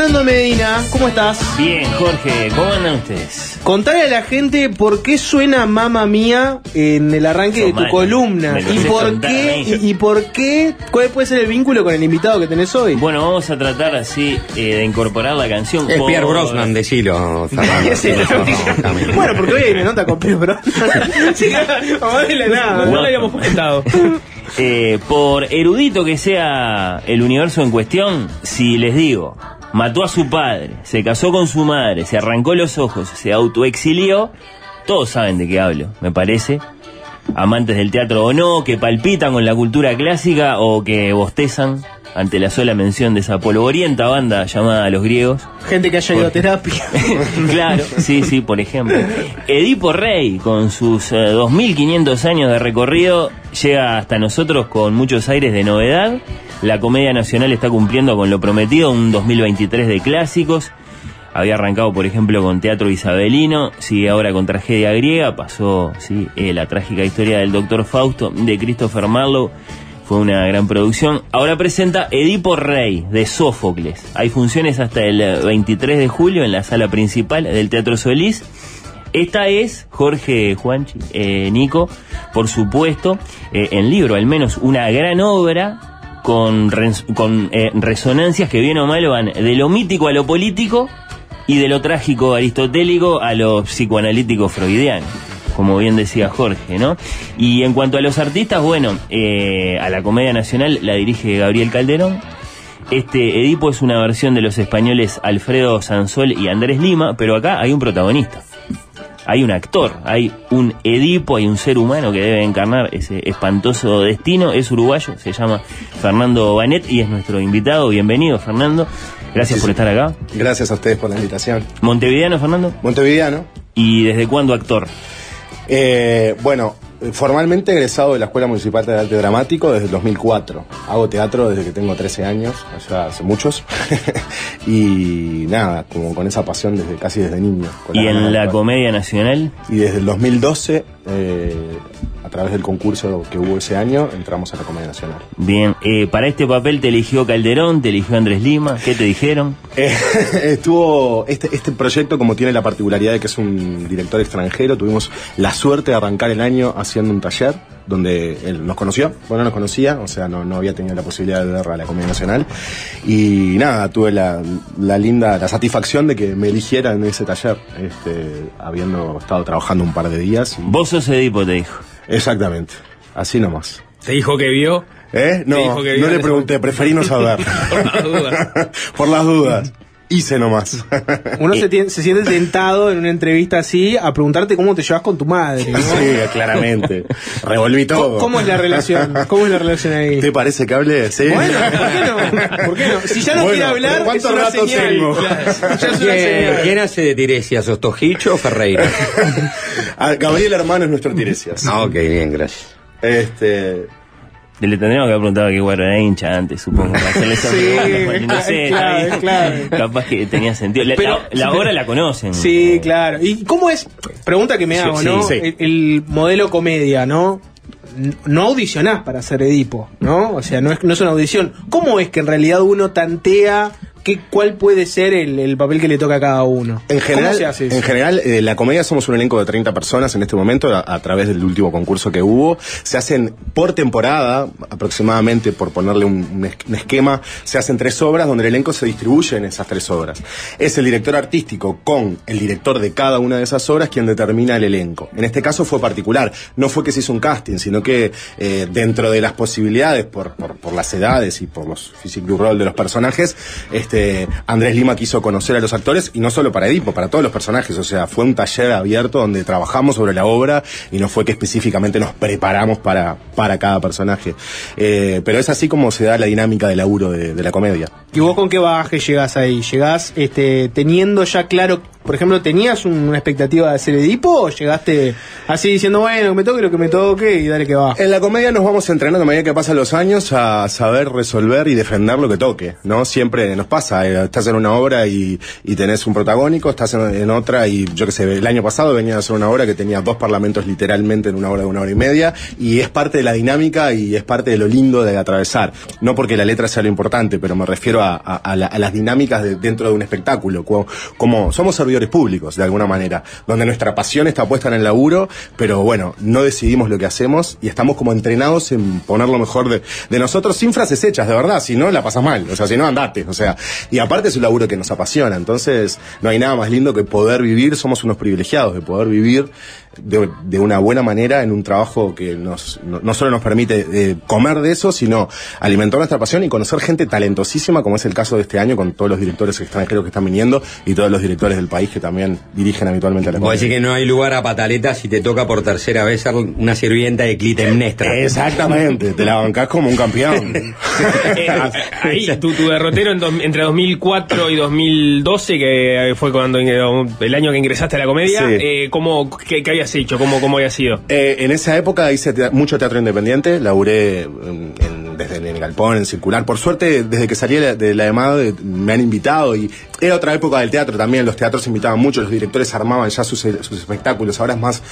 Fernando Medina, ¿cómo estás? Bien, Jorge, ¿cómo andan ustedes? Contale a la gente por qué suena Mamma Mía en el arranque de tu columna y por qué y, y por qué cuál puede ser el vínculo con el invitado que tenés hoy. Bueno, vamos a tratar así eh, de incorporar la canción. Es por- Pierre Brosnan, decilo, Fernando. Sí, bueno, porque hoy hay una nota con Pedro Brosnan. Nada. No lo habíamos comentado. Eh, por erudito que sea el universo en cuestión, si les digo, mató a su padre, se casó con su madre, se arrancó los ojos, se autoexilió, todos saben de qué hablo, me parece. Amantes del teatro o no, que palpitan con la cultura clásica o que bostezan ante la sola mención de esa polvorienta banda llamada Los Griegos. Gente que haya ido a terapia. claro, sí, sí, por ejemplo. Edipo Rey, con sus eh, 2.500 años de recorrido, llega hasta nosotros con muchos aires de novedad. La Comedia Nacional está cumpliendo con lo prometido, un 2023 de clásicos. Había arrancado, por ejemplo, con Teatro Isabelino, sigue ahora con Tragedia Griega, pasó eh, la trágica historia del Doctor Fausto de Christopher Marlowe, fue una gran producción. Ahora presenta Edipo Rey de Sófocles. Hay funciones hasta el eh, 23 de julio en la sala principal del Teatro Solís. Esta es Jorge Juanchi, eh, Nico, por supuesto, eh, en libro al menos una gran obra con, res- con eh, resonancias que bien o mal van de lo mítico a lo político y de lo trágico aristotélico a lo psicoanalítico freudiano como bien decía Jorge, ¿no? Y en cuanto a los artistas, bueno, eh, a la Comedia Nacional la dirige Gabriel Calderón. Este Edipo es una versión de los españoles Alfredo Sansol y Andrés Lima, pero acá hay un protagonista. Hay un actor, hay un Edipo, hay un ser humano que debe encarnar ese espantoso destino. Es uruguayo, se llama Fernando Banet y es nuestro invitado. Bienvenido, Fernando. Gracias por estar acá. Gracias a ustedes por la invitación. ¿Montevideano, Fernando? Montevideano. ¿Y desde cuándo actor? Eh, bueno, formalmente egresado de la Escuela Municipal de Arte Dramático desde el 2004. Hago teatro desde que tengo 13 años, o sea, hace muchos. y nada, como con esa pasión desde casi desde niño. ¿Y en la. Comedia Nacional? Y desde el 2012, eh, a través del concurso que hubo ese año, entramos a la Comedia Nacional. Bien, eh, para este papel te eligió Calderón, te eligió Andrés Lima, ¿qué te dijeron? Eh, estuvo este, este proyecto como tiene la particularidad de que es un director extranjero tuvimos la suerte de arrancar el año haciendo un taller donde él nos conoció bueno nos conocía o sea no, no había tenido la posibilidad de ver a la comedia nacional y nada tuve la, la linda la satisfacción de que me eligiera en ese taller este, habiendo estado trabajando un par de días vos sos Edipo te dijo exactamente así nomás ¿Te dijo que vio? ¿Eh? No, que vio no le pregunté, preferí no saber. Por las dudas. Por las dudas. Hice nomás. Uno se, se siente tentado en una entrevista así a preguntarte cómo te llevas con tu madre. ¿no? Sí, claramente. Revolví todo. ¿Cómo, cómo es la relación? ¿Cómo es la relación ahí? ¿Te parece que hable? Sí. Bueno, ¿por qué no? ¿Por qué no? Si ya no Bueno, quiere hablar, ¿cuánto es una rato señal. tengo? Claro, ya es una ¿Quién, señal. quién hace de Tiresias? ¿Sostojicho o Ferreira? Ah, Gabriel Hermano es nuestro Tiresias. Ah, ok, bien, gracias. Este. Le tendríamos que haber preguntado que Guaro era hincha antes, supongo, para hacerle esa Sí, pregunta, no cla- sé, es clave. capaz que tenía sentido. La, Pero- la- la obra la conocen. Sí, claro. ¿Y cómo es? Pregunta que me hago, sí, ¿no? sí. El, el modelo comedia, ¿no? No audicionás para ser Edipo, ¿no? O sea, no es, no es una audición. ¿Cómo es que en realidad uno tantea qué, cuál puede ser el, el papel que le toca a cada uno? En general, ¿Cómo se hace eso? en general eh, la comedia somos un elenco de 30 personas en este momento a, a través del último concurso que hubo. Se hacen por temporada, aproximadamente por ponerle un, un es- un esquema, se hacen tres obras donde el elenco se distribuye en esas tres obras. Es el director artístico con el director de cada una de esas obras quien determina el elenco. En este caso fue particular, no fue que se hizo un casting, sino que eh, dentro de las posibilidades, por, por, por las edades y por los physique role de los personajes, este, Andrés Lima quiso conocer a los actores y no solo para Edipo, para todos los personajes. O sea, fue un taller abierto donde trabajamos sobre la obra y no fue que específicamente nos preparamos para, para cada personaje. Eh, pero es así como se da la dinámica de laburo de, de la comedia. ¿Y vos con qué bagaje llegás ahí? ¿Llegás este, teniendo ya claro, por ejemplo, tenías un- una expectativa de ser Edipo o llegaste así diciendo, bueno, me toque lo que me toque y dale que va? En la comedia nos vamos entrenando a medida que pasan los años a saber resolver y defender lo que toque, ¿no? Siempre nos pasa, eh, estás en una obra y, y tenés un protagónico, estás en, otra y yo que sé, el año pasado venía a hacer una obra que tenía dos parlamentos literalmente en una hora de una hora y media y es parte de la dinámica y es parte de lo lindo de atravesar. No porque la letra sea lo importante, pero me refiero a, a- a la- a las dinámicas de- dentro de un espectáculo, como somos servidores públicos de alguna manera, donde nuestra pasión está puesta en el laburo, pero bueno, no decidimos lo que hacemos y estamos como entrenados en poner lo mejor de, de nosotros sin frases hechas, de verdad, si no la pasas mal, o sea, si no andate, o sea, y aparte es un laburo que nos apasiona, entonces no hay nada más lindo que poder vivir, somos unos privilegiados de poder vivir de, de una buena manera en un trabajo que nos, no, no solo nos permite eh, comer de eso, sino alimentar nuestra pasión y conocer gente talentosísima, como es el caso de este año con todos los directores extranjeros que están viniendo y todos los directores del país que también dirigen habitualmente a la decís que no hay lugar a pataletas si te toca por tercera vez ser una sirvienta de Clitemnestra. Exactamente, te la bancás como un campeón. Eh, ahí, tu, tu derrotero en dos- entre 2004 y 2012, que fue cuando el año que ingresaste a la comedia, Sí. eh, ¿cómo, qué, qué habías hecho? ¿Cómo, cómo había sido? Eh, en esa época hice mucho teatro independiente, laburé en, en desde en el galpón, en circular. Por suerte, desde que salí de la, de la de- me han invitado y era otra época del teatro también. Los teatros invitaban mucho, los directores armaban ya sus, espectáculos. Ahora es más,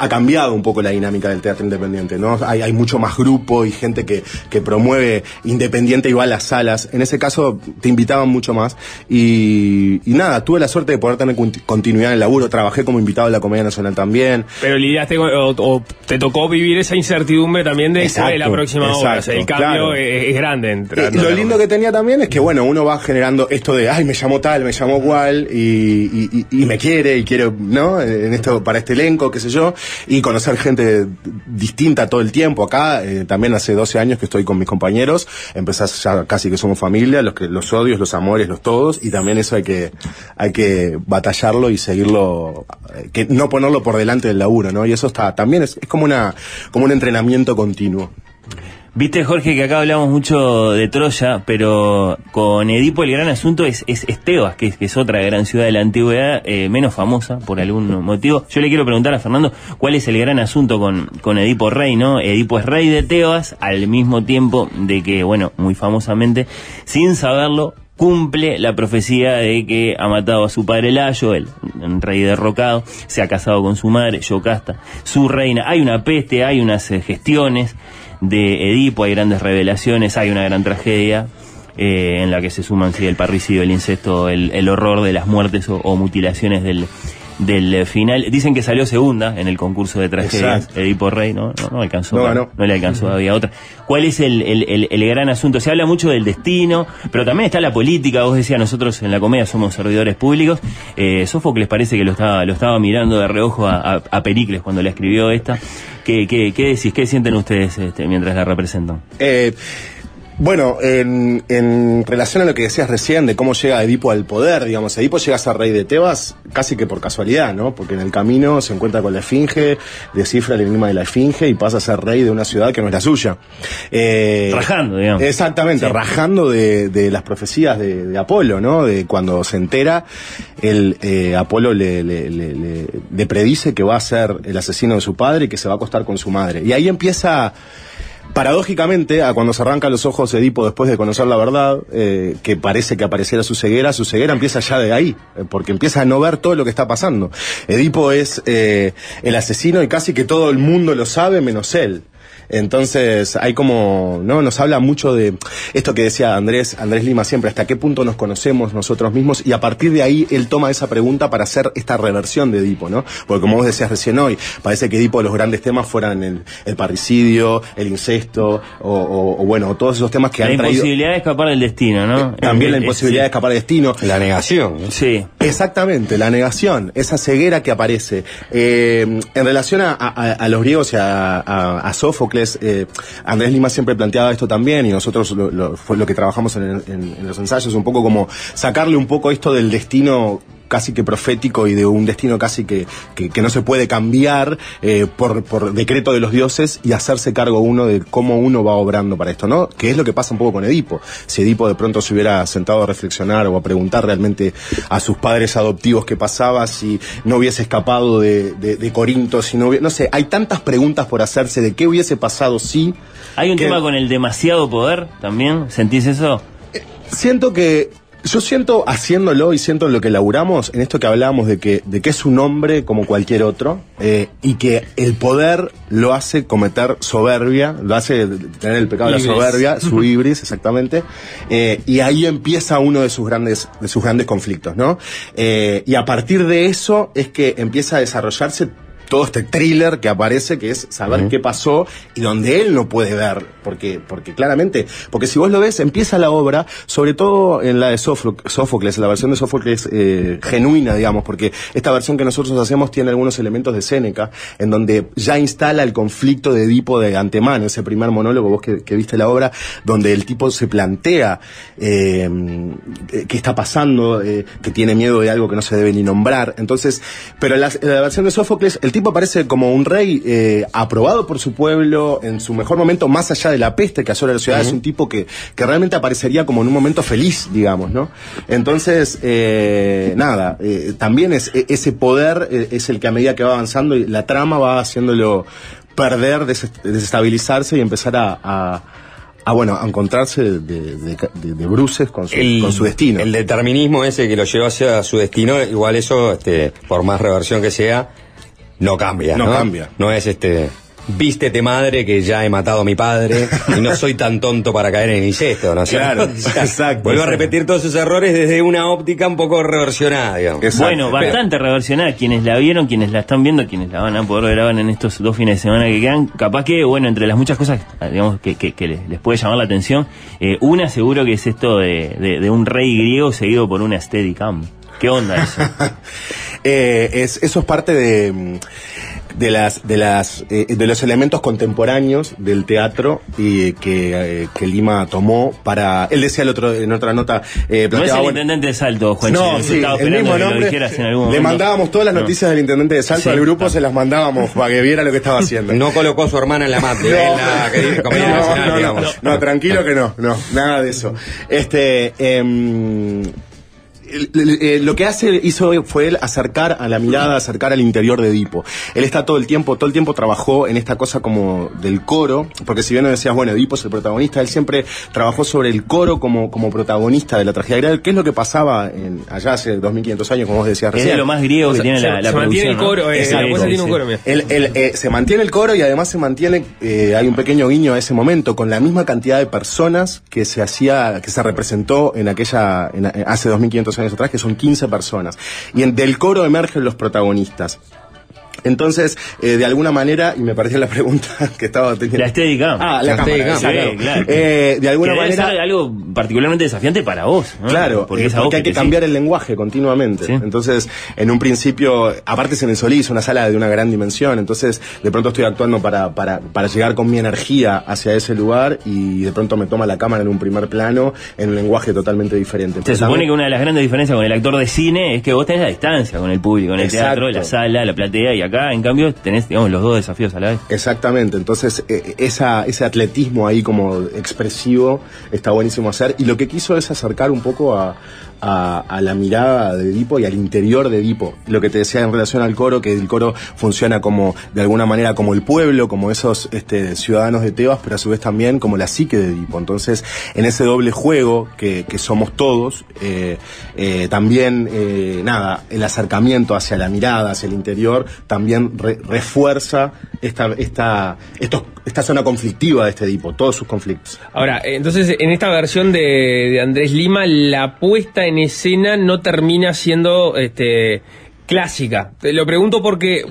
ha cambiado un poco la dinámica del teatro independiente, ¿no? Hay, hay mucho más grupo y gente que, que promueve independiente y va a las salas. En ese caso, te invitaban mucho más. Y, nada, tuve la suerte de poder tener conti- continuidad en el laburo. Trabajé como invitado de la Comedia Nacional también. Pero lidiaste o, o te tocó vivir esa incertidumbre también de cuál es la Exacto, próxima obra. O sea, el exacto, cambio claro. es, es grande. entre- Eh, lo lindo que tenía también es que, bueno, uno va generando esto de, ay, me llamó tal, me llamó cual, y, y- y- y me quiere, y quiero, ¿no? En esto, para este elenco, qué sé yo, y conocer gente distinta todo el tiempo. Acá, eh, también hace 12 años que estoy con mis compañeros, empezás ya casi que somos familia, los que, los odios, los amores, los todos, y también eso hay que, hay que batallarlo y seguirlo, eh, que no ponerlo por delante del laburo, ¿no? Y eso está, también es, como una, como un entrenamiento continuo. Viste, Jorge, que acá hablamos mucho de Troya, pero con Edipo el gran asunto es, es, es Tebas, que, es- que es otra gran ciudad de la antigüedad, eh, menos famosa por algún motivo. Yo le quiero preguntar a Fernando cuál es el gran asunto con, con Edipo Rey, ¿no? Edipo es rey de Tebas, al mismo tiempo de que, bueno, muy famosamente, sin saberlo, cumple la profecía de que ha matado a su padre Layo, el un rey derrocado, se ha casado con su madre, Yocasta, su reina. Hay una peste, hay unas eh, gestiones de Edipo, hay grandes revelaciones, hay una gran tragedia. eh, en la que se suman sí, el parricidio, el incesto, el, el horror de las muertes o mutilaciones del, del final. Dicen que salió segunda en el concurso de tragedias. Edipo Rey, ¿no? No, no alcanzó, No no, ganó. no le alcanzó, había otra. ¿Cuál es el, el- el- el gran asunto? Se habla mucho del destino, pero también está la política. Vos decías, nosotros en la comedia somos servidores públicos. Eh, Sófocles parece que lo estaba, lo estaba mirando de reojo a, a- a Pericles cuando le escribió esta. ¿Qué, qué, qué decís? ¿Qué sienten ustedes este, mientras la representan? Eh, bueno, en, en relación a lo que decías recién de cómo llega Edipo al poder, digamos, Edipo llega a ser rey de Tebas casi que por casualidad, ¿no? Porque en el camino se encuentra con la Esfinge, descifra el enigma de la Esfinge y pasa a ser rey de una ciudad que no es la suya. Eh, Rajando, digamos. Exactamente, rajando de, de las profecías de, de Apolo, ¿no? De cuando se entera, el eh, Apolo le, le- le- le- le predice que va a ser el asesino de su padre y que se va a acostar con su madre. Y ahí empieza paradójicamente, a cuando se arranca los ojos Edipo después de conocer la verdad, eh, que parece que apareciera su ceguera, su ceguera empieza ya de ahí, eh, porque empieza a no ver todo lo que está pasando. Edipo es eh, el asesino y casi que todo el mundo lo sabe menos él. Entonces hay como, ¿no? Nos habla mucho de esto que decía Andrés, Andrés Lima siempre, hasta qué punto nos conocemos nosotros mismos y a partir de ahí él toma esa pregunta para hacer esta reversión de Edipo, ¿no? Porque como vos decías recién hoy, parece que Edipo los grandes temas fueran el, el parricidio, el incesto o, o- o bueno, todos esos temas que La han traído... imposibilidad de escapar del destino, ¿no? También la imposibilidad de escapar del destino. La negación. Sí. Exactamente, la negación, esa ceguera que aparece. Eh, en relación a, a- a los griegos y a, a- a Eh, Andrés Lima siempre planteaba esto también y nosotros lo, fue lo que trabajamos en- en los ensayos, un poco como sacarle un poco esto del destino casi que profético y de un destino casi que, que, que no se puede cambiar eh, por, por decreto de los dioses y hacerse cargo uno de cómo uno va obrando para esto, ¿no? Que es lo que pasa un poco con Edipo. Si Edipo de pronto se hubiera sentado a reflexionar o a preguntar realmente a sus padres adoptivos qué pasaba, si no hubiese escapado de, de, de Corinto, si no hubiese, no sé, hay tantas preguntas por hacerse de qué hubiese pasado si... Hay un que- tema con el demasiado poder también. ¿Sentís eso? siento que yo siento haciéndolo y siento lo que laburamos en esto que hablábamos de que de que es un hombre como cualquier otro eh, y que el poder lo hace cometer soberbia lo hace tener el pecado de la soberbia su ibris exactamente eh, y ahí empieza uno de sus grandes de sus grandes conflictos no Eh, y a partir de eso es que empieza a desarrollarse todo este thriller que aparece, que es saber qué pasó y donde él no puede ver, porque, porque claramente, porque si vos lo ves, empieza la obra, sobre todo en la de Sófo- Sófocles, la versión de Sófocles eh, genuina, digamos, porque esta versión que nosotros hacemos tiene algunos elementos de Séneca, en donde ya instala el conflicto de Edipo de antemano, ese primer monólogo, vos que, que viste la obra, donde el tipo se plantea eh, eh, qué está pasando, eh, que tiene miedo de algo que no se debe ni nombrar. Entonces, pero en la, en la versión de Sófocles, el tipo aparece como un rey eh, aprobado por su pueblo en su mejor momento, más allá de la peste que asola la ciudad, es un tipo que, que realmente aparecería como en un momento feliz, digamos, ¿no? Entonces, eh, nada, eh, también es, e- ese poder es el que a medida que va avanzando, y la trama va haciéndolo perder, des- desestabilizarse y empezar a, bueno, a encontrarse de, de, de- de bruces con su, con su destino. El determinismo ese que lo llevó hacia su destino, igual eso, este, por más reversión que sea, no cambia. No No, cambia. No es este. Vístete madre que ya he matado a mi padre y no soy tan tonto para caer en incesto, ¿no? Claro, exacto, Vuelvo a repetir todos sus errores desde una óptica un poco reversionada, digamos. Bueno, bastante reversionada. Quienes la vieron, quienes la están viendo, quienes la van a poder ver ahora en estos dos fines de semana que quedan, capaz que, bueno, entre las muchas cosas, digamos, que, que- que les, les puede llamar la atención, eh, una seguro que es esto de, de- de un rey griego seguido por una Steadicam. ¿Qué onda eso? Eh, es, eso es parte de, mm, de las de las eh, de los elementos contemporáneos del teatro y que, eh, que Lima tomó para él decía el otro en otra nota eh, No es el intendente de Salto, Juan. no, sí, el mismo nombre. en algún Le mandábamos todas las No. noticias del intendente de Salto Sí. al grupo, se las mandábamos para que viera lo que estaba haciendo. No colocó a su hermana en la mate, en la no, nacional, no, no, digamos. no, tranquilo que no, no, nada de eso. Este, eh, lo que hace hizo fue él acercar a la mirada, acercar al interior de Edipo. Él está todo el tiempo, todo el tiempo trabajó en esta cosa como del coro, porque si bien no decías, bueno, Edipo es el protagonista, él siempre trabajó sobre el coro como, como protagonista de la tragedia griega, que es lo que pasaba en, allá hace 2500 años, como vos decías Es de recién. lo más griego que O sea, tiene se- la, la se mantiene el coro, ¿no? eh, Exacto, la cosa tiene un coro, mira. El- el, eh, se mantiene el coro y además se mantiene, eh, hay un pequeño guiño a ese momento, con la misma cantidad de personas que se hacía, que se representó en aquella, en- eh, hace 2500 años atrás, que son 15 personas. Y en- del coro emergen los protagonistas. Entonces, eh, de alguna manera, y me pareció la pregunta que estaba teniendo. La Steadicam. Ah, la, La cámara, Steadicam, sí, claro. claro. Eh, de alguna Que debe manera. ser algo particularmente desafiante para vos. ¿no? Claro, porque, eh, es porque hay que cambiar el lenguaje continuamente. Entonces, en un principio, aparte es en el Solís, una sala de una gran dimensión, entonces de pronto estoy actuando para, para, para llegar con mi energía hacia ese lugar y de pronto me toma la cámara en un primer plano en un lenguaje totalmente diferente. Se Pero supone también- que una de las grandes diferencias con el actor de cine es que vos tenés la distancia con el público, en el Exacto. teatro, la sala, la platea, y acá, en cambio, tenés, digamos, los dos desafíos a la vez. Exactamente, entonces eh, esa, ese atletismo ahí como expresivo está buenísimo hacer y lo que quiso es acercar un poco a, a- la mirada de Edipo y al interior de Edipo. Lo que te decía en relación al coro, que el coro funciona como de alguna manera como el pueblo, como esos este, ciudadanos de Tebas, pero a su vez también como la psique de Edipo. Entonces, en ese doble juego que, que somos todos, eh, eh, también, eh, nada, el acercamiento hacia la mirada, hacia el interior, también re- refuerza esta, esta, estos, esta zona conflictiva de este Edipo, todos sus conflictos. Ahora, entonces, en esta versión de, de Andrés Lima, la puesta en escena no termina siendo este, clásica. Te lo pregunto porque.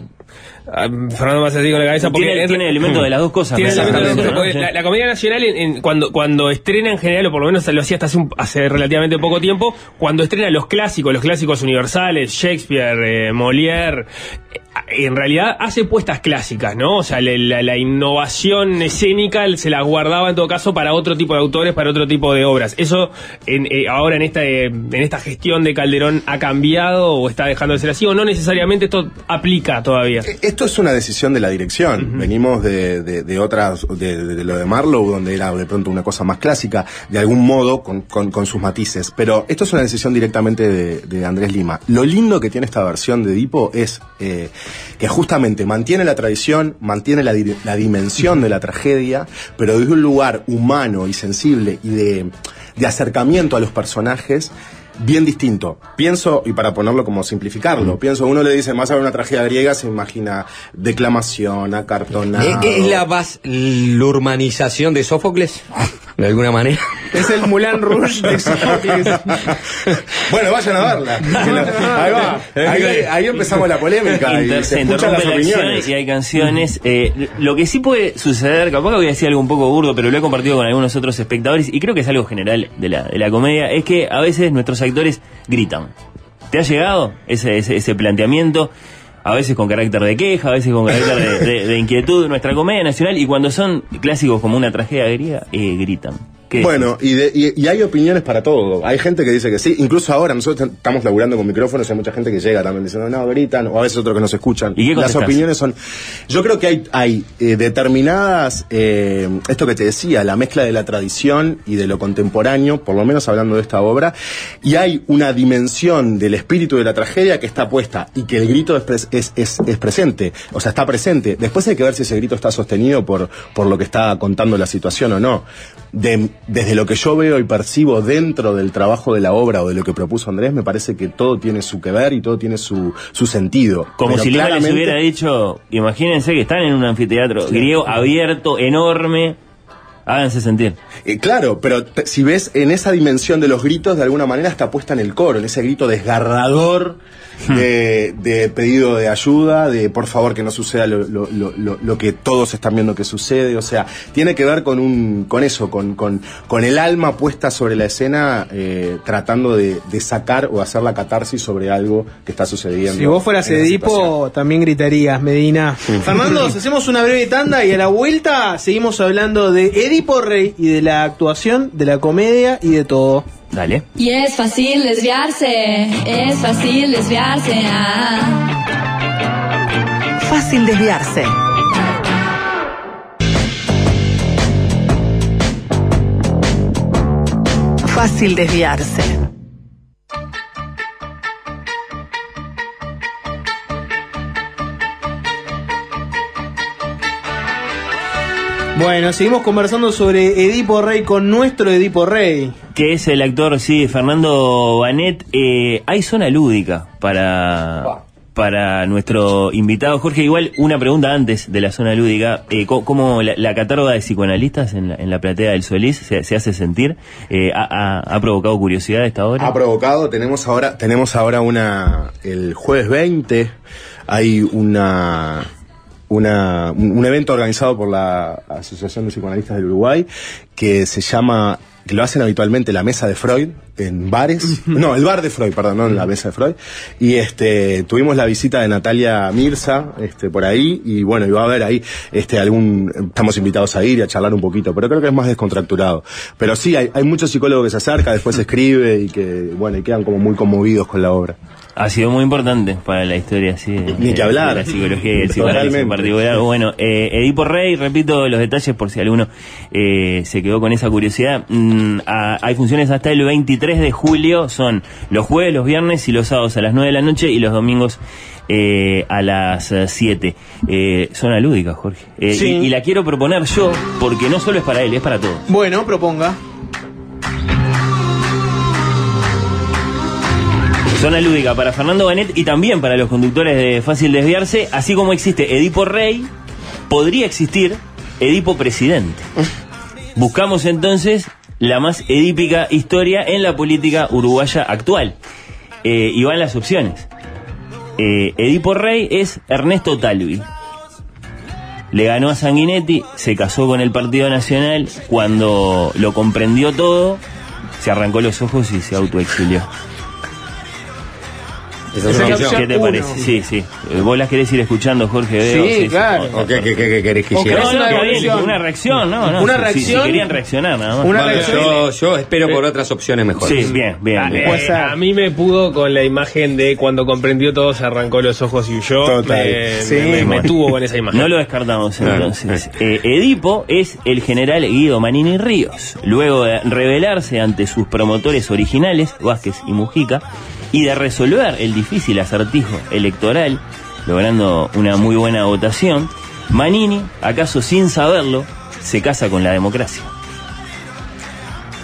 Ah, Fernando más así con la cabeza porque Tiene- tiene elementos de las dos cosas, Tiene me elementos de las dos cosas, la, la comedia nacional en- en- cuando cuando estrena en general o por lo menos lo hacía hasta hace, un- hace relativamente poco tiempo cuando estrena los clásicos los clásicos universales Shakespeare eh, Molière eh, en realidad hace puestas clásicas, ¿no? O sea, la, la- la innovación escénica se la guardaba en todo caso para otro tipo de autores, para otro tipo de obras. ¿Eso en, eh, ahora en esta, eh, en esta gestión de Calderón ha cambiado o está dejando de ser así o no necesariamente esto aplica todavía? Esto es una decisión de la dirección. Venimos de, de, de otras, de, lo de Marlowe, donde era de pronto una cosa más clásica, de algún modo, con, con- con sus matices. Pero esto es una decisión directamente de, Andrés Lima. Lo lindo que tiene esta versión de Edipo es eh, que justamente mantiene la tradición, mantiene la, di- la dimensión de la tragedia, pero desde un lugar humano y sensible y de, de acercamiento a los personajes bien distinto. Pienso, y para ponerlo como simplificarlo, pienso, uno le dice más a una tragedia griega, se imagina declamación, acartonado. ¿Es, es la bas lurmanización de Sófocles? De alguna manera. Es el Moulin Rouge de Sófocles. Bueno, vayan a verla. Ahí va. Ahí, ahí empezamos la polémica. Inter- y se escuchan las opiniones. y hay canciones. Eh, lo que sí puede suceder, capaz que voy a decir algo un poco burdo, pero lo he compartido con algunos otros espectadores y creo que es algo general de la, de la comedia, es que a veces nuestros actores gritan. ¿Te ha llegado ese, ese, ese planteamiento? A veces con carácter de queja, a veces con carácter de, de- de inquietud. Nuestra comedia nacional, y cuando son clásicos como una tragedia griega, eh, gritan. ¿Qué Bueno, y, de- y- y hay opiniones para todo. Hay gente que dice que sí. Incluso ahora nosotros estamos laburando con micrófonos y hay mucha gente que llega también diciendo, no, gritan, o a veces otros que nos escuchan. ¿Y qué Las opiniones son... Yo creo que hay, hay eh, determinadas... eh, esto que te decía, la mezcla de la tradición y de lo contemporáneo, por lo menos hablando de esta obra, y hay una dimensión del espíritu de la tragedia que está puesta y que el grito es, pres- es, es- es presente, o sea, está presente. Después hay que ver si ese grito está sostenido por, por lo que está contando la situación o no. De- desde lo que yo veo y percibo dentro del trabajo de la obra o de lo que propuso Andrés, me parece que todo tiene su que ver y todo tiene su, su sentido. Como Pero si Lima les claramente- hubiera dicho, imagínense que están en un anfiteatro Sí. griego abierto, enorme, háganse sentir. Eh, claro, pero te- si ves en esa dimensión de los gritos, de alguna manera está puesta en el coro, en ese grito desgarrador de, de pedido de ayuda, de por favor que no suceda lo, lo- lo- lo- lo que todos están viendo que sucede. O sea, tiene que ver con un, con eso, con, con, con el alma puesta sobre la escena, eh, tratando de, de sacar o hacer la catarsis sobre algo que está sucediendo. Si vos fueras. Edipo, también gritarías, Medina. Fernando, hacemos una breve tanda y a la vuelta seguimos hablando de Edipo Rey y de la actuación, de la comedia y de todo. Dale. Y es fácil desviarse, es fácil desviarse. ah. Fácil desviarse. Fácil desviarse. Bueno, seguimos conversando sobre Edipo Rey con nuestro Edipo Rey. Que es el actor, sí, Fernando Banet. Eh, hay zona lúdica para, para nuestro invitado. Jorge, igual una pregunta antes de la zona lúdica. Eh, ¿Cómo la, la catáloga de psicoanalistas en la, en la platea del Solís se, se hace sentir? Eh, ha, ha- ha provocado curiosidad esta hora? Ha provocado, tenemos ahora, tenemos ahora una, el jueves 20, hay una, una, un evento organizado por la Asociación de Psicoanalistas del Uruguay que se llama, que lo hacen habitualmente la mesa de Freud en bares, no, el bar de Freud, perdón, no la mesa de Freud, y este, tuvimos la visita de Natalia Mirza, este, por ahí, y bueno, y va a haber ahí, este, algún, estamos invitados a ir y a charlar un poquito, pero creo que es más descontracturado. Pero sí, hay, hay muchos psicólogos que se acercan, después escribe y que, bueno, y quedan como muy conmovidos con la obra. Ha sido muy importante para la historia, sí. de- Ni que hablar. de la psicología y el psicoanálisis en particular. Bueno, eh, Edipo Rey, repito los detalles por si alguno eh, se quedó con esa curiosidad. Mm, a- hay funciones hasta el 23 de julio, son los jueves, los viernes y los sábados a las 9 de la noche y los domingos eh, a las eh, 7. Eh, zona lúdica, Jorge. Eh, Sí. y, y la quiero proponer yo, porque no solo es para él, es para todos. Bueno, proponga. Zona lúdica para Fernando Banet y también para los conductores de Fácil Desviarse, así como existe Edipo Rey, podría existir Edipo Presidente. Buscamos entonces la más edípica historia en la política uruguaya actual. Eh, y van las opciones. Eh, Edipo Rey es Ernesto Talvi. Le ganó a Sanguinetti, se casó con el Partido Nacional, cuando lo comprendió todo, se arrancó los ojos y se autoexilió. Esa es una opción. ¿Qué te Uno. parece? Sí, sí. Vos las querés ir escuchando, Jorge. Veo, Sí, claro. ¿O qué, qué, qué- qué querés que hiciera? No, no, una reacción. una reacción, no, no. Una Si- si- reacción. Si, querían reaccionar, nada más. Una Bueno, reacción. yo, yo espero por otras opciones mejores. Sí, bien, bien. Ah, bien. eh, a mí me pudo con la imagen de cuando comprendió todo, se arrancó los ojos y huyó. Total. Me, Sí. me- me tuvo con esa imagen. No lo descartamos Claro. entonces. Eh, Edipo es el general Guido Manini Ríos. Luego de rebelarse ante sus promotores originales, Vázquez y Mujica, y de resolver el difícil acertijo electoral, logrando una muy buena votación, Manini, acaso sin saberlo, se casa con la democracia.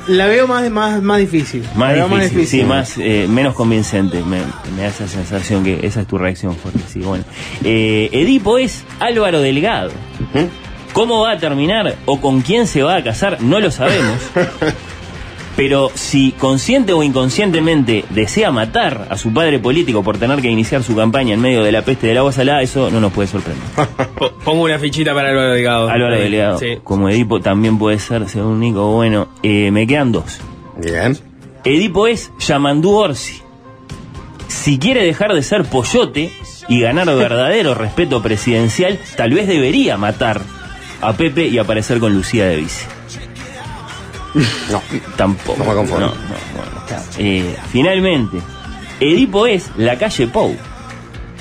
La veo más, más, más difícil. Más La difícil, sí, más, eh, menos convincente. Me, me da esa sensación que esa es tu reacción, Jorge. Sí, bueno. Eh, Edipo es Álvaro Delgado. ¿Cómo va a terminar o con quién se va a casar? No lo sabemos. Pero si consciente o inconscientemente desea matar a su padre político por tener que iniciar su campaña en medio de la peste del agua salada, eso no nos puede sorprender. Po- Pongo una fichita para Álvaro Delgado. Álvaro Delgado, Sí. como Edipo, también puede ser, según Nico. Bueno, eh, me quedan dos. Bien. Edipo es Yamandú Orsi. Si quiere dejar de ser pollote y ganar verdadero respeto presidencial, tal vez debería matar a Pepe y aparecer con Lucía de vice. No, Tampoco. No me conformo. No. Eh, finalmente, Edipo es la calle Pou.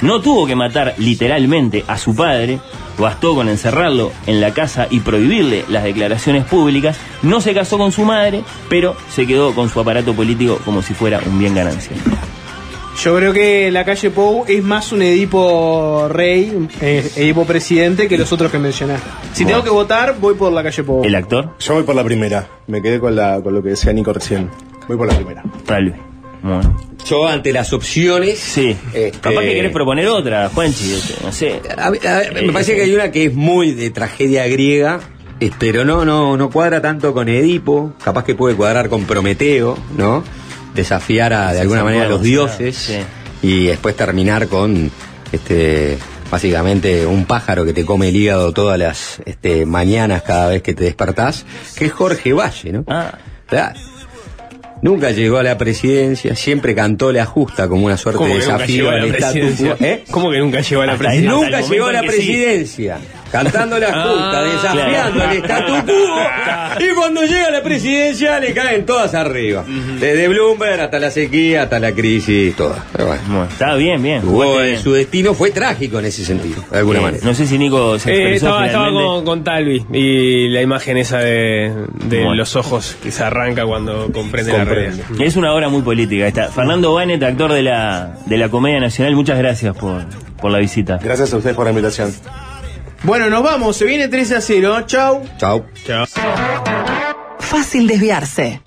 No tuvo que matar literalmente a su padre, bastó con encerrarlo en la casa y prohibirle las declaraciones públicas. No se casó con su madre, pero se quedó con su aparato político como si fuera un bien ganancia. Yo creo que la calle Pou es más un Edipo rey, eh, Edipo presidente, que los otros que mencionaste. Si tengo que votar, voy por la calle Pou. ¿El actor? Yo voy por la primera. Me quedé con, la, con lo que decía Nico recién. Voy por la primera. Tal vez. Bueno. Yo ante las opciones. Sí. este, Capaz que querés proponer otra, Juanchi, este, no sé. a ver, a me parece que hay una que es muy de tragedia griega, eh, pero no, no, no cuadra tanto con Edipo, capaz que puede cuadrar con Prometeo, ¿no? Desafiar a, de alguna manera a los dioses y después terminar con este básicamente un pájaro que te come el hígado todas las este, mañanas cada vez que te despertás, que es Jorge Valle, ¿no? Ah. Nunca llegó a la presidencia, siempre cantó la justa como una suerte ¿Cómo de desafío al la status presidencia? quo. ¿Eh? ¿Cómo que nunca llegó a la presidencia? Nunca llegó a la sí. Cantando la justa, Ah, desafiando claro. el statu quo. Y cuando llega a la presidencia le caen todas arriba. Desde Bloomberg hasta la sequía, hasta la crisis, todas. Pero bueno. Bueno, está bien, bien. Jugó, jugaste eh, bien. su destino fue trágico en ese sentido, de alguna Eh, manera. No sé si Nico se Eh, expresó estaba, estaba con, con Talvi y la imagen esa de, de Bueno. los ojos que se arranca cuando comprende, la realidad. Es una obra muy política esta. Fernando Banet, actor de la, de la Comedia Nacional, muchas gracias por, por la visita. Gracias a ustedes por la invitación. Bueno, nos vamos. Se viene 13 a 0. Chau. Chau. Chao. Fácil desviarse.